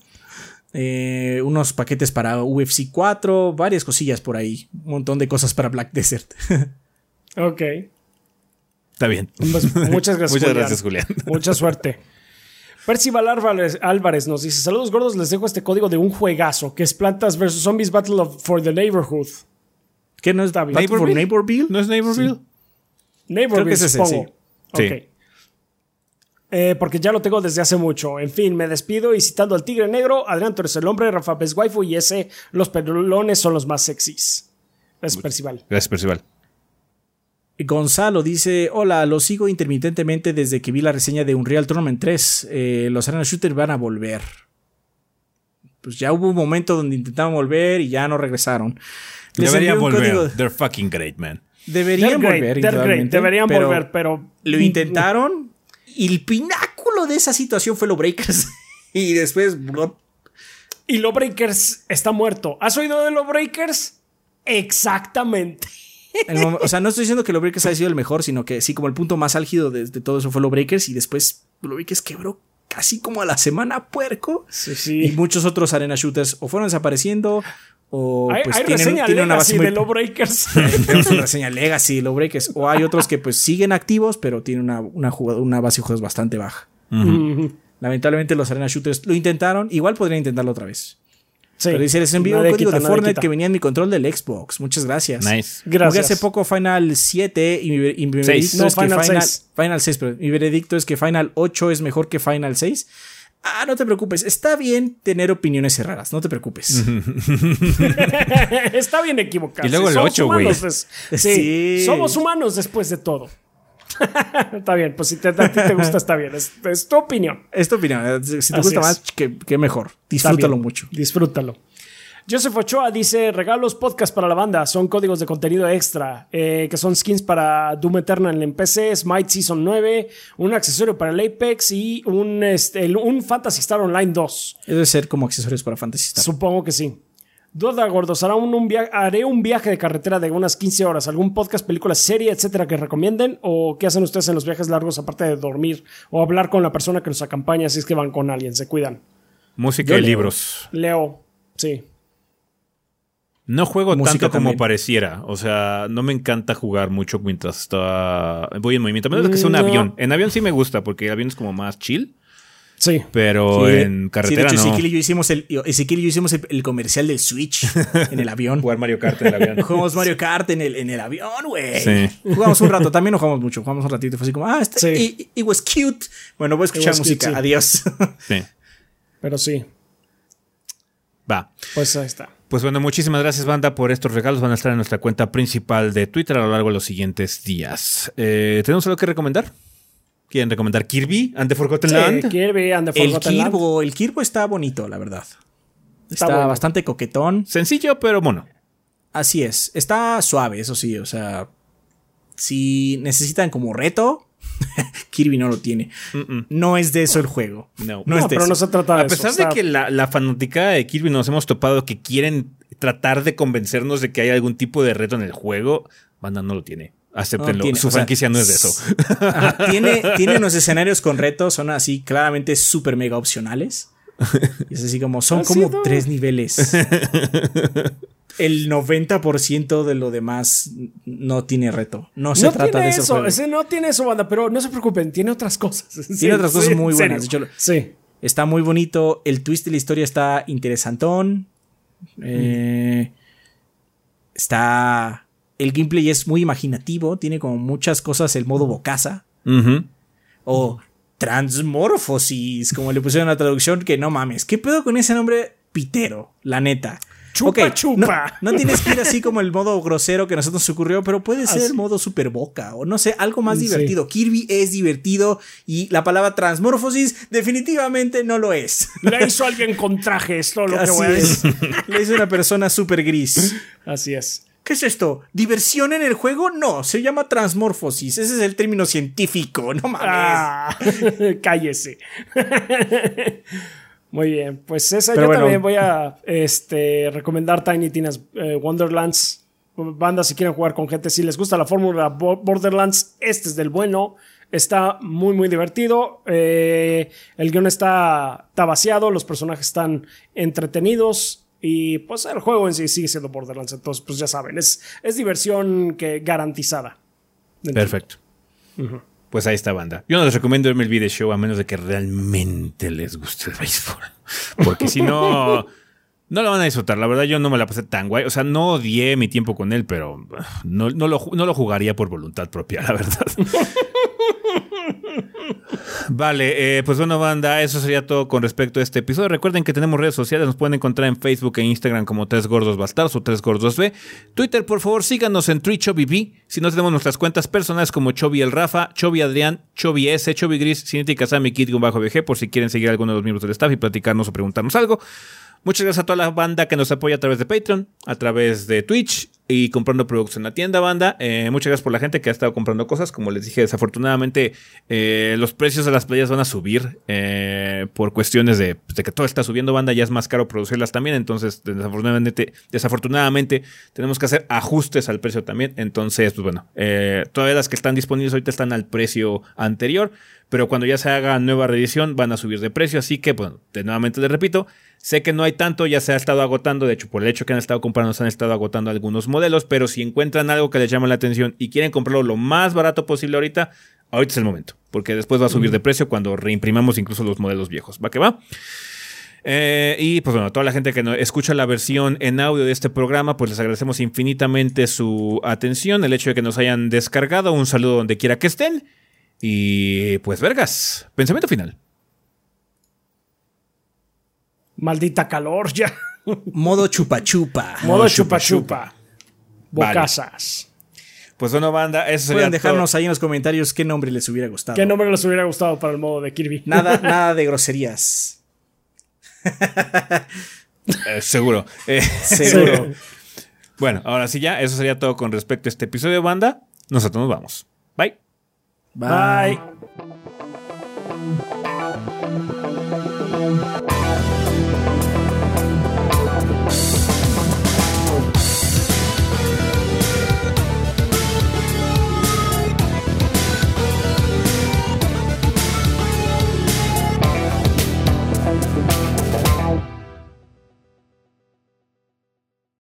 [SPEAKER 2] eh, unos paquetes para UFC 4, varias cosillas por ahí, un montón de cosas para Black Desert.
[SPEAKER 3] Ok.
[SPEAKER 1] Está bien.
[SPEAKER 3] Pues, muchas gracias.
[SPEAKER 1] Muchas
[SPEAKER 3] Julián.
[SPEAKER 1] gracias, Julián.
[SPEAKER 3] Mucha suerte. Percival Álvarez, Álvarez nos dice: Saludos gordos, les dejo este código de un juegazo que es Plantas vs. Zombies Battle of- for the Neighborhood.
[SPEAKER 2] ¿Qué no es
[SPEAKER 3] bien.
[SPEAKER 2] Battle for Neighborville?
[SPEAKER 1] ¿No es Neighborville?
[SPEAKER 3] Neighborhood,
[SPEAKER 2] Creo que es ese,
[SPEAKER 3] supongo.
[SPEAKER 1] sí.
[SPEAKER 3] Ok. Eh, porque ya lo tengo desde hace mucho. En fin, me despido y citando al tigre negro, Adrián, tú eres el hombre, Rafa Best Waifu y ese, los pelones son los más sexys. Es Percival.
[SPEAKER 1] Gracias, Percival.
[SPEAKER 2] Gonzalo dice, hola, lo sigo intermitentemente desde que vi la reseña de Unreal Tournament 3. Eh, los Arena Shooter van a volver. Pues ya hubo un momento donde intentaban volver y ya no regresaron. Les
[SPEAKER 1] Deberían volver.
[SPEAKER 2] código-
[SPEAKER 1] They're fucking great, man.
[SPEAKER 2] Deberían
[SPEAKER 3] They're
[SPEAKER 2] volver.
[SPEAKER 3] great. Deberían
[SPEAKER 2] pero
[SPEAKER 3] volver, pero.
[SPEAKER 2] Lo intentaron y el pináculo de esa situación fue los Breakers. [laughs] y después...
[SPEAKER 3] Y Lo Breakers está muerto. ¿Has oído de Lo Breakers? Exactamente.
[SPEAKER 2] El o sea, no estoy diciendo que los Breakers haya sido el mejor, sino que sí, como el punto más álgido de, de todo eso fue los Breakers y después los Breakers quebró casi como a la semana puerco.
[SPEAKER 3] Sí,
[SPEAKER 2] Y muchos otros arena shooters o fueron desapareciendo o
[SPEAKER 3] Hay,
[SPEAKER 2] pues
[SPEAKER 3] hay
[SPEAKER 2] tienen,
[SPEAKER 3] reseña
[SPEAKER 2] tienen una base muy...
[SPEAKER 3] de Lo Breakers. [laughs]
[SPEAKER 2] Tenemos una reseña Legacy de los Breakers o hay otros que pues siguen activos pero tienen una, una, jugada- una base de juegos bastante baja. Lamentablemente los arena shooters lo intentaron, igual podrían intentarlo otra vez.
[SPEAKER 3] Sí.
[SPEAKER 2] Pero dice, les envió un código
[SPEAKER 3] quita,
[SPEAKER 2] de Fortnite que venía en mi control del Xbox. Muchas gracias.
[SPEAKER 1] Nice.
[SPEAKER 2] Jugué
[SPEAKER 3] Gracias.
[SPEAKER 2] hace poco Final 7 y mi, y mi
[SPEAKER 1] Seis.
[SPEAKER 2] veredicto
[SPEAKER 3] No,
[SPEAKER 2] es que
[SPEAKER 3] Final
[SPEAKER 2] Final,
[SPEAKER 3] seis.
[SPEAKER 2] Final 6, pero mi veredicto es que Final 8 es mejor que Final 6. Ah, no te preocupes, está bien tener opiniones raras, no te preocupes. [laughs]
[SPEAKER 3] Está bien equivocado.
[SPEAKER 1] Y luego el
[SPEAKER 3] Somos
[SPEAKER 1] ocho, güey.
[SPEAKER 3] humanos des- [laughs] Sí,
[SPEAKER 2] Sí.
[SPEAKER 3] somos humanos después de todo. [laughs] está bien, pues si te, a ti te gusta, está bien. Es, es tu opinión.
[SPEAKER 2] Es tu opinión. Si te
[SPEAKER 3] Así
[SPEAKER 2] gusta
[SPEAKER 3] es.
[SPEAKER 2] más, que, que mejor. Disfrútalo mucho.
[SPEAKER 3] Disfrútalo. Joseph Ochoa dice: Regalos podcast para la banda. Son códigos de contenido extra. eh, que son skins para Doom Eternal en PC, Smite Season 9, un accesorio para el Apex y un, este, un Fantasy Star Online 2.
[SPEAKER 2] Debe ser como accesorios para Fantasy Star.
[SPEAKER 3] Supongo que sí. Duda, gordos, hará un, un via- haré un viaje de carretera de unas 15 horas. ¿Algún podcast, película, serie, etcétera que recomienden? ¿O qué hacen ustedes en los viajes largos aparte de dormir o hablar con la persona que los acompaña si es que van con alguien? Se cuidan.
[SPEAKER 1] Música
[SPEAKER 2] Yo
[SPEAKER 1] y
[SPEAKER 2] leo.
[SPEAKER 1] libros.
[SPEAKER 3] Leo, sí.
[SPEAKER 1] No juego
[SPEAKER 2] Música
[SPEAKER 1] tanto como
[SPEAKER 2] también.
[SPEAKER 1] pareciera. O sea, no me encanta jugar mucho mientras está... voy en movimiento. A menos de que sea un
[SPEAKER 3] No.
[SPEAKER 1] avión. En avión sí me gusta porque el avión es como más chill.
[SPEAKER 3] Sí.
[SPEAKER 1] Pero
[SPEAKER 2] Sí,
[SPEAKER 1] en carretera
[SPEAKER 2] sí, de hecho,
[SPEAKER 1] no.
[SPEAKER 2] Ezequiel y yo hicimos el, Ezequiel y yo hicimos el, el comercial del Switch [laughs] en el avión.
[SPEAKER 1] Jugar Mario Kart en el avión.
[SPEAKER 2] Jugamos Mario Kart en el, en el avión, güey.
[SPEAKER 1] Sí.
[SPEAKER 2] Jugamos un rato, también no jugamos mucho, jugamos un ratito. Fue así como, ah, este,
[SPEAKER 3] Sí.
[SPEAKER 2] it, it was cute. Bueno, voy a escuchar
[SPEAKER 3] cute,
[SPEAKER 2] música,
[SPEAKER 3] sí.
[SPEAKER 2] adiós.
[SPEAKER 1] sí.
[SPEAKER 3] Pero sí.
[SPEAKER 1] Va.
[SPEAKER 3] Pues ahí está.
[SPEAKER 1] Pues bueno, muchísimas gracias, banda, por estos regalos. Van a estar en nuestra cuenta principal de Twitter a lo largo de los siguientes días. Eh, ¿Tenemos algo que recomendar? ¿Quieren recomendar Kirby and the Forgotten
[SPEAKER 3] Sí,
[SPEAKER 1] Land?
[SPEAKER 3] Kirby and the
[SPEAKER 2] el
[SPEAKER 3] Forgotten Land.
[SPEAKER 2] Kirbo, el Kirbo está bonito, la verdad. Está,
[SPEAKER 3] bueno.
[SPEAKER 2] bastante coquetón.
[SPEAKER 1] Sencillo, pero mono.
[SPEAKER 2] Así es. Está suave, eso sí. O sea, si necesitan como reto, [laughs] Kirby no lo tiene. No es de eso el juego.
[SPEAKER 1] No.
[SPEAKER 2] No, es de
[SPEAKER 3] pero
[SPEAKER 2] eso.
[SPEAKER 3] no se trata de
[SPEAKER 1] A pesar
[SPEAKER 3] eso.
[SPEAKER 1] de
[SPEAKER 3] está-
[SPEAKER 1] que la, la fanaticada de Kirby nos hemos topado que quieren tratar de convencernos de que hay algún tipo de reto en el juego, banda no lo tiene. Acéptenlo.
[SPEAKER 2] No tiene,
[SPEAKER 1] Su
[SPEAKER 2] sea,
[SPEAKER 1] franquicia no es de eso.
[SPEAKER 2] Ajá, tiene, tiene unos escenarios con retos, son así claramente súper mega opcionales. Y es así como, son
[SPEAKER 3] ¿Ha
[SPEAKER 2] como
[SPEAKER 3] sido?
[SPEAKER 2] tres niveles. [laughs] El 90% de lo demás no tiene reto. No se
[SPEAKER 3] no
[SPEAKER 2] trata
[SPEAKER 3] tiene
[SPEAKER 2] de eso.
[SPEAKER 3] ese no tiene eso, banda, pero no se preocupen, tiene otras cosas. [laughs]
[SPEAKER 2] Tiene otras cosas muy buenas, de hecho, lo-
[SPEAKER 3] sí.
[SPEAKER 2] Está muy bonito. El twist de la historia está interesantón. Eh, está. El gameplay es muy imaginativo. Tiene como muchas cosas el modo bocaza. O transmorfosis, como le pusieron en la traducción. Que no mames. ¿Qué pedo con ese nombre pitero? La neta.
[SPEAKER 3] Chupa, chupa.
[SPEAKER 2] No, no tienes que ir así como el modo grosero que a nosotros se ocurrió, pero puede ser
[SPEAKER 3] Así.
[SPEAKER 2] el modo super boca o no sé, algo más
[SPEAKER 3] Sí.
[SPEAKER 2] divertido. Kirby es divertido y la palabra transmorfosis definitivamente no lo es.
[SPEAKER 3] Le hizo alguien con traje, es todo lo que voy a
[SPEAKER 2] es.
[SPEAKER 3] decir.
[SPEAKER 2] Le hizo una persona súper gris.
[SPEAKER 3] Así es.
[SPEAKER 2] ¿Qué es esto? ¿Diversión en el juego? No, se llama transmorfosis. Ese es el término científico. No mames.
[SPEAKER 3] Ah, [laughs] cállese. [laughs] Muy bien, pues esa
[SPEAKER 2] Pero
[SPEAKER 3] yo
[SPEAKER 2] bueno.
[SPEAKER 3] también voy a este, recomendar Tiny Tina's eh, Wonderlands. Banda, si quieren jugar con gente, si les gusta la fórmula Bo- Borderlands, este es del bueno. Está muy, muy divertido. Eh, el guion está, está vaciado, los personajes están entretenidos. Y pues el juego en sí sigue siendo Borderlands. Entonces, pues ya saben, es, es diversión que garantizada.
[SPEAKER 1] Perfecto. Pues ahí está, banda. Yo no les recomiendo verme el video show a menos de que realmente les guste el béisbol. [laughs] Porque si no, [laughs] no lo van a disfrutar. La verdad, yo no me la pasé tan guay. O sea, no odié mi tiempo con él, pero no, no lo, no lo jugaría por voluntad propia, la verdad. [laughs] Vale, eh, pues bueno, banda, eso sería todo con respecto a este episodio. Recuerden que tenemos redes sociales, nos pueden encontrar en Facebook e Instagram como Tres Gordos Bastardos o Tres Gordos B. Twitter, por favor, síganos en TwitchOBB. Si no tenemos nuestras cuentas personales como Chovy el Rafa, Chovy Adrián, Chovy S, Chovy Gris, Cineti Kazami, Kid bajo VG, por si quieren seguir a alguno de los miembros del staff y platicarnos o preguntarnos algo. Muchas gracias a toda la banda que nos apoya a través de Patreon, a través de Twitch y comprando productos en la tienda, banda. Eh, muchas gracias por la gente que ha estado comprando cosas. Como les dije, desafortunadamente eh, los precios de las playas van a subir eh, por cuestiones de, pues, de que todo está subiendo, banda. Ya es más caro producirlas también. Entonces, desafortunadamente, desafortunadamente tenemos que hacer ajustes al precio también. Entonces, pues bueno, eh, todas las que están disponibles ahorita están al precio anterior. Pero cuando ya se haga nueva reedición van a subir de precio. Así que, bueno, de nuevamente les repito, sé que no hay tanto, ya se ha estado agotando. De hecho, por el hecho que han estado comprando, se han estado agotando algunos modelos. Pero si encuentran algo que les llama la atención y quieren comprarlo lo más barato posible ahorita, ahorita es el momento. Porque después va a subir de precio cuando reimprimamos incluso los modelos viejos. ¿Va que va? Eh, y pues bueno, toda la gente que no escucha la versión en audio de este programa, pues les agradecemos infinitamente su atención, el hecho de que nos hayan descargado. Un saludo donde quiera que estén. Y pues, vergas, pensamiento final.
[SPEAKER 3] Maldita calor [laughs] ya.
[SPEAKER 2] Modo chupa chupa.
[SPEAKER 3] Modo
[SPEAKER 1] chupa
[SPEAKER 3] chupa.
[SPEAKER 1] Vale.
[SPEAKER 3] Bocazas.
[SPEAKER 1] Pues bueno, banda, eso sería
[SPEAKER 2] Pueden dejarnos
[SPEAKER 1] todo.
[SPEAKER 2] ahí en los comentarios qué nombre les hubiera gustado.
[SPEAKER 3] ¿Qué nombre les hubiera gustado para el modo de Kirby?
[SPEAKER 2] Nada, [laughs] nada de groserías.
[SPEAKER 1] Eh, seguro. [laughs] Eh,
[SPEAKER 2] Seguro.
[SPEAKER 1] bueno, ahora sí ya, eso sería todo con respecto a este episodio, banda. Nosotros nos vamos. Bye.
[SPEAKER 2] Bye.
[SPEAKER 3] Bye.